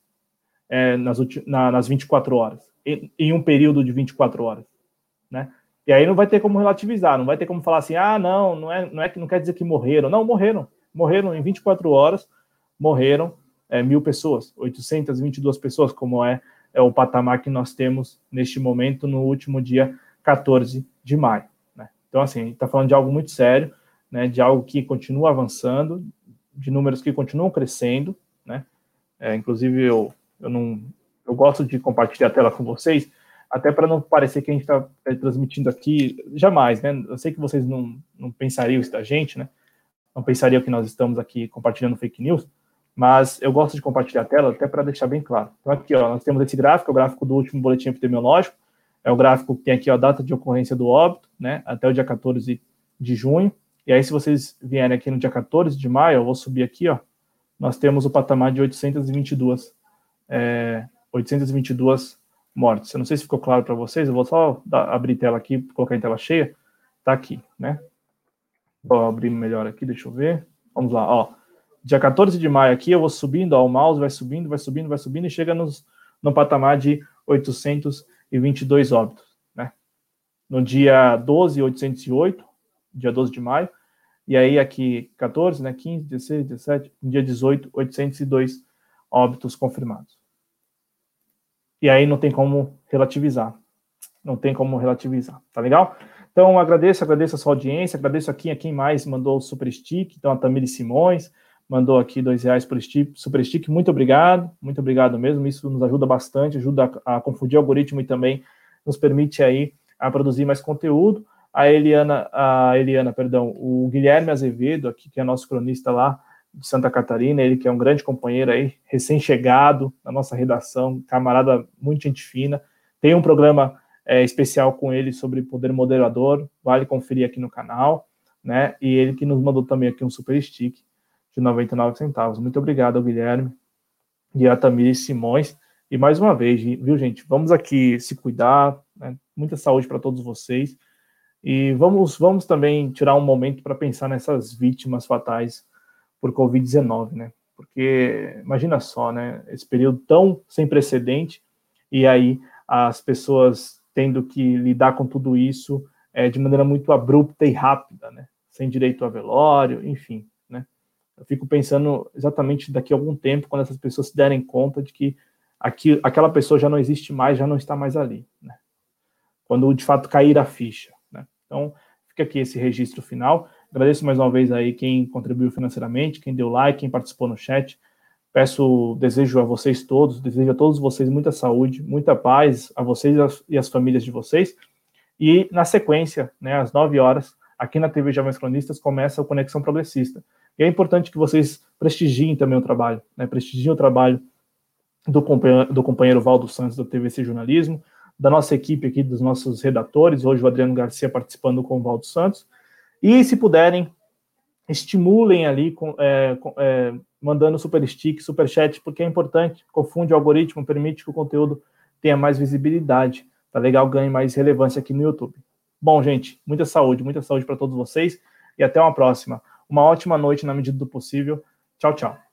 é, nas, na, nas 24 horas, em, em, um período de 24 horas. Né? E aí não vai ter como relativizar, não vai ter como falar assim, ah, não, não é, não é que não quer dizer que morreram. Não, morreram. Morreram em 24 horas, morreram é, mil pessoas, 822 pessoas, como é, é o patamar que nós temos neste momento, no último dia 14 de maio. Né? Então, assim, a gente está falando de algo muito sério, né, de algo que continua avançando, de números que continuam crescendo, né? É, inclusive eu, eu não eu gosto de compartilhar a tela com vocês, até para não parecer que a gente está é, transmitindo aqui jamais, né? Eu sei que vocês não, não pensariam isso da gente, né? Não pensariam que nós estamos aqui compartilhando fake news, mas eu gosto de compartilhar a tela até para deixar bem claro. Então aqui, ó, nós temos esse gráfico, é o gráfico do último boletim epidemiológico, é o gráfico que tem aqui ó, a data de ocorrência do óbito, né? Até o dia 14 de junho. E aí, se vocês vierem aqui no dia 14 de maio, eu vou subir aqui, ó, nós temos o patamar de 822, é, 822 mortes. Eu não sei se ficou claro para vocês, eu vou só dar, abrir tela aqui, colocar em tela cheia. Tá aqui, né? Vou abrir melhor aqui, deixa eu ver. Vamos lá, ó. Dia 14 de maio aqui, eu vou subindo, ó, o mouse vai subindo, vai subindo, vai subindo e chega nos, no patamar de 822 óbitos, né? No dia 12, 808, dia 12 de maio, e aí aqui 14, né, 15, 16, 17, no dia 18, 802 óbitos confirmados. E aí não tem como relativizar. Não tem como relativizar, tá legal? Então agradeço, agradeço a sua audiência, agradeço aqui a quem mais mandou o super stick, então a Tamiri Simões mandou aqui dois reais por super stick, muito obrigado, muito obrigado mesmo, isso nos ajuda bastante, ajuda a, a confundir o algoritmo e também nos permite aí a produzir mais conteúdo. A Eliana, a Eliana, perdão, o Guilherme Azevedo, aqui, que é nosso cronista lá de Santa Catarina, ele que é um grande companheiro aí, recém-chegado na nossa redação, camarada muito gente fina, tem um programa é, especial com ele sobre poder moderador, vale conferir aqui no canal, né, e ele que nos mandou também aqui um super stick de 99 centavos. Muito obrigado ao Guilherme e a Tamir Simões, e mais uma vez, viu, gente, vamos aqui se cuidar, né, muita saúde para todos vocês, e vamos, vamos também tirar um momento para pensar nessas vítimas fatais por Covid-19, né? Porque imagina só, né? Esse período tão sem precedente e aí as pessoas tendo que lidar com tudo isso é, de maneira muito abrupta e rápida, né? Sem direito a velório, enfim? Eu fico pensando exatamente daqui a algum tempo, quando essas pessoas se derem conta de que aqui, aquela pessoa já não existe mais, já não está mais ali, né? Quando de fato cair a ficha. Então, fica aqui esse registro final. Agradeço mais uma vez aí quem contribuiu financeiramente, quem deu like, quem participou no chat. Peço, desejo a vocês todos, desejo a todos vocês muita saúde, muita paz, a vocês e as famílias de vocês. E na sequência, né, às 9 horas, aqui na TV Jovens Cronistas, começa o Conexão Progressista. E é importante que vocês prestigiem também o trabalho, né, prestigiem o trabalho do companheiro, do companheiro Valdo Santos da TVC Jornalismo, da nossa equipe aqui, dos nossos redatores, hoje o Adriano Garcia participando com o Valdo Santos, e se puderem, estimulem ali, é, é, mandando super stick, super chat, porque é importante, confunde o algoritmo, permite que o conteúdo tenha mais visibilidade, tá legal, ganhe mais relevância aqui no YouTube. Bom, gente, muita saúde, muita saúde para todos vocês e até uma próxima. Uma ótima noite na medida do possível. Tchau, tchau.